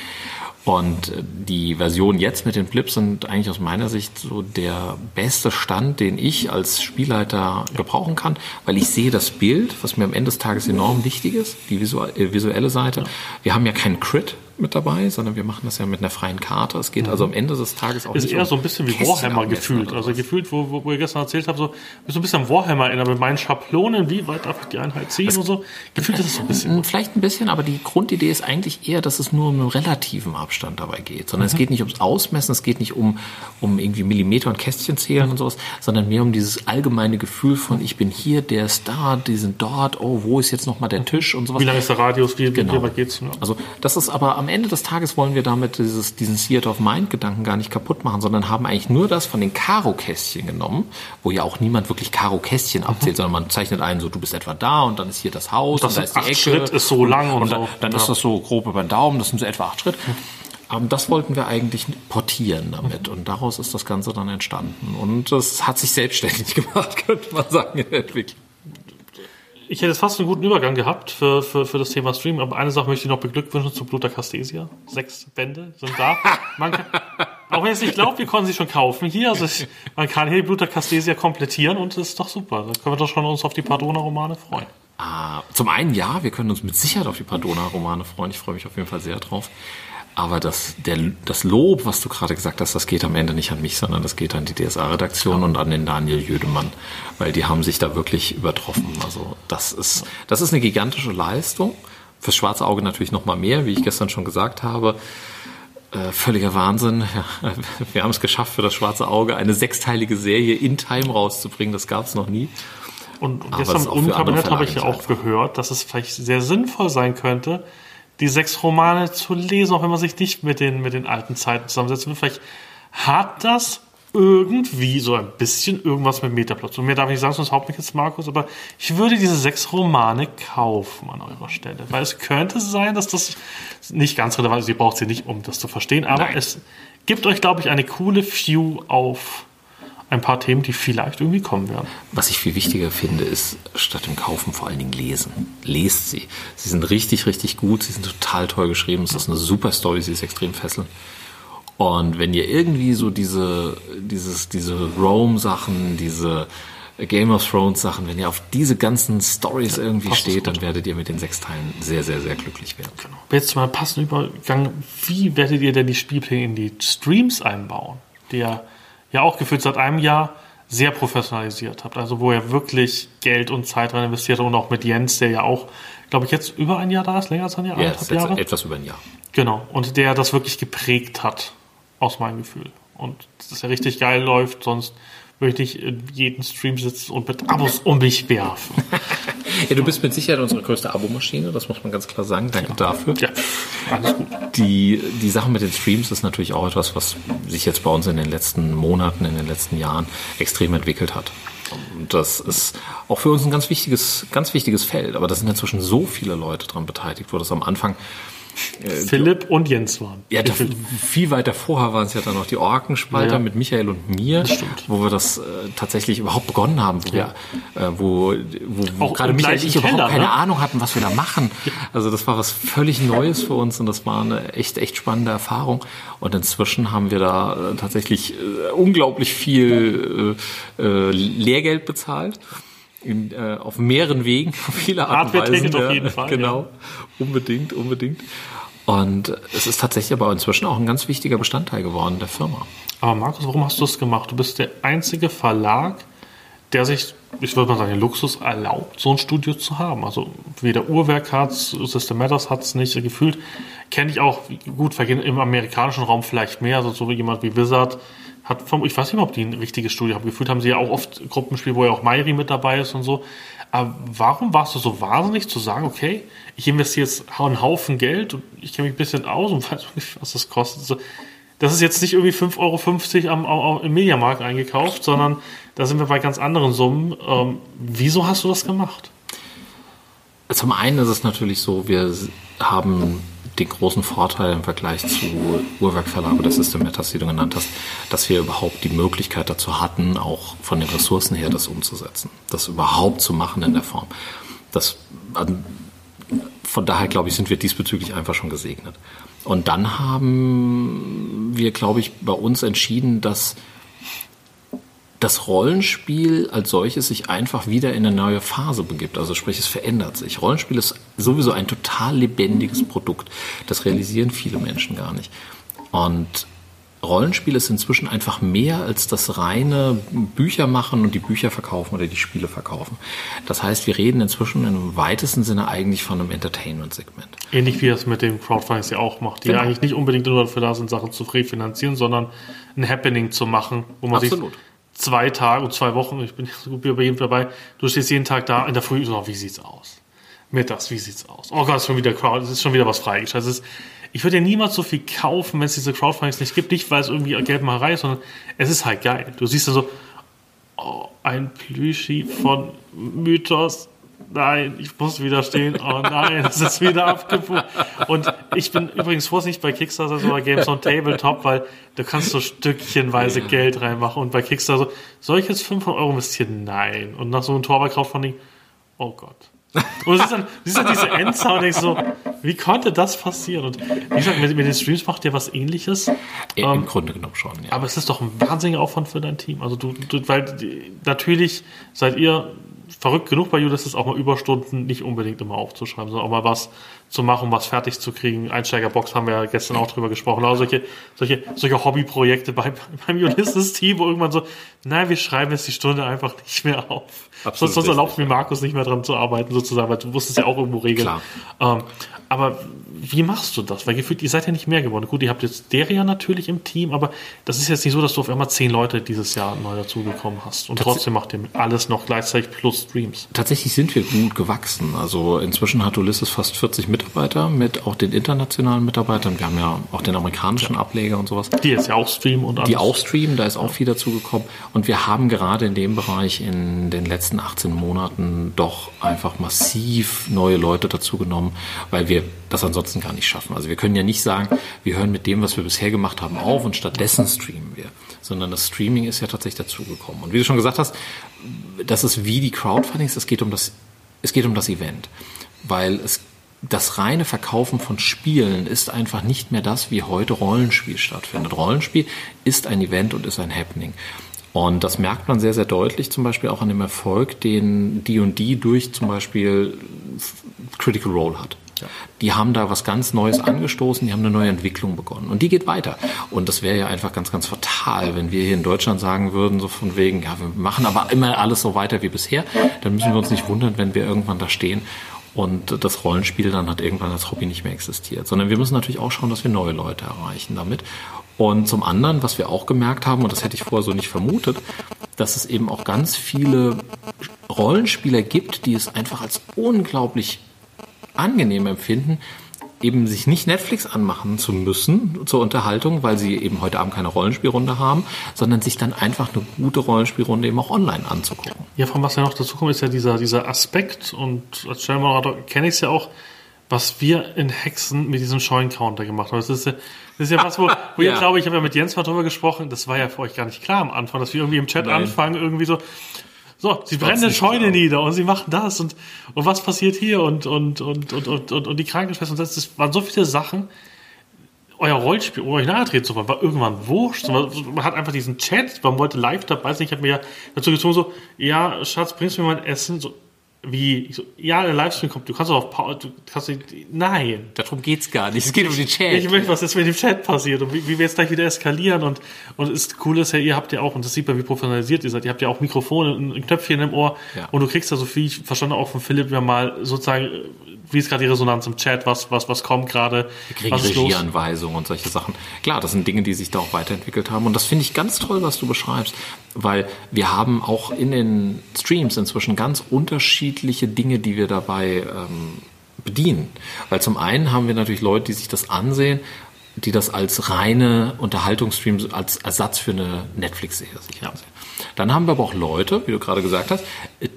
Und äh, die Version jetzt mit den Flips sind eigentlich aus meiner Sicht so der beste Stand, den ich als Spielleiter gebrauchen kann, weil ich sehe das Bild, was mir am Ende des Tages enorm wichtig ist, die äh, visuelle Seite. Wir haben ja keinen Crit mit dabei, sondern wir machen das ja mit einer freien Karte. Es geht also am Ende des Tages auch Ist nicht eher um so ein bisschen wie Kästchen Warhammer gefühlt. Also gefühlt, wo, wo, wo ihr gestern erzählt habt, so, so ein bisschen Warhammer erinnert, mit meinen Schablonen, wie weit darf ich die Einheit ziehen und so. Gefühlt ist es so ein bisschen. Vielleicht ein bisschen, aber die Grundidee ist eigentlich eher, dass es nur um einen relativen Abstand dabei geht. Sondern es geht nicht ums Ausmessen, es geht nicht um, um irgendwie Millimeter und Kästchen zählen und sowas, sondern mehr um dieses allgemeine Gefühl von, ich bin hier, der ist da, die sind dort, oh, wo ist jetzt nochmal der Tisch und sowas. Wie lang ist der Radius? Wie, Genau. wie weit geht's? Ja. Also das ist aber am Ende des Tages wollen wir damit dieses, diesen Theater of Mind-Gedanken gar nicht kaputt machen, sondern haben eigentlich nur das von den Karo-Kästchen genommen, wo ja auch niemand wirklich Karo-Kästchen Mhm. abzählt, sondern man zeichnet ein, so du bist etwa da und dann ist hier das Haus Das und da ist die acht Ecke. Schritt, ist so lang und und so. dann, dann Ja. ist das so grob über den Daumen, das sind so etwa acht Schritt. Ähm, das wollten wir eigentlich portieren damit und daraus ist das Ganze dann entstanden. Und das hat sich selbstständig gemacht, könnte man sagen, in der Entwicklung. Ich hätte fast einen guten Übergang gehabt für, für, für das Thema Stream, aber eine Sache möchte ich noch beglückwünschen zu Bluter Castesia. Sechs Bände sind da. Man kann, auch wenn ihr es nicht glaubt, wir konnten sie schon kaufen hier. Also ich, man kann hier Bluter Castesia komplettieren und das ist doch super. Da können wir doch schon uns auf die Pardona-Romane freuen. Ah, zum einen ja, wir können uns mit Sicherheit auf die Pardona-Romane freuen. Ich freue mich auf jeden Fall sehr drauf. Aber das, der, das Lob, was du gerade gesagt hast, das geht am Ende nicht an mich, sondern das geht an die DSA-Redaktion und an den Daniel Jödemann, weil die haben sich da wirklich übertroffen. Also das ist, das ist eine gigantische Leistung. Fürs schwarze Auge natürlich noch mal mehr, wie ich gestern schon gesagt habe. Äh, völliger Wahnsinn. Ja, wir haben es geschafft, für das schwarze Auge eine sechsteilige Serie in Time rauszubringen. Das gab es noch nie. Und Aber gestern im Unkabinett habe ich ja auch gehört, dass es vielleicht sehr sinnvoll sein könnte, die sechs Romane zu lesen, auch wenn man sich nicht mit den, mit den alten Zeiten zusammensetzen will. Vielleicht hat das irgendwie so ein bisschen irgendwas mit Metaplot. Und mehr darf ich nicht sagen, sonst haut mich jetzt Markus, aber ich würde diese sechs Romane kaufen an eurer Stelle. Weil es könnte sein, dass das nicht ganz relevant ist. Ihr braucht sie nicht, um das zu verstehen, aber Nein. es gibt euch, glaube ich, eine coole View auf ein paar Themen, die vielleicht irgendwie kommen werden. Was ich viel wichtiger finde, ist statt dem Kaufen vor allen Dingen lesen. Lest sie. Sie sind richtig, richtig gut. Sie sind total toll geschrieben. Es ist eine super Story. Sie ist extrem fesselnd. Und wenn ihr irgendwie so diese, dieses, diese Rome-Sachen, diese Game of Thrones-Sachen, wenn ihr auf diese ganzen Stories irgendwie passt das steht, dann werdet ihr mit den sechs Teilen sehr, sehr, sehr glücklich werden. Jetzt mal passend Übergang. Wie werdet ihr denn die Spielpläne in die Streams einbauen? Die ihr ja auch gefühlt seit einem Jahr sehr professionalisiert habt. Also wo ihr wirklich Geld und Zeit rein investiert und auch mit Jens, der ja auch, glaube ich, jetzt über ein Jahr da ist, länger als ein Jahr, Ja, anderthalb Jahre. etwas über ein Jahr. Genau. Und der das wirklich geprägt hat, aus meinem Gefühl. Und dass er richtig geil läuft, sonst würde ich nicht in jeden Stream sitzen und mit Abos um mich werfen. Ja, du bist mit Sicherheit unsere größte Abomaschine, das muss man ganz klar sagen. Danke dafür. Ja, alles gut. Die, die Sache mit den Streams ist natürlich auch etwas, was sich jetzt bei uns in den letzten Monaten, in den letzten Jahren extrem entwickelt hat. Und das ist auch für uns ein ganz wichtiges, ganz wichtiges Feld. Aber da sind inzwischen so viele Leute dran beteiligt, wo das am Anfang Philipp und Jens waren. ja, da, viel weiter vorher waren es ja dann noch die Orkenspalter Ja. mit Michael und mir, wo wir das äh, tatsächlich überhaupt begonnen haben, wo Ja. wir, äh, wo, wo, wo gerade Michael und ich überhaupt Keller, keine ne? Ahnung hatten, was wir da machen. Also das war was völlig Neues für uns und das war eine echt, echt spannende Erfahrung. Und inzwischen haben wir da äh, tatsächlich äh, unglaublich viel äh, äh, Lehrgeld bezahlt. In, äh, auf mehreren Wegen, auf viele Art und Weisen. Hardware-Ticket auf ja. jeden Fall, Genau, unbedingt, unbedingt. Und es ist tatsächlich aber inzwischen auch ein ganz wichtiger Bestandteil geworden der Firma. Aber Markus, warum hast du es gemacht? Du bist der einzige Verlag, der sich, ich würde mal sagen, den Luxus erlaubt, so ein Studio zu haben. Also weder Uhrwerk hat System Matters hat es nicht. Gefühlt kenne ich auch, gut, im amerikanischen Raum vielleicht mehr, also so wie jemand wie Wizard hat vom, ich weiß nicht ob die ein richtiges Studio haben. Gefühlt haben sie ja auch oft Gruppenspiele, wo ja auch Mairi mit dabei ist und so. Aber warum warst du so wahnsinnig zu sagen, okay, ich investiere jetzt einen Haufen Geld und ich kenne mich ein bisschen aus und weiß nicht, was das kostet. Das ist jetzt nicht irgendwie 5,50 Euro am, am, im Mediamarkt eingekauft, sondern da sind wir bei ganz anderen Summen. Ähm, wieso hast du das gemacht? Zum einen ist es natürlich so, wir haben den großen Vorteil im Vergleich zu Uhrwerkverlag oder System Matters, die du genannt hast, dass wir überhaupt die Möglichkeit dazu hatten, auch von den Ressourcen her das umzusetzen, das überhaupt zu machen in der Form. Das, von daher, glaube ich, sind wir diesbezüglich einfach schon gesegnet. Und dann haben wir, glaube ich, bei uns entschieden, dass das Rollenspiel als solches sich einfach wieder in eine neue Phase begibt. Also sprich, es verändert sich. Rollenspiel ist sowieso ein total lebendiges Produkt. Das realisieren viele Menschen gar nicht. Und Rollenspiel ist inzwischen einfach mehr als das reine Bücher machen und die Bücher verkaufen oder die Spiele verkaufen. Das heißt, wir reden inzwischen im weitesten Sinne eigentlich von einem Entertainment-Segment. Ähnlich wie es mit den Crowdfundings ja auch macht, die Genau. eigentlich nicht unbedingt nur dafür da sind, Sachen zu refinanzieren, sondern ein Happening zu machen, wo man Absolut. sich zwei Tage und zwei Wochen, ich bin so gut wie bei jedem dabei, du stehst jeden Tag da in der Früh, so, wie sieht's aus? Mittags, wie sieht's aus? Oh Gott, ist schon wieder Crowd, es ist schon wieder was freigeschaltet. Es ist ich würde ja niemals so viel kaufen, wenn es diese Crowdfundings nicht gibt. Nicht, weil es irgendwie Geldmacherei ist, sondern es ist halt geil. Du siehst dann so, oh, ein Plüschi von Mythos. Nein, ich muss wieder stehen. Oh nein, es ist wieder abgebucht. Und ich bin übrigens vorsichtig bei Kickstarter, so bei Games on Tabletop, weil du kannst so stückchenweise. Geld reinmachen. Und bei Kickstarter so, soll ich jetzt 500 Euro investieren? Nein. Und nach so einem Torwart-Crowdfunding, oh Gott. Und du siehst dann, siehst diese Endzahl und denkst so, wie konnte das passieren? Und wie gesagt, mit, mit den Streams macht ihr was ähnliches. Im ähm, Grunde genommen schon, ja. Aber es ist doch ein wahnsinniger Aufwand für dein Team. Also du, du weil die, natürlich seid ihr verrückt genug bei Ulysses auch mal Überstunden nicht unbedingt immer aufzuschreiben, sondern auch mal was zu machen, was fertig zu kriegen. Einsteigerbox haben wir ja gestern auch drüber gesprochen. Also solche, solche, solche Hobbyprojekte beim, beim Ulysses-Team, wo irgendwann so, nein, wir schreiben jetzt die Stunde einfach nicht mehr auf. Absolut sonst, sonst erlaubt mir Markus nicht mehr dran zu arbeiten, sozusagen, weil du musst es ja auch irgendwo regeln. Klar. Ähm, aber wie machst du das? Weil gefühlt, ihr seid ja nicht mehr geworden. Gut, ihr habt jetzt Deria natürlich im Team, aber das ist jetzt nicht so, dass du auf einmal zehn Leute dieses Jahr neu dazugekommen hast. Und trotzdem macht ihr alles noch gleichzeitig plus Streams. Tatsächlich sind wir gut gewachsen. Also inzwischen hat Ulysses fast 40 Mitarbeiter mit auch den internationalen Mitarbeitern. Wir haben ja auch den amerikanischen Ableger und sowas. Die jetzt ja auch streamen und alles. Die auch streamen, da ist auch viel dazugekommen. Und wir haben gerade in dem Bereich in den letzten 18 Monaten doch einfach massiv neue Leute dazugenommen, weil wir das ansonsten gar nicht schaffen. Also wir können ja nicht sagen, wir hören mit dem, was wir bisher gemacht haben, auf und stattdessen streamen wir, sondern das Streaming ist ja tatsächlich dazugekommen. Und wie du schon gesagt hast, das ist wie die Crowdfundings, es geht um das, es geht um das Event, weil es das reine Verkaufen von Spielen ist einfach nicht mehr das, wie heute Rollenspiel stattfindet. Rollenspiel ist ein Event und ist ein Happening. Und das merkt man sehr, sehr deutlich, zum Beispiel auch an dem Erfolg, den D&D durch zum Beispiel Critical Role hat. Die haben da was ganz Neues angestoßen, die haben eine neue Entwicklung begonnen. Und die geht weiter. Und das wäre ja einfach ganz, ganz fatal, wenn wir hier in Deutschland sagen würden, so von wegen, ja, wir machen aber immer alles so weiter wie bisher. Dann müssen wir uns nicht wundern, wenn wir irgendwann da stehen und das Rollenspiel dann hat irgendwann als Hobby nicht mehr existiert. Sondern wir müssen natürlich auch schauen, dass wir neue Leute erreichen damit. Und zum anderen, was wir auch gemerkt haben, und das hätte ich vorher so nicht vermutet, dass es eben auch ganz viele Rollenspieler gibt, die es einfach als unglaublich angenehm empfinden, eben sich nicht Netflix anmachen zu müssen zur Unterhaltung, weil sie eben heute Abend keine Rollenspielrunde haben, sondern sich dann einfach eine gute Rollenspielrunde eben auch online anzugucken. Ja, von was ja noch dazu kommt, ist ja dieser, dieser Aspekt und als Stellmoderator kenne ich es ja auch, was wir in Hexen mit diesem Scheuen-Counter gemacht haben. Das ist ja, das ist ja was, wo, wo ja. ihr, glaube ich, habe ja mit Jens mal drüber gesprochen, das war ja für euch gar nicht klar am Anfang, dass wir irgendwie im Chat Nein. anfangen, irgendwie so, so, sie brennen eine Scheune nieder und sie machen das und, und was passiert hier und, und, und, und, und, und, und die Krankenschwester und das, das waren so viele Sachen. Euer Rollspiel, um euch nahe zu wollen, war irgendwann wurscht. Man hat einfach diesen Chat, man wollte live dabei sein. Ich habe mir ja dazu gezwungen, so, ja, Schatz, bringst du mir mein Essen? So, wie? So, ja, der Livestream kommt. Du kannst doch auf Pause. Du kannst nein. Darum geht's gar nicht. Es geht um den Chat. Ich möchte, was jetzt mit dem Chat passiert und wie, wie wir jetzt gleich wieder eskalieren. Und, und das Coole ist ja, ihr habt ja auch, und das sieht man, wie professionalisiert ihr seid, ihr habt ja auch Mikrofone, ein Knöpfchen im Ohr. Ja. Und du kriegst ja so viel, ich verstanden auch von Philipp, ja mal sozusagen wie ist gerade die Resonanz im Chat, was, was, was kommt gerade. Wir kriegen Regieanweisungen und solche Sachen. Klar, das sind Dinge, die sich da auch weiterentwickelt haben. Und das finde ich ganz toll, was du beschreibst, weil wir haben auch in den Streams inzwischen ganz unterschiedliche Dinge, die wir dabei ähm, bedienen. Weil zum einen haben wir natürlich Leute, die sich das ansehen, die das als reine Unterhaltungsstream, als Ersatz für eine Netflix-Serie sich ansehen. Dann haben wir aber auch Leute, wie du gerade gesagt hast,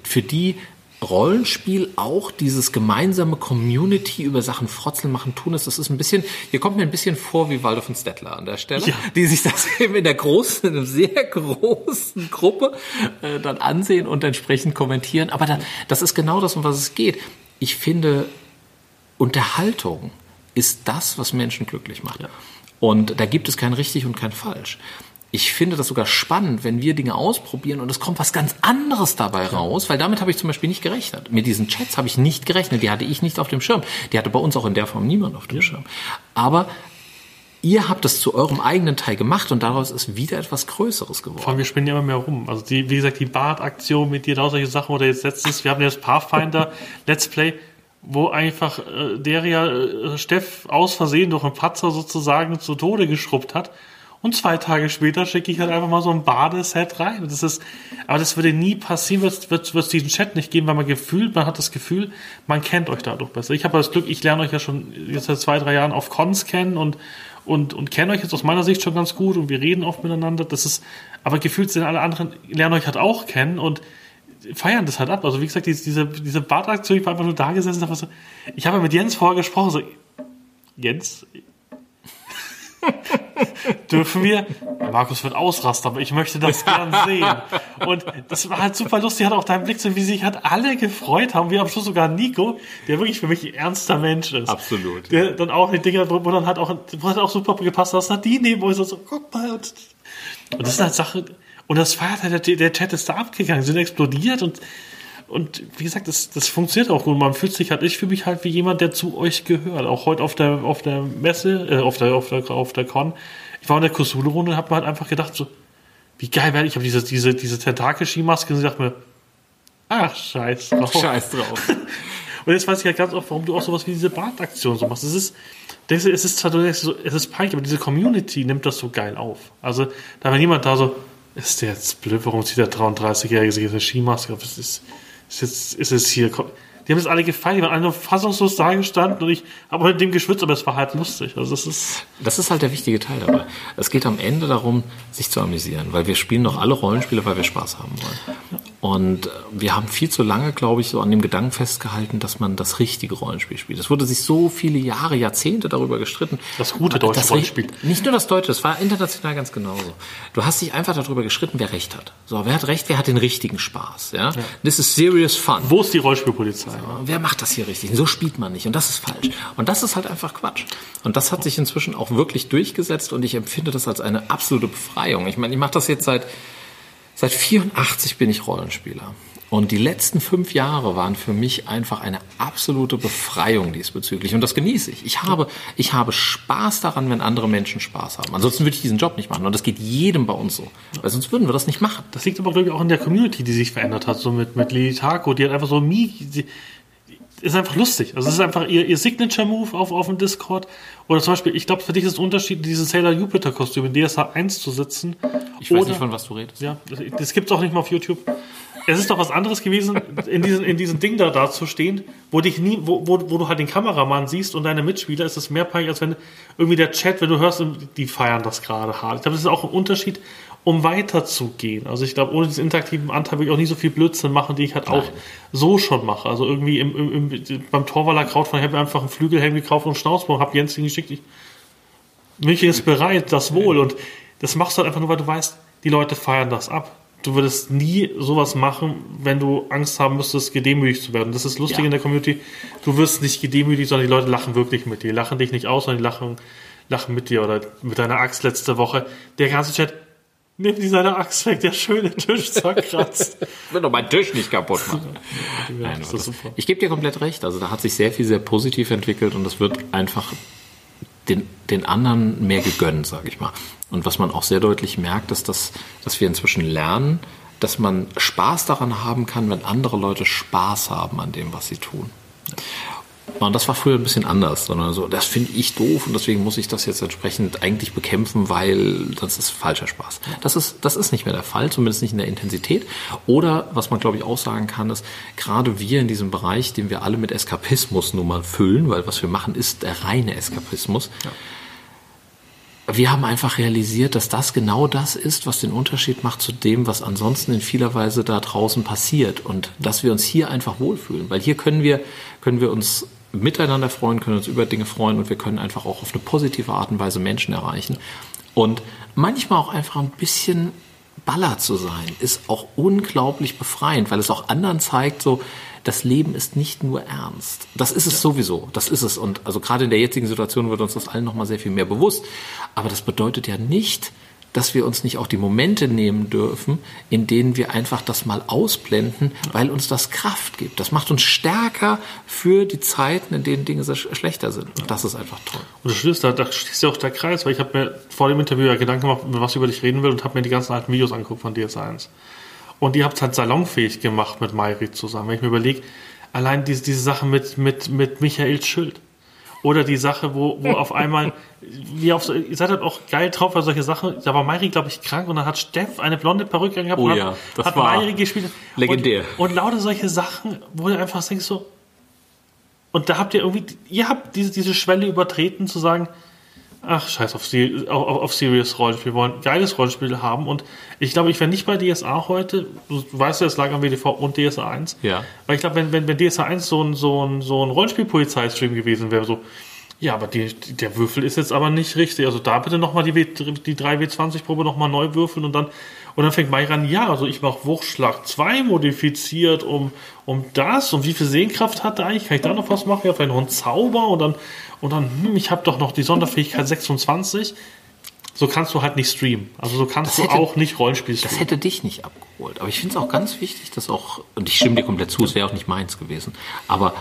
für die Rollenspiel auch dieses gemeinsame Community über Sachen frotzeln machen tun ist. Das ist ein bisschen, hier kommt mir ein bisschen vor wie Waldo von Stettler an der Stelle, ja. die sich das eben in der großen, in einer sehr großen Gruppe äh, dann ansehen und entsprechend kommentieren. Aber dann, das ist genau das, um was es geht. Ich finde, Unterhaltung ist das, was Menschen glücklich macht. Ja. Und da gibt es kein richtig und kein falsch ich finde das sogar spannend, wenn wir Dinge ausprobieren und es kommt was ganz anderes dabei raus, weil damit habe ich zum Beispiel nicht gerechnet. Mit diesen Chats habe ich nicht gerechnet, die hatte ich nicht auf dem Schirm. Die hatte bei uns auch in der Form niemand auf dem. Schirm. Aber ihr habt es zu eurem eigenen Teil gemacht und daraus ist wieder etwas Größeres geworden. Vor allem, wir spinnen ja immer mehr rum. Also die, wie gesagt, die Bart-Aktion mit dir, da solche Sachen oder jetzt letztens, wir haben das Pathfinder Let's Play, wo einfach äh, der ja äh, Steff aus Versehen durch einen Patzer sozusagen zu Tode geschrubbt hat Und zwei Tage später schicke ich halt einfach mal so ein Badeset rein. Das ist, aber das würde nie passieren, wird, es diesen Chat nicht geben, weil man gefühlt, man hat das Gefühl, man kennt euch dadurch besser. Ich habe das Glück, ich lerne euch ja schon jetzt seit zwei, drei Jahren auf Cons kennen und, und, und kenne euch jetzt aus meiner Sicht schon ganz gut und wir reden oft miteinander. Das ist, aber gefühlt sind alle anderen, lernen euch halt auch kennen und feiern das halt ab. Also wie gesagt, diese, diese, diese Badaktion, ich war einfach nur da gesessen so, ich habe mit Jens vorher gesprochen, so, Jens, dürfen wir? Markus wird ausrasten, aber ich möchte das gern sehen. Und das war halt super lustig, hat auch dein Blick so, wie sich halt alle gefreut haben, wie am Schluss sogar Nico, der wirklich für mich ein ernster Mensch ist. Absolut. Der dann auch die Dinge, wo dann halt auch, wo hat auch super gepasst, dass Nadine neben uns so, guck mal. Und, und das sind halt Sachen, und das halt, der, der Chat ist da abgegangen, sind explodiert und und wie gesagt, das, das funktioniert auch gut. Man fühlt sich halt, ich fühle mich halt wie jemand, der zu euch gehört. Auch heute auf der, auf der Messe, äh, auf der, auf der, auf der Con. Ich war in der Kusule-Runde und habe mir halt einfach gedacht, so, wie geil wäre ich. Habe diese, diese, diese Tentakel-Skimaske und ich dachte mir, ach, scheiß drauf. Scheiß drauf. und jetzt weiß ich ja halt ganz oft, warum du auch sowas wie diese Badaktion so machst. Es ist, denkst du, es ist zwar, denkst es ist peinlich, aber diese Community nimmt das so geil auf. Also, da wenn jemand da so, ist der jetzt blöd, warum zieht der 33-Jährige sich eine Skimaske auf? Das ist, ist jetzt, ist es hier, die haben es alle gefeiert, die waren alle fassungslos da gestanden und ich habe mit dem geschwitzt, aber es war halt lustig. Also das ist. Das ist halt der wichtige Teil dabei. Es geht am Ende darum, sich zu amüsieren, weil wir spielen doch alle Rollenspiele, weil wir Spaß haben wollen. Und äh, wir haben viel zu lange, glaube ich, so an dem Gedanken festgehalten, dass man das richtige Rollenspiel spielt. Es wurde sich so viele Jahre, Jahrzehnte darüber gestritten. Das gute deutsche das, Rollenspiel. Nicht nur das deutsche, es war international ganz genauso. Du hast dich einfach darüber gestritten, wer recht hat. So, wer hat recht, wer hat den richtigen Spaß, ja? ja. This is serious fun. Wo ist die Rollspielpolizei? So, wer macht das hier richtig? So spielt man nicht und das ist falsch. Und das ist halt einfach Quatsch. Und das hat sich inzwischen auch wirklich durchgesetzt und ich empfinde das als eine absolute Befreiung. Ich meine, ich mache das jetzt seit Seit 84 bin ich Rollenspieler. Und die letzten fünf Jahre waren für mich einfach eine absolute Befreiung diesbezüglich. Und das genieße ich. Ich habe, ich habe Spaß daran, wenn andere Menschen Spaß haben. Ansonsten würde ich diesen Job nicht machen. Und das geht jedem bei uns so. Weil sonst würden wir das nicht machen. Das liegt aber, glaube ich, auch in der Community, die sich verändert hat. So mit, mit Lili Taco. Die hat einfach so, ist einfach lustig. Also es ist einfach ihr, ihr Signature-Move auf, auf dem Discord. Oder zum Beispiel, ich glaube, für dich ist es ein Unterschied, dieses Sailor Jupiter-Kostüm in DSH 1 zu sitzen. Ich weiß oder, nicht, von was du redest. Ja, das, das gibt's auch nicht mal auf YouTube. Es ist doch was anderes gewesen, in diesem in diesen Ding da, da zu stehen, wo dich nie, wo, wo, wo du halt den Kameramann siehst und deine Mitspieler, ist es mehr peinlich, als wenn irgendwie der Chat, wenn du hörst, die feiern das gerade hart. Ich glaube, das ist auch ein Unterschied, um weiterzugehen. Also ich glaube, ohne diesen interaktiven Anteil würde ich auch nicht so viel Blödsinn machen, die ich halt Nein. auch so schon mache. Also irgendwie im, im, im, beim Torwaller Krautfall habe ich einfach einen Flügelhelm gekauft und einen Schnauzbaum, habe Jens geschickt. Ich, München ist bereit, das wohl. Und das machst du halt einfach nur, weil du weißt, die Leute feiern das ab. Du würdest nie sowas machen, wenn du Angst haben müsstest, gedemütigt zu werden. Das ist lustig ja. in der Community. Du wirst nicht gedemütigt, sondern die Leute lachen wirklich mit dir. Die lachen dich nicht aus, sondern die lachen, lachen mit dir oder mit deiner Axt letzte Woche. Der ganze Chat, Nimm die seine Axt weg, der schöne Tisch zerkratzt. ich will doch meinen Tisch nicht kaputt machen. Ja, Nein, das, ich gebe dir komplett recht. Also da hat sich sehr viel sehr positiv entwickelt und es wird einfach den, den anderen mehr gegönnt, sage ich mal. Und was man auch sehr deutlich merkt, ist, dass, dass wir inzwischen lernen, dass man Spaß daran haben kann, wenn andere Leute Spaß haben an dem, was sie tun. Und das war früher ein bisschen anders, sondern so, das finde ich doof und deswegen muss ich das jetzt entsprechend eigentlich bekämpfen, weil das ist falscher Spaß. Das ist, das ist nicht mehr der Fall, zumindest nicht in der Intensität. Oder, was man glaube ich auch sagen kann, ist, gerade wir in diesem Bereich, den wir alle mit Eskapismus nun mal füllen, weil was wir machen, ist der reine Eskapismus. Ja wir haben einfach realisiert, dass das genau das ist, was den Unterschied macht zu dem, was ansonsten in vieler Weise da draußen passiert und dass wir uns hier einfach wohlfühlen, weil hier können wir können wir uns miteinander freuen, können uns über Dinge freuen und wir können einfach auch auf eine positive Art und Weise Menschen erreichen. Und manchmal auch einfach ein bisschen Baller zu sein, ist auch unglaublich befreiend, weil es auch anderen zeigt, so, das Leben ist nicht nur ernst. Das ist es sowieso. Das ist es. Und also gerade in der jetzigen Situation wird uns das allen nochmal sehr viel mehr bewusst. Aber das bedeutet ja nicht, dass wir uns nicht auch die Momente nehmen dürfen, in denen wir einfach das mal ausblenden, weil uns das Kraft gibt. Das macht uns stärker für die Zeiten, in denen Dinge schlechter sind. Und das ist einfach toll. Und du schließt da, da schließt ja auch der Kreis, weil ich habe mir vor dem Interview ja Gedanken gemacht, was ich über dich reden will und habe mir die ganzen alten Videos angeguckt von DS1. Und ihr habt es halt salonfähig gemacht mit Mairi zusammen. Wenn ich mir überlege, allein diese, diese Sache mit, mit, mit Michael Schild Oder die Sache, wo, wo auf einmal, wie auf so, ihr seid halt auch geil drauf bei solche Sachen. Da war Mayri, glaube ich, krank und dann hat Steff eine blonde Perücke gehabt Oh und ja, hat, das hat war Mayri gespielt. legendär. Und, und lauter solche Sachen, wo du einfach denkst so, und da habt ihr irgendwie, ihr habt diese, diese Schwelle übertreten zu sagen, ach scheiß auf, auf, auf Serious Rollenspiel, wir wollen ein geiles Rollenspiel haben und ich glaube, ich wäre nicht bei DSA heute, du weißt ja, es lag am WDV und DSA 1, Ja. weil ich glaube, wenn, wenn, wenn DSA 1 so ein, so ein, so ein Rollenspiel-Polizeistream gewesen wäre, so, ja, aber die, die, der Würfel ist jetzt aber nicht richtig. Also da bitte nochmal die, W- die 3W20-Probe nochmal neu würfeln und dann, und dann fängt Mai an, ja, also ich mache Wuchtschlag 2 modifiziert um, um das und wie viel Sehkraft hat er eigentlich? Kann ich da noch was machen? Ja, vielleicht noch einen Zauber und dann, und dann, hm, ich habe doch noch die Sonderfähigkeit 26. So kannst du halt nicht streamen. Also so kannst Das du hätte- auch nicht Rollenspiel Das streamen. hätte dich nicht abgeholt. Aber ich finde es auch ganz wichtig, dass auch, und ich stimme dir komplett zu, es wäre auch nicht meins gewesen. Aber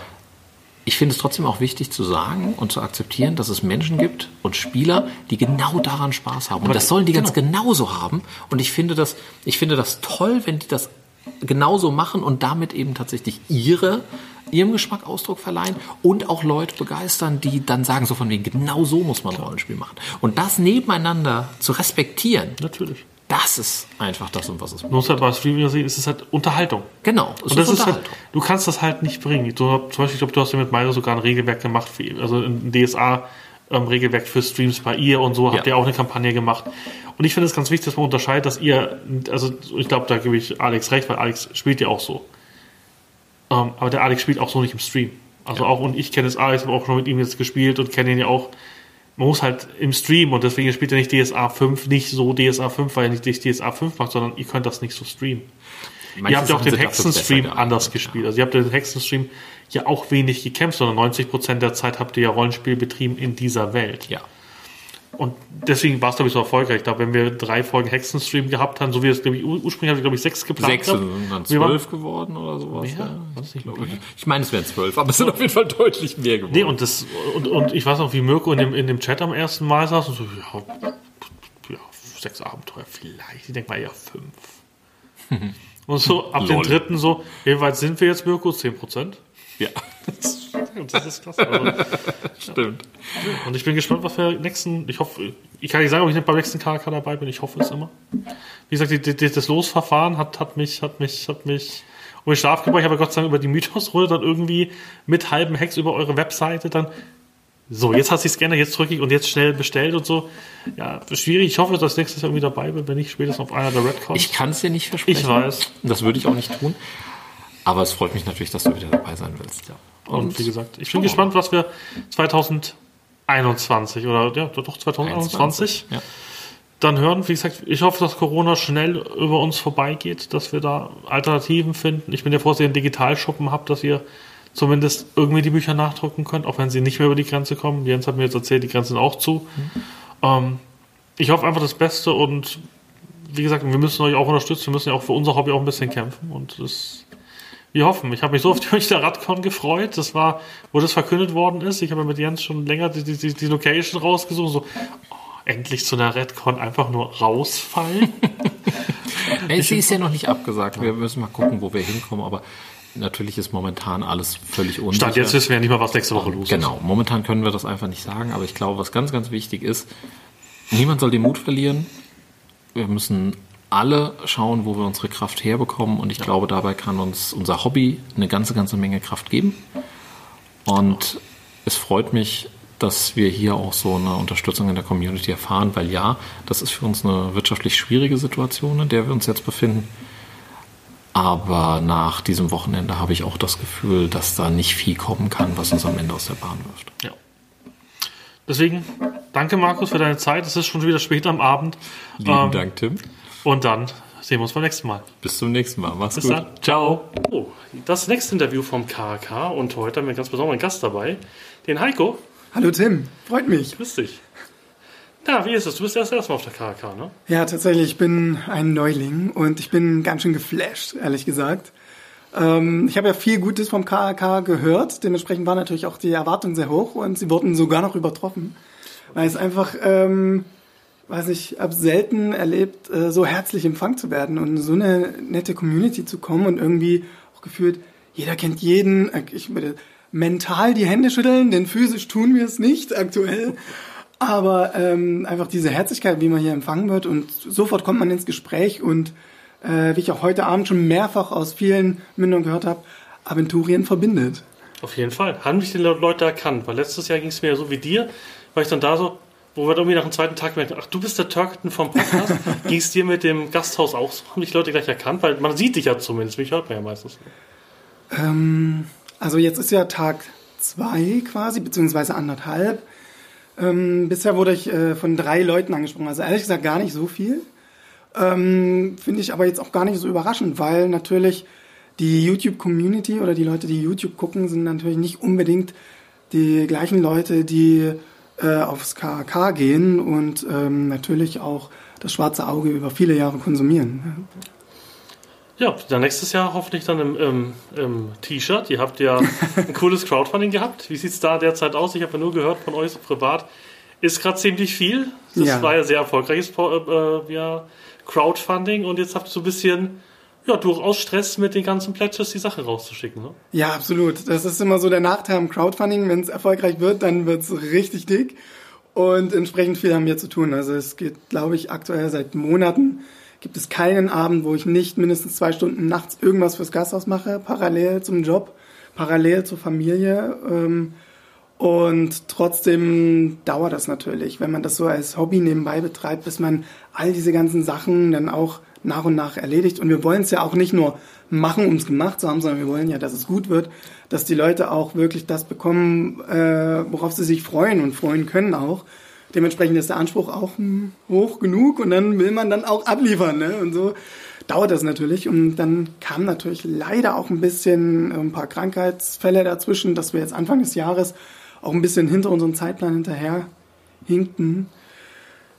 ich finde es trotzdem auch wichtig zu sagen und zu akzeptieren, dass es Menschen gibt und Spieler, die genau daran Spaß haben. Und das sollen die ganz genauso haben. Und ich finde das, ich finde das toll, wenn die das genauso machen und damit eben tatsächlich ihre, ihrem Geschmack Ausdruck verleihen und auch Leute begeistern, die dann sagen, so von wegen, genau so muss man Rollenspiel machen. Und das nebeneinander zu respektieren, Natürlich. das ist einfach das, um was es Du musst halt bei Streaming sehen, es ist halt Unterhaltung. Genau, es Und das ist halt, Unterhaltung. du kannst das halt nicht bringen. Du, zum Beispiel, ich glaube, du hast ja mit Mario sogar ein Regelwerk gemacht, für, also ein DSA-Regelwerk für Streams bei ihr und so, habt Ja. ihr auch eine Kampagne gemacht. Und ich finde es ganz wichtig, dass man unterscheidet, dass ihr, also ich glaube, da gebe ich Alex recht, weil Alex spielt ja auch so. Ähm, aber der Alex spielt auch so nicht im Stream. Also auch, und ich kenne jetzt Alex, habe auch schon mit ihm jetzt gespielt und kenne ihn ja auch. Man muss halt im Stream und deswegen spielt er nicht DSA 5, nicht so DSA 5, weil er nicht DSA 5 macht, sondern ihr könnt das nicht so streamen Manche ihr habt ja auch den Hexenstream anders gespielt. Also ihr habt den Hexenstream ja auch wenig gekämpft, sondern 90% der Zeit habt ihr ja Rollenspiel betrieben in dieser Welt. Ja. Und deswegen war es, glaube ich, so erfolgreich. Ich glaube, wenn wir drei Folgen Hexenstream gehabt haben, so wie es, glaube ich, ur- ursprünglich habe ich, glaube ich, sechs geplant. Sechs gehabt. sind dann zwölf geworden oder sowas. Mehr? Ja, Weiß nicht, glaub ich. ich meine, es wären zwölf, aber es sind auf jeden Fall deutlich mehr geworden. Nee, und das, und, und ich weiß noch, wie Mirko in dem, in dem Chat am ersten Mal saß und so, ja, ja sechs Abenteuer vielleicht. Ich denke mal eher fünf. Und so ab dem dritten so, wie weit sind wir jetzt, Mirko? Zehn Prozent? ja, Das ist klasse. Also, stimmt. Und ich bin gespannt, was wir nächsten, ich hoffe, ich kann nicht sagen, ob ich nicht beim nächsten KK dabei bin, ich hoffe es immer. Wie gesagt, die, die, das Losverfahren hat, hat mich, hat mich, hat mich um den Schlaf gebracht. Ich habe Gott sei Dank über die Mythos-Runde dann irgendwie mit halben Hex über eure Webseite dann, so, jetzt hat sie Scanner, jetzt drücke ich und jetzt schnell bestellt und so. Ja, schwierig. Ich hoffe, dass ich nächstes Jahr irgendwie dabei bin, wenn nicht spätestens auf einer der Redcons. Ich kann es dir nicht versprechen. Ich weiß. Das würde ich auch nicht tun. Aber es freut mich natürlich, dass du wieder dabei sein willst. Ja. Und wie gesagt, ich bin gespannt, was wir 2021 oder ja, doch 2021 Ja. dann hören. Wie gesagt, ich hoffe, dass Corona schnell über uns vorbeigeht, dass wir da Alternativen finden. Ich bin ja froh, dass ihr einen Digitalschuppen habt, dass ihr zumindest irgendwie die Bücher nachdrucken könnt, auch wenn sie nicht mehr über die Grenze kommen. Jens hat mir jetzt erzählt, die Grenzen auch zu. Ähm, ich hoffe einfach das Beste und wie gesagt, wir müssen euch auch unterstützen. Wir müssen ja auch für unser Hobby auch ein bisschen kämpfen und das wir hoffen. Ich habe mich so auf die Münchner Radcon gefreut. Das war, wo das verkündet worden ist. Ich habe mit Jens schon länger die, die, die Location rausgesucht. So, oh, endlich zu einer Redcon einfach nur rausfallen. Ey, sie ist ja noch nicht abgesagt. Wir müssen mal gucken, wo wir hinkommen. Aber natürlich ist momentan alles völlig unsicher. Stand jetzt wissen wir ja nicht mal, was nächste Woche los ist. Genau, momentan können wir das einfach nicht sagen, aber ich glaube, was ganz, ganz wichtig ist, niemand soll den Mut verlieren. Wir müssen alle schauen, wo wir unsere Kraft herbekommen und ich glaube, dabei kann uns unser Hobby eine ganze, ganze Menge Kraft geben. Und es freut mich, dass wir hier auch so eine Unterstützung in der Community erfahren, weil ja, das ist für uns eine wirtschaftlich schwierige Situation, in der wir uns jetzt befinden. Aber nach diesem Wochenende habe ich auch das Gefühl, dass da nicht viel kommen kann, was uns am Ende aus der Bahn wirft. Ja. Deswegen, danke Markus für deine Zeit. Es ist schon wieder spät am Abend. Ähm, Dank, Tim. Und dann sehen wir uns beim nächsten Mal. Bis zum nächsten Mal. Mach's Bis gut. dann. Ciao. Oh, das nächste Interview vom KK und heute haben wir einen ganz besonderen Gast dabei, den Heiko. Hallo Tim, freut mich. Grüß dich. Na, wie ist es? Du bist erst erstmal auf der KK, ne? Ja, tatsächlich, ich bin ein Neuling und ich bin ganz schön geflasht, ehrlich gesagt. Ähm, ich habe ja viel Gutes vom KAK gehört, dementsprechend war natürlich auch die Erwartung sehr hoch und sie wurden sogar noch übertroffen. Weil es einfach, ähm, weiß ich, habe selten erlebt, äh, so herzlich empfangen zu werden und so eine nette Community zu kommen und irgendwie auch gefühlt, jeder kennt jeden. Ich würde mental die Hände schütteln, denn physisch tun wir es nicht aktuell. Aber ähm, einfach diese Herzlichkeit, wie man hier empfangen wird und sofort kommt man ins Gespräch und äh, wie ich auch heute Abend schon mehrfach aus vielen Mündern gehört habe, Aventurien verbindet. Auf jeden Fall. Haben mich die Leute erkannt, weil letztes Jahr ging es mir so wie dir, war ich dann da so, wo wir irgendwie nach dem zweiten Tag merken, ach, du bist der Turkton vom Podcast. ging es dir mit dem Gasthaus auch so? Haben dich Leute gleich erkannt? Weil man sieht dich ja zumindest, mich hört man ja meistens. Ähm, also jetzt ist ja Tag zwei quasi, beziehungsweise anderthalb. Ähm, bisher wurde ich äh, von drei Leuten angesprochen, also ehrlich gesagt gar nicht so viel. Ähm, Finde ich aber jetzt auch gar nicht so überraschend, weil natürlich die YouTube-Community oder die Leute, die YouTube gucken, sind natürlich nicht unbedingt die gleichen Leute, die äh, aufs KK gehen und ähm, natürlich auch das schwarze Auge über viele Jahre konsumieren. Ja, dann nächstes Jahr hoffentlich dann im, im, im T-Shirt. Ihr habt ja ein cooles Crowdfunding gehabt. Wie sieht es da derzeit aus? Ich habe ja nur gehört von euch so privat. Ist gerade ziemlich viel. Das ja. war ja sehr erfolgreiches äh, ja, Crowdfunding und jetzt habt ihr so ein bisschen ja, durchaus Stress mit den ganzen Pledges die Sache rauszuschicken. Ne? Ja, absolut. Das ist immer so der Nachteil am Crowdfunding. Wenn es erfolgreich wird, dann wird es richtig dick. Und entsprechend viel haben wir zu tun. Also es geht, glaube ich, aktuell seit Monaten gibt es keinen Abend, wo ich nicht mindestens zwei Stunden nachts irgendwas fürs Gasthaus mache, parallel zum Job, parallel zur Familie. Ähm, und trotzdem dauert das natürlich, wenn man das so als Hobby nebenbei betreibt, bis man all diese ganzen Sachen dann auch nach und nach erledigt. Und wir wollen es ja auch nicht nur machen, um es gemacht zu haben, sondern wir wollen ja, dass es gut wird, dass die Leute auch wirklich das bekommen, äh, worauf sie sich freuen und freuen können auch. Dementsprechend ist der Anspruch auch hoch genug und dann will man dann auch abliefern. Ne? Und so dauert das natürlich. Und dann kam natürlich leider auch ein bisschen ein paar Krankheitsfälle dazwischen, dass wir jetzt Anfang des Jahres auch ein bisschen hinter unserem Zeitplan hinterher hinkten.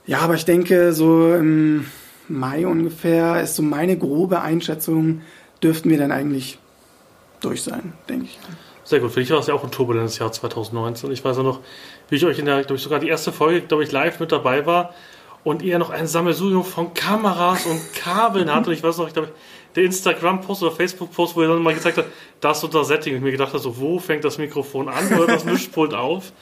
Ja, aber ich denke, so im Mai ungefähr ist so meine grobe Einschätzung, dürften wir dann eigentlich durch sein, denke ich. Sehr gut. Für dich war es ja auch ein turbulentes Jahr 2019. Ich weiß ja noch, wie ich euch in der, glaube ich, sogar die erste Folge, glaube ich, live mit dabei war und ihr noch ein Sammelsurium von Kameras und Kabeln hattet. Ich weiß noch, ich glaube, der Instagram-Post oder Facebook-Post, wo ihr dann mal gezeigt habt, das und das Setting. Und ich mir gedacht habe, so, wo fängt das Mikrofon an oder das Mischpult auf?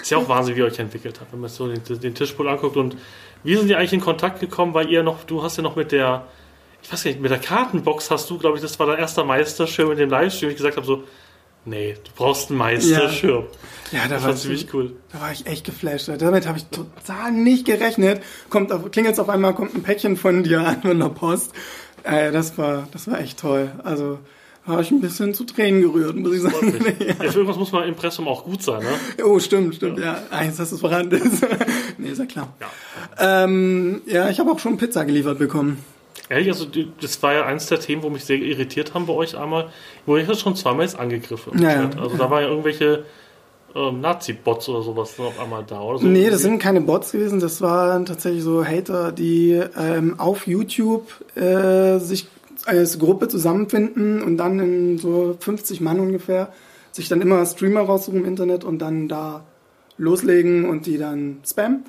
Ist ja auch Wahnsinn, wie ihr euch entwickelt habt, wenn man so den, den Tischpult anguckt und wie sind die eigentlich in Kontakt gekommen? Weil ihr noch, du hast ja noch mit der, ich weiß nicht, mit der Kartenbox hast du, glaube ich, das war dein erster Meisterschirm in dem Livestream, ich gesagt habe so, nee, du brauchst einen Meisterschirm. Ja, ja da das war ziemlich cool. Da war ich echt geflasht. Damit habe ich total nicht gerechnet. Kommt klingelt auf einmal, kommt ein Päckchen von dir an von der Post. Äh, das war, das war echt toll. Also war ich ein bisschen zu Tränen gerührt, muss ich sagen. ja. ja, für irgendwas muss man Impressum auch gut sein, ne? Oh, stimmt, stimmt, ja. ja. Eins, dass es vorhanden ist. nee, ist ja klar. Ja, ähm, ja ich habe auch schon Pizza geliefert bekommen. Ehrlich, also das war ja eins der Themen, wo mich sehr irritiert haben bei euch einmal, wo ich das schon zweimal jetzt angegriffen ja, ja, Also da war ja irgendwelche ähm, Nazi-Bots oder sowas auf einmal da, oder so? Nee, das sind keine Bots gewesen, das waren tatsächlich so Hater, die ähm, auf YouTube äh, sich als Gruppe zusammenfinden und dann in so 50 Mann ungefähr sich dann immer Streamer raussuchen im Internet und dann da loslegen und die dann spammen.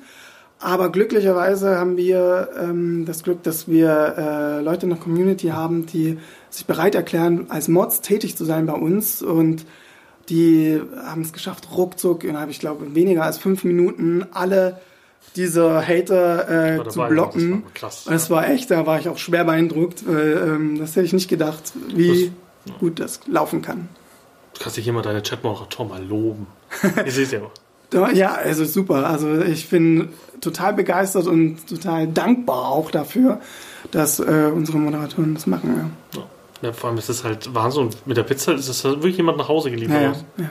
Aber glücklicherweise haben wir ähm, das Glück, dass wir äh, Leute in der Community haben, die sich bereit erklären, als Mods tätig zu sein bei uns und die haben es geschafft, ruckzuck ich glaube, weniger als fünf Minuten alle diese Hater äh, zu blocken. Das war, krass, das war echt, da war ich auch schwer beeindruckt. Weil, ähm, das hätte ich nicht gedacht, wie das, ja. gut das laufen kann. Du kannst dich immer deine Chatmoderator mal loben. Ihr seht ja Ja, also super. Also ich bin total begeistert und total dankbar auch dafür, dass äh, unsere Moderatoren das machen. Ja. ja. vor allem ist es halt Wahnsinn. Mit der Pizza ist es wirklich jemand nach Hause geliefert. Ja, ja.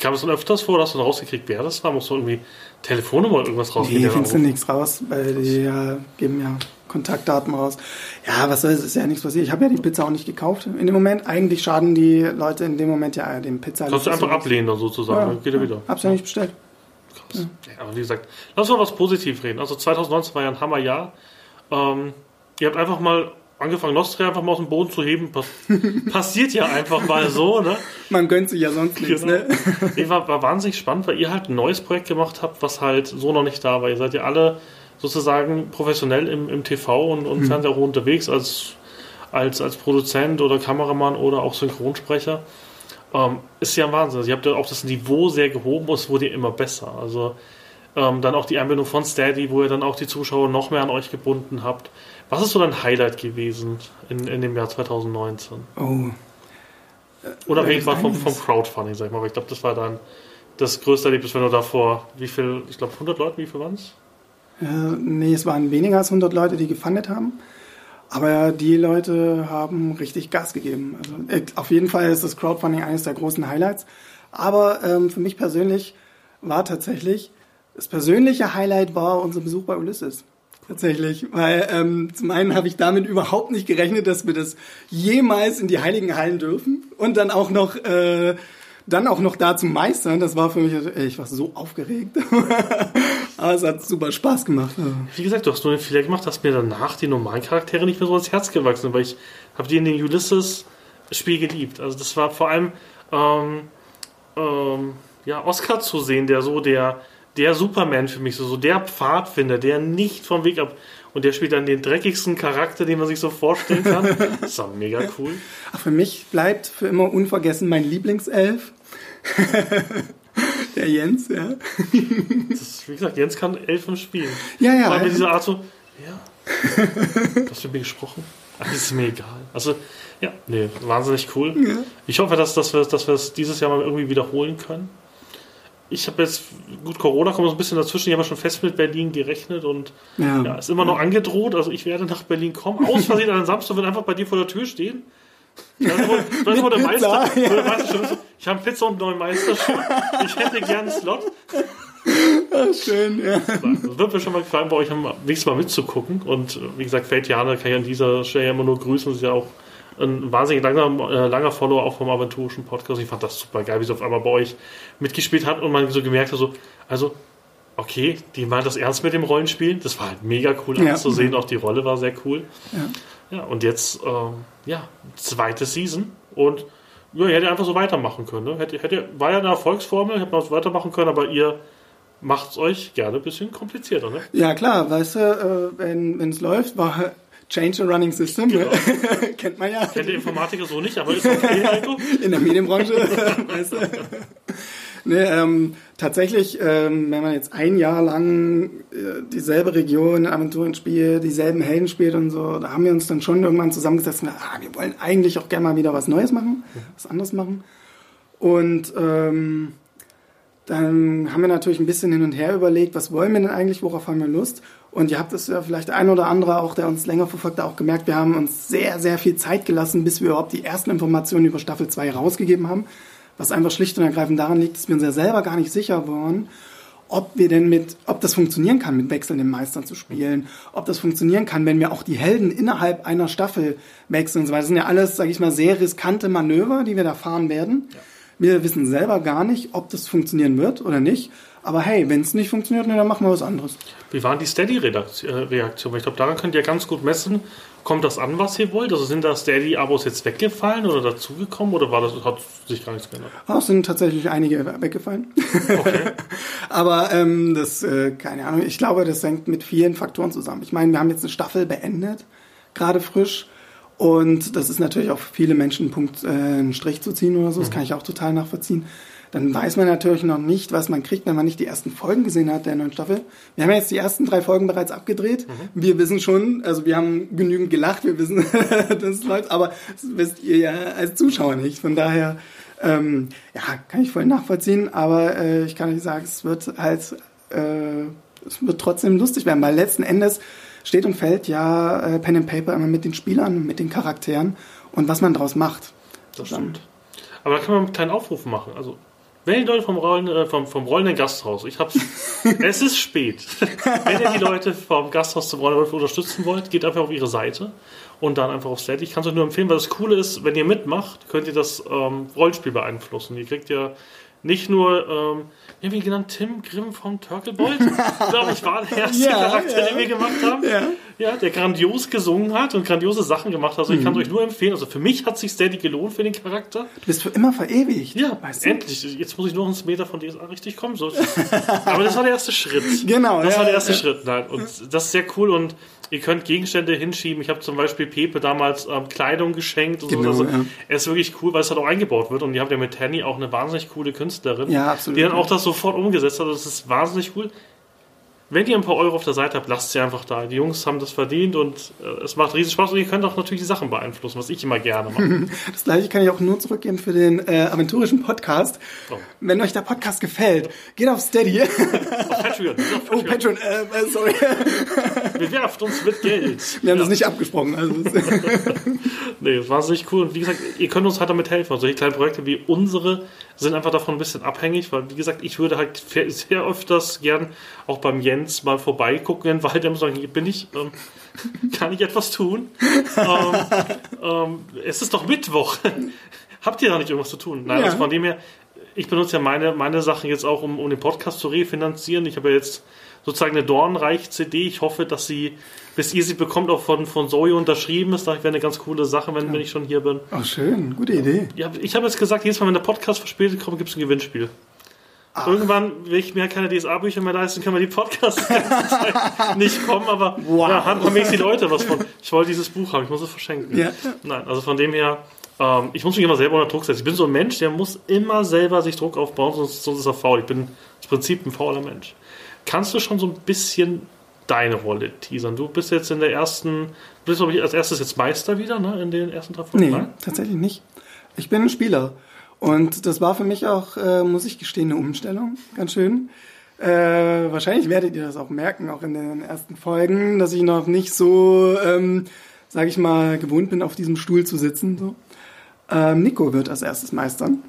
Kam es dann öfters vor, dass du rausgekriegt, wer das war? Musst du irgendwie Telefonnummer irgendwas rausgeben? Nee, findest du nichts raus, weil die ja, geben ja Kontaktdaten raus. Ja, was soll es, ist ja nichts passiert. Ich habe ja die Pizza auch nicht gekauft in dem Moment. Eigentlich schaden die Leute in dem Moment ja dem Pizza. Kannst du einfach ablehnen dann sozusagen, ja, dann geht er ja. wieder. Hab's ja nicht bestellt. Krass. Ja. aber wie gesagt, lass mal was positiv reden. Also 2019 war ja ein Hammerjahr. Ähm, ihr habt einfach mal angefangen, Nostria einfach mal aus dem Boden zu heben. Pass passiert ja einfach mal so, ne? Man gönnt sich ja sonst nichts, genau. ne? Ich war, war wahnsinnig spannend, weil ihr halt ein neues Projekt gemacht habt, was halt so noch nicht da war. Ihr seid ja alle sozusagen professionell im, im TV und, und mhm. Fernseher unterwegs als, als, als Produzent oder Kameramann oder auch Synchronsprecher. ähm, ist ja ein Wahnsinn. Also ihr habt ja auch das Niveau sehr gehoben und es wurde ja immer besser. Also ähm, dann auch die Anbindung von Steady, wo ihr dann auch die Zuschauer noch mehr an euch gebunden habt. Was ist so dein Highlight gewesen in, in dem Jahr 2019? Oh. Unabhängig Äh, mal vom, einiges. vom Crowdfunding, sag ich mal. Aber ich glaube, das war dann das größte Erlebnis, wenn du davor, wie viel, ich glaube 100 Leute, wie viel waren es? Äh, nee, es waren weniger als 100 Leute, die gefundet haben. Aber die Leute haben richtig Gas gegeben. Also, äh, auf jeden Fall ist das Crowdfunding eines der großen Highlights. Aber ähm, für mich persönlich war tatsächlich, das persönliche Highlight war unser Besuch bei Ulysses. Tatsächlich, weil ähm, zum einen habe ich damit überhaupt nicht gerechnet, dass wir das jemals in die Heiligen Hallen dürfen und dann auch noch äh, dann auch noch da zu meistern. Das war für mich, ey, ich war so aufgeregt, aber es hat super Spaß gemacht. Also. Wie gesagt, du hast nur den Fehler gemacht, dass mir danach die normalen Charaktere nicht mehr so ins Herz gewachsen sind, weil ich habe die in den Ulysses-Spiel geliebt. Also das war vor allem ähm, ähm, ja, Oscar zu sehen, der so der, der Superman für mich, so, so der Pfadfinder, der nicht vom Weg ab und der spielt dann den dreckigsten Charakter, den man sich so vorstellen kann. Das war mega cool. Ach, für mich bleibt für immer unvergessen mein Lieblingself. Der Jens, ja. Das ist, wie gesagt, Jens kann Elfen spielen. Ja, ja. Allem mit dieser Art so, ja, hast du mit mir gesprochen? Ach, das ist mir egal. Also, ja, nee, wahnsinnig cool. Ich hoffe, dass, dass, wir, dass wir es dieses Jahr mal irgendwie wiederholen können. Ich habe jetzt, gut, Corona kommt so ein bisschen dazwischen. Ich habe ja schon fest mit Berlin gerechnet und Ja. ja, ist immer noch angedroht. Also, ich werde nach Berlin kommen. Aus Versehen an einem Samstag wird einfach bei dir vor der Tür stehen. Nicht, wo der Meister, der ist. so, Ich habe Pizza und einen neuen Meister schon. Ich hätte gerne einen Slot. Schön, ja. Das wird mir schon mal gefallen, bei euch am nächsten Mal mitzugucken. Und äh, wie gesagt, Fate Jana kann ich an dieser Stelle immer nur grüßen. Sie ist ja auch ein wahnsinnig langer, äh, langer Follower auch vom aventurischen Podcast. Ich fand das super geil, wie sie auf einmal bei euch mitgespielt hat und man so gemerkt hat, so, also, okay, die meint das ernst mit dem Rollenspiel. Das war halt mega cool Ja. anzusehen. Auch die Rolle war sehr cool. Ja, und jetzt, ähm, ja, zweite Season. Und ja, ihr hättet einfach so weitermachen können. Ne? Hätte, hätte, war ja eine Erfolgsformel, hätte man so weitermachen können, aber ihr macht es euch gerne ein bisschen komplizierter. Ne? Ja, klar, weißt du, äh, wenn es läuft, war Change a Running System. Genau. Kennt man ja. Kennt der Informatiker so nicht, aber ist okay, Heiko. in der Medienbranche. weißt du? Nee, ähm, tatsächlich, ähm, wenn man jetzt ein Jahr lang äh, dieselbe Region, Aventuren spielt, dieselben Helden spielt und so, da haben wir uns dann schon irgendwann zusammengesetzt und gesagt, ah, wir wollen eigentlich auch gerne mal wieder was Neues machen, was anderes machen. Und ähm, dann haben wir natürlich ein bisschen hin und her überlegt, was wollen wir denn eigentlich, worauf haben wir Lust? Und ihr habt es ja vielleicht ein oder andere auch, der uns länger verfolgt, auch gemerkt, wir haben uns sehr, sehr viel Zeit gelassen, bis wir überhaupt die ersten Informationen über Staffel 2 rausgegeben haben. Was einfach schlicht und ergreifend daran liegt, dass wir uns ja selber gar nicht sicher waren, ob wir denn mit, ob das funktionieren kann, mit wechselnden Meistern zu spielen, ob das funktionieren kann, wenn wir auch die Helden innerhalb einer Staffel wechseln. Das sind ja alles, sage ich mal, sehr riskante Manöver, die wir da fahren werden. Wir wissen selber gar nicht, ob das funktionieren wird oder nicht. Aber hey, wenn es nicht funktioniert, ne, dann machen wir was anderes. Wie waren die Steady-Reaktionen? Ich glaube, daran könnt ihr ganz gut messen. Kommt das an, was ihr wollt? Also sind da Steady-Abos jetzt weggefallen oder dazugekommen oder war das, hat sich gar nichts geändert? Es sind tatsächlich einige weggefallen. Aber ähm, das, äh, keine Ahnung, ich glaube, das hängt mit vielen Faktoren zusammen. Ich meine, wir haben jetzt eine Staffel beendet, gerade frisch. Und das ist natürlich auch für viele Menschen ein Punkt, äh, einen Strich zu ziehen oder so. Das kann ich auch total nachvollziehen. Dann weiß man natürlich noch nicht, was man kriegt, wenn man nicht die ersten Folgen gesehen hat der neuen Staffel. Wir haben ja jetzt die ersten drei Folgen bereits abgedreht. Wir wissen schon, also wir haben genügend gelacht, wir wissen, das läuft, aber das wisst ihr ja als Zuschauer nicht. Von daher, ähm, ja, kann ich voll nachvollziehen, aber äh, ich kann euch sagen, es wird halt, äh, es wird trotzdem lustig werden, weil letzten Endes steht und fällt ja äh, Pen and Paper immer mit den Spielern, mit den Charakteren und was man draus macht. Das stimmt. Aber da kann man einen kleinen Aufruf machen. Also, wenn die Leute vom, Rollen, äh, vom, vom rollenden Gasthaus, ich hab's, es ist spät. wenn ihr die Leute vom Gasthaus zum Rollen unterstützen wollt, geht einfach auf ihre Seite und dann einfach auf Steady. Ich kann es euch nur empfehlen, weil das Coole ist, wenn ihr mitmacht, könnt ihr das ähm, Rollenspiel beeinflussen. Ihr kriegt ja nicht nur, ähm, irgendwie genannt Tim Grimm vom Turtlebold, glaube ich, war der erste Ja, Charakter, ja. den wir gemacht haben. Ja. Ja, der grandios gesungen hat und grandiose Sachen gemacht hat. Also Mhm. ich kann es euch nur empfehlen. Also für mich hat sich Steady gelohnt für den Charakter. Du bist für immer verewigt. Ja, weißt du? endlich. Jetzt muss ich noch ins Meter von DSA richtig kommen. So. Aber das war der erste Schritt. Genau, Das war der erste. Schritt. Nein. Und das ist sehr cool. Und ihr könnt Gegenstände hinschieben. Ich habe zum Beispiel Pepe damals ähm, Kleidung geschenkt. Und Genau, so. Also, ja. Er ist wirklich cool, weil es halt auch eingebaut wird. Und ihr habt ja mit Tanny auch eine wahnsinnig coole Künstlerin, Ja, absolut. die dann auch das sofort umgesetzt hat. Das ist wahnsinnig cool. Wenn ihr ein paar Euro auf der Seite habt, lasst sie einfach da. Die Jungs haben das verdient und äh, es macht riesen Spaß. Und ihr könnt auch natürlich die Sachen beeinflussen, was ich immer gerne mache. Das gleiche kann ich auch nur zurückgeben für den äh, aventurischen Podcast. Oh. Wenn euch der Podcast gefällt, geht auf Steady. Auf Patreon. Auf oh, Patreon, äh, äh, sorry. Bewerft uns mit Geld. Wir haben das nicht abgesprochen. Also, Nee, das war wahnsinnig cool. Und wie gesagt, ihr könnt uns halt damit helfen. Und solche kleinen Projekte wie unsere sind einfach davon ein bisschen abhängig, weil, wie gesagt, ich würde halt sehr öfters gern auch beim Jens mal vorbeigucken Wald und sagen, hier bin ich, ähm, kann ich etwas tun? ähm, ähm, es ist doch Mittwoch. Habt ihr da nicht irgendwas zu tun? Nein, Ja. also von dem her, ich benutze ja meine, meine Sachen jetzt auch, um, um den Podcast zu refinanzieren. Ich habe ja jetzt sozusagen eine Dornreich-CD. Ich hoffe, dass sie, bis ihr sie bekommt, auch von, von Zoe unterschrieben ist. Das wäre eine ganz coole Sache, wenn, wenn ich schon hier bin. oh, schön. Gute Idee. Ja, ich habe jetzt gesagt, jedes Mal, wenn der Podcast verspätet kommt, gibt es ein Gewinnspiel. Irgendwann, wenn ich mir keine DSA-Bücher mehr leisten, können wir die Podcasts nicht kommen, aber Wow. ja, haben wenigstens die Leute was von. Ich wollte dieses Buch haben, ich muss es verschenken. Ja. Nein, also von dem her, ähm, ich muss mich immer selber unter Druck setzen. Ich bin so ein Mensch, der muss immer selber sich Druck aufbauen, sonst, sonst ist er faul. Ich bin im Prinzip ein fauler Mensch. Kannst du schon so ein bisschen deine Rolle teasern? Du bist jetzt in der ersten, du bist, glaube ich, als erstes jetzt Meister wieder, ne? In den ersten drei Folgen? Nee, Nein? tatsächlich nicht. Ich bin ein Spieler. Und das war für mich auch, äh, muss ich gestehen, eine Umstellung. Ganz schön. Äh, wahrscheinlich werdet ihr das auch merken, auch in den ersten Folgen, dass ich noch nicht so, ähm, sage ich mal, gewohnt bin, auf diesem Stuhl zu sitzen. So. Ähm, Nico wird als erstes meistern.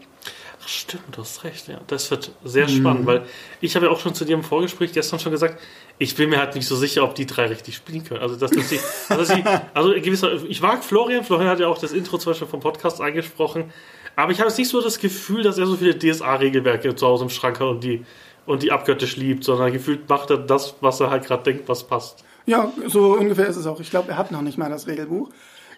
Ach, stimmt, du hast recht, ja. Das wird sehr spannend, weil ich habe ja auch schon zu dir im Vorgespräch gestern schon gesagt, ich bin mir halt nicht so sicher, ob die drei richtig spielen können. Also, dass, dass sie, also, sie, also gewisser, ich mag Florian, Florian hat ja auch das Intro zum Beispiel vom Podcast eingesprochen, aber ich habe jetzt nicht so das Gefühl, dass er so viele DSA-Regelwerke zu Hause im Schrank hat und die, und die abgöttisch liebt, sondern gefühlt macht er das, was er halt gerade denkt, was passt. Ja, so ungefähr ist es auch. Ich glaube, er hat noch nicht mal das Regelbuch.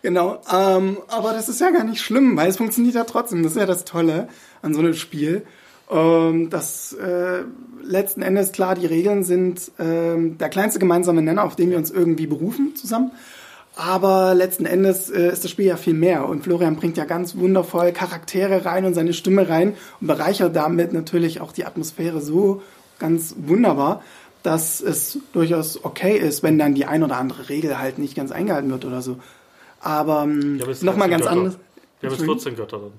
Genau, ähm, aber das ist ja gar nicht schlimm, weil es funktioniert ja trotzdem. Das ist ja das Tolle an so einem Spiel. Ähm, das äh, letzten Endes klar, die Regeln sind ähm, der kleinste gemeinsame Nenner, auf den wir uns irgendwie berufen zusammen. Aber letzten Endes äh, ist das Spiel ja viel mehr und Florian bringt ja ganz wundervoll Charaktere rein und seine Stimme rein und bereichert damit natürlich auch die Atmosphäre so ganz wunderbar, dass es durchaus okay ist, wenn dann die ein oder andere Regel halt nicht ganz eingehalten wird oder so. Aber ähm, nochmal 13 ganz anders. Wir haben jetzt 14 Götter dann.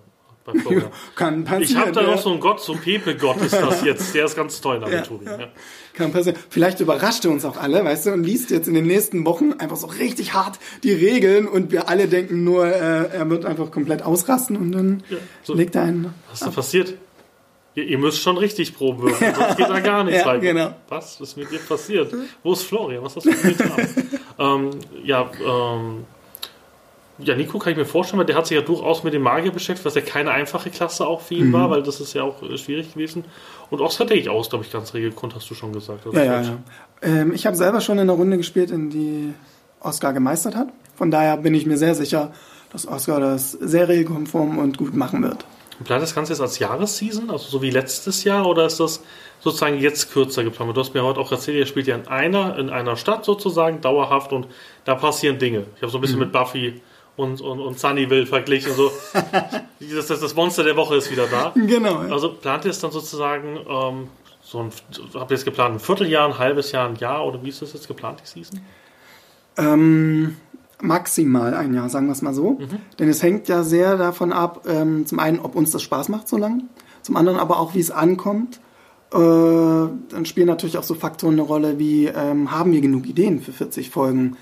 Florian. Kann passieren. Ich habe da ja. noch so einen Gott, so ein Pepe-Gott ist das jetzt. Der ist ganz toll in Aventurien. Ja, ja. Kann passieren. Vielleicht überrascht er uns auch alle, weißt du, und liest jetzt in den nächsten Wochen einfach so richtig hart die Regeln und wir alle denken nur, äh, er wird einfach komplett ausrasten und dann so. legt er einen. Was ist da passiert? Ihr, ihr müsst schon richtig Proben würfeln, sonst geht da gar nichts Ja, rein. genau. Was ist mit dir passiert? Wo ist Florian? Was hast du getan? ähm, ja, ähm, ja, Nico kann ich mir vorstellen, weil der hat sich ja durchaus mit dem Magier beschäftigt, was ja keine einfache Klasse auch für ihn Mhm. war, weil das ist ja auch äh, schwierig gewesen. Und Oscar denke ich aus, glaube ich, ganz regelkund, hast du schon gesagt. Ja, ja, ja. Ähm, ich habe selber schon in einer Runde gespielt, in die Oscar gemeistert hat. Von daher bin ich mir sehr sicher, dass Oscar das sehr regelkonform und gut machen wird. Und Plant das Ganze jetzt als Jahresseason, also so wie letztes Jahr, oder ist das sozusagen jetzt kürzer geplant? Du hast mir heute auch erzählt, ihr spielt ja in einer, in einer Stadt sozusagen, dauerhaft, und da passieren Dinge. Ich habe so ein bisschen mit Buffy und, und, und Sunnyville verglichen. So. das, das, das Monster der Woche ist wieder da. Genau. Ja. Also plant ihr es dann sozusagen, ähm, so ein, habt ihr es geplant, ein Vierteljahr, ein halbes Jahr, ein Jahr, oder wie ist das jetzt geplant, die Season? Ähm, maximal ein Jahr, sagen wir es mal so. Denn es hängt ja sehr davon ab, ähm, zum einen, ob uns das Spaß macht so lange, zum anderen aber auch, wie es ankommt. Äh, dann spielen natürlich auch so Faktoren eine Rolle, wie ähm, haben wir genug Ideen für 40 Folgen,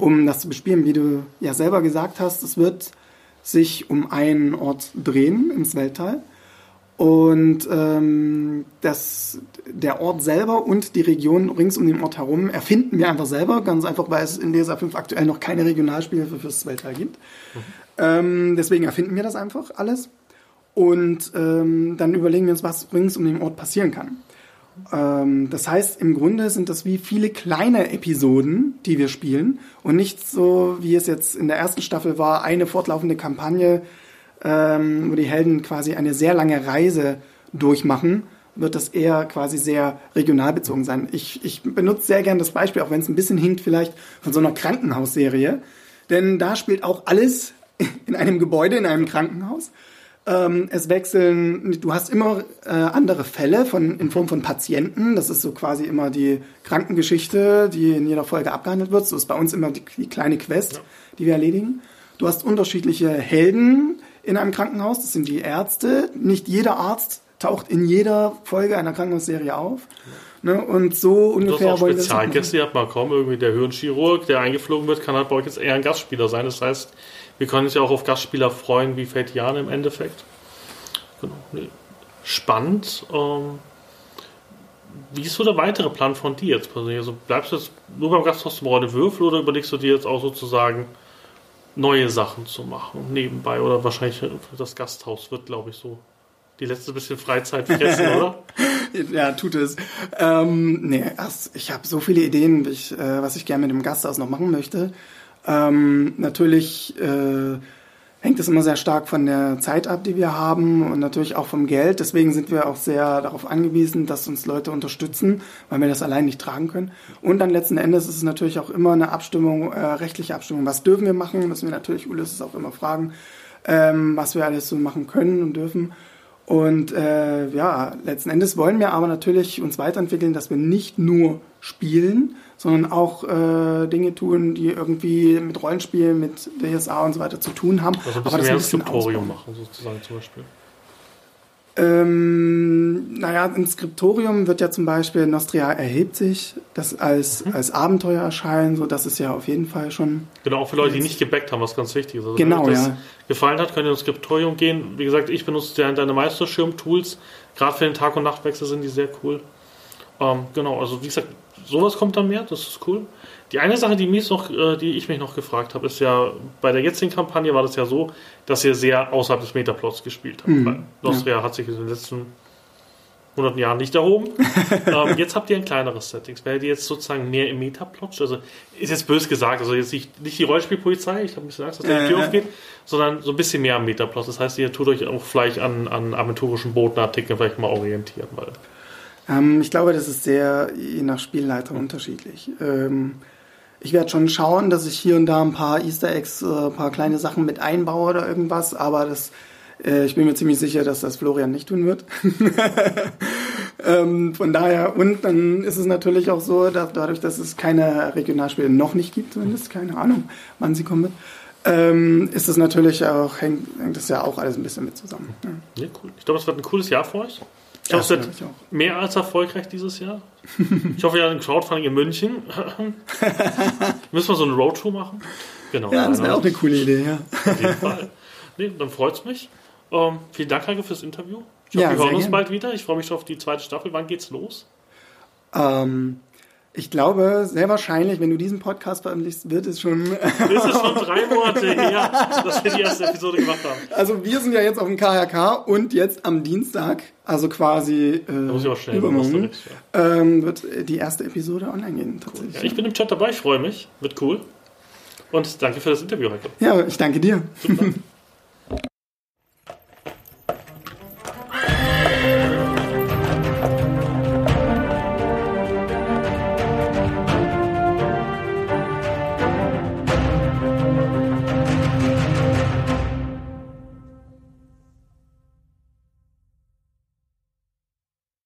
um das zu bespielen. Wie du ja selber gesagt hast, es wird sich um einen Ort drehen ins Weltall. Und ähm, das, der Ort selber und die Region rings um den Ort herum erfinden wir einfach selber, ganz einfach, weil es in DSA 5 aktuell noch keine Regionalspiele für fürs Weltall gibt. Ähm, deswegen erfinden wir das einfach alles. Und ähm, dann überlegen wir uns, was rings um den Ort passieren kann. Ähm, das heißt, im Grunde sind das wie viele kleine Episoden, die wir spielen und nicht so, wie es jetzt in der ersten Staffel war, eine fortlaufende Kampagne, ähm, wo die Helden quasi eine sehr lange Reise durchmachen, wird das eher quasi sehr regional bezogen sein. Ich, ich benutze sehr gern das Beispiel, auch wenn es ein bisschen hinkt vielleicht, von so einer Krankenhausserie. Denn da spielt auch alles in einem Gebäude, in einem Krankenhaus. Ähm, es wechseln, du hast immer äh, andere Fälle von, in Form von Patienten. Das ist so quasi immer die Krankengeschichte, die in jeder Folge abgehandelt wird. So ist bei uns immer die, die kleine Quest, ja. die wir erledigen. Du hast unterschiedliche Helden in einem Krankenhaus. Das sind die Ärzte. Nicht jeder Arzt taucht in jeder Folge einer Krankenhausserie auf. Ne? Und so ungefähr das auch Spezialgäste, ihr habt mal kommen, irgendwie der Hirnchirurg, der eingeflogen wird, kann halt bei euch jetzt eher ein Gastspieler sein. Das heißt, wir können uns ja auch auf Gastspieler freuen, wie Fatian im Endeffekt. Genau. Spannend. Ähm, wie ist so der weitere Plan von dir jetzt persönlich? Also bleibst du jetzt nur beim Gasthaus zum Rolle Würfel oder überlegst du dir jetzt auch sozusagen neue Sachen zu machen nebenbei? Oder wahrscheinlich das Gasthaus wird, glaube ich, so die letzte bisschen Freizeit fressen, oder? ja, tut es. Ähm, nee, ich habe so viele Ideen, ich, äh, was ich gerne mit dem Gasthaus noch machen möchte. Ähm, natürlich äh, hängt es immer sehr stark von der Zeit ab, die wir haben und natürlich auch vom Geld. Deswegen sind wir auch sehr darauf angewiesen, dass uns Leute unterstützen, weil wir das allein nicht tragen können. Und dann letzten Endes ist es natürlich auch immer eine Abstimmung, äh, rechtliche Abstimmung. Was dürfen wir machen? Müssen wir natürlich Ulysses auch immer fragen, ähm, was wir alles so machen können und dürfen. Und äh, ja, letzten Endes wollen wir aber natürlich uns weiterentwickeln, dass wir nicht nur spielen, sondern auch äh, Dinge tun, die irgendwie mit Rollenspielen, mit DSA und so weiter zu tun haben. Also ein bisschen aber das mehr ein Skriptorium machen, sozusagen zum Beispiel. Ähm, naja, im Skriptorium wird ja zum Beispiel Nostria erhebt sich, das als, mhm. als Abenteuer erscheinen, so das ist ja auf jeden Fall schon. Genau, auch für Leute, die nicht gebackt haben, was ganz wichtig ist. Also genau, wenn euch das ja. gefallen hat, könnt ihr ins Skriptorium gehen. Wie gesagt, ich benutze deine Meisterschirm-Tools. Gerade für den Tag- und Nachtwechsel sind die sehr cool. Ähm, genau, also wie gesagt, sowas kommt dann mehr, das ist cool. Die eine Sache, die, mich noch, äh, die ich mich noch gefragt habe, ist ja, bei der jetzigen Kampagne war das ja so, dass ihr sehr außerhalb des Metaplots gespielt habt. Mhm. Nostria ja. hat sich in den letzten hunderten Jahren nicht erhoben. ähm, jetzt habt ihr ein kleineres Settings. Werdet ihr jetzt sozusagen mehr im Metaplot? Also ist jetzt bös gesagt, also jetzt nicht, nicht die Rollspielpolizei, ich habe ein bisschen Angst, dass da die Tür äh, aufgeht, sondern so ein bisschen mehr am Metaplot. Das heißt, ihr tut euch auch vielleicht an, an aventurischen Botenartikeln vielleicht mal orientieren. Weil ähm, ich glaube, das ist sehr je nach Spielleiter unterschiedlich. Ähm, ich werde schon schauen, dass ich hier und da ein paar Easter Eggs, äh, ein paar kleine Sachen mit einbaue oder irgendwas, aber das, äh, ich bin mir ziemlich sicher, dass das Florian nicht tun wird. ähm, von daher, und dann ist es natürlich auch so, dass dadurch, dass es keine Regionalspiele noch nicht gibt, zumindest, keine Ahnung, wann sie kommen wird, ähm, ist es natürlich auch, hängt, hängt das ja auch alles ein bisschen mit zusammen. Ja, ja cool. Ich glaube, es wird ein cooles Jahr für euch. Ich hoffe, es wird mehr als erfolgreich dieses Jahr. Ich hoffe, ja, ein Crowdfunding in München. Müssen wir so eine Roadshow machen? Genau. Ja, das wäre auch eine coole Idee, ja. Auf jeden Fall. Nee, dann freut es mich. Ähm, vielen Dank, Heike, fürs Interview. Ich hoffe, ja, wir hören uns gern. bald wieder. Ich freue mich schon auf die zweite Staffel. Wann geht's los? Ähm, ich glaube, sehr wahrscheinlich, wenn du diesen Podcast veröffentlichst, wird es schon. ist es schon drei Monate her, dass wir die erste Episode gemacht haben. Also wir sind ja jetzt auf dem KHK und jetzt am Dienstag, also quasi äh, muss ich auch schnell übermorgen, ja. ähm, wird die erste Episode online gehen. Cool. Ja, ich bin im Chat dabei, ich freue mich. Wird cool. Und danke für das Interview, Heike. Ja, ich danke dir. Super.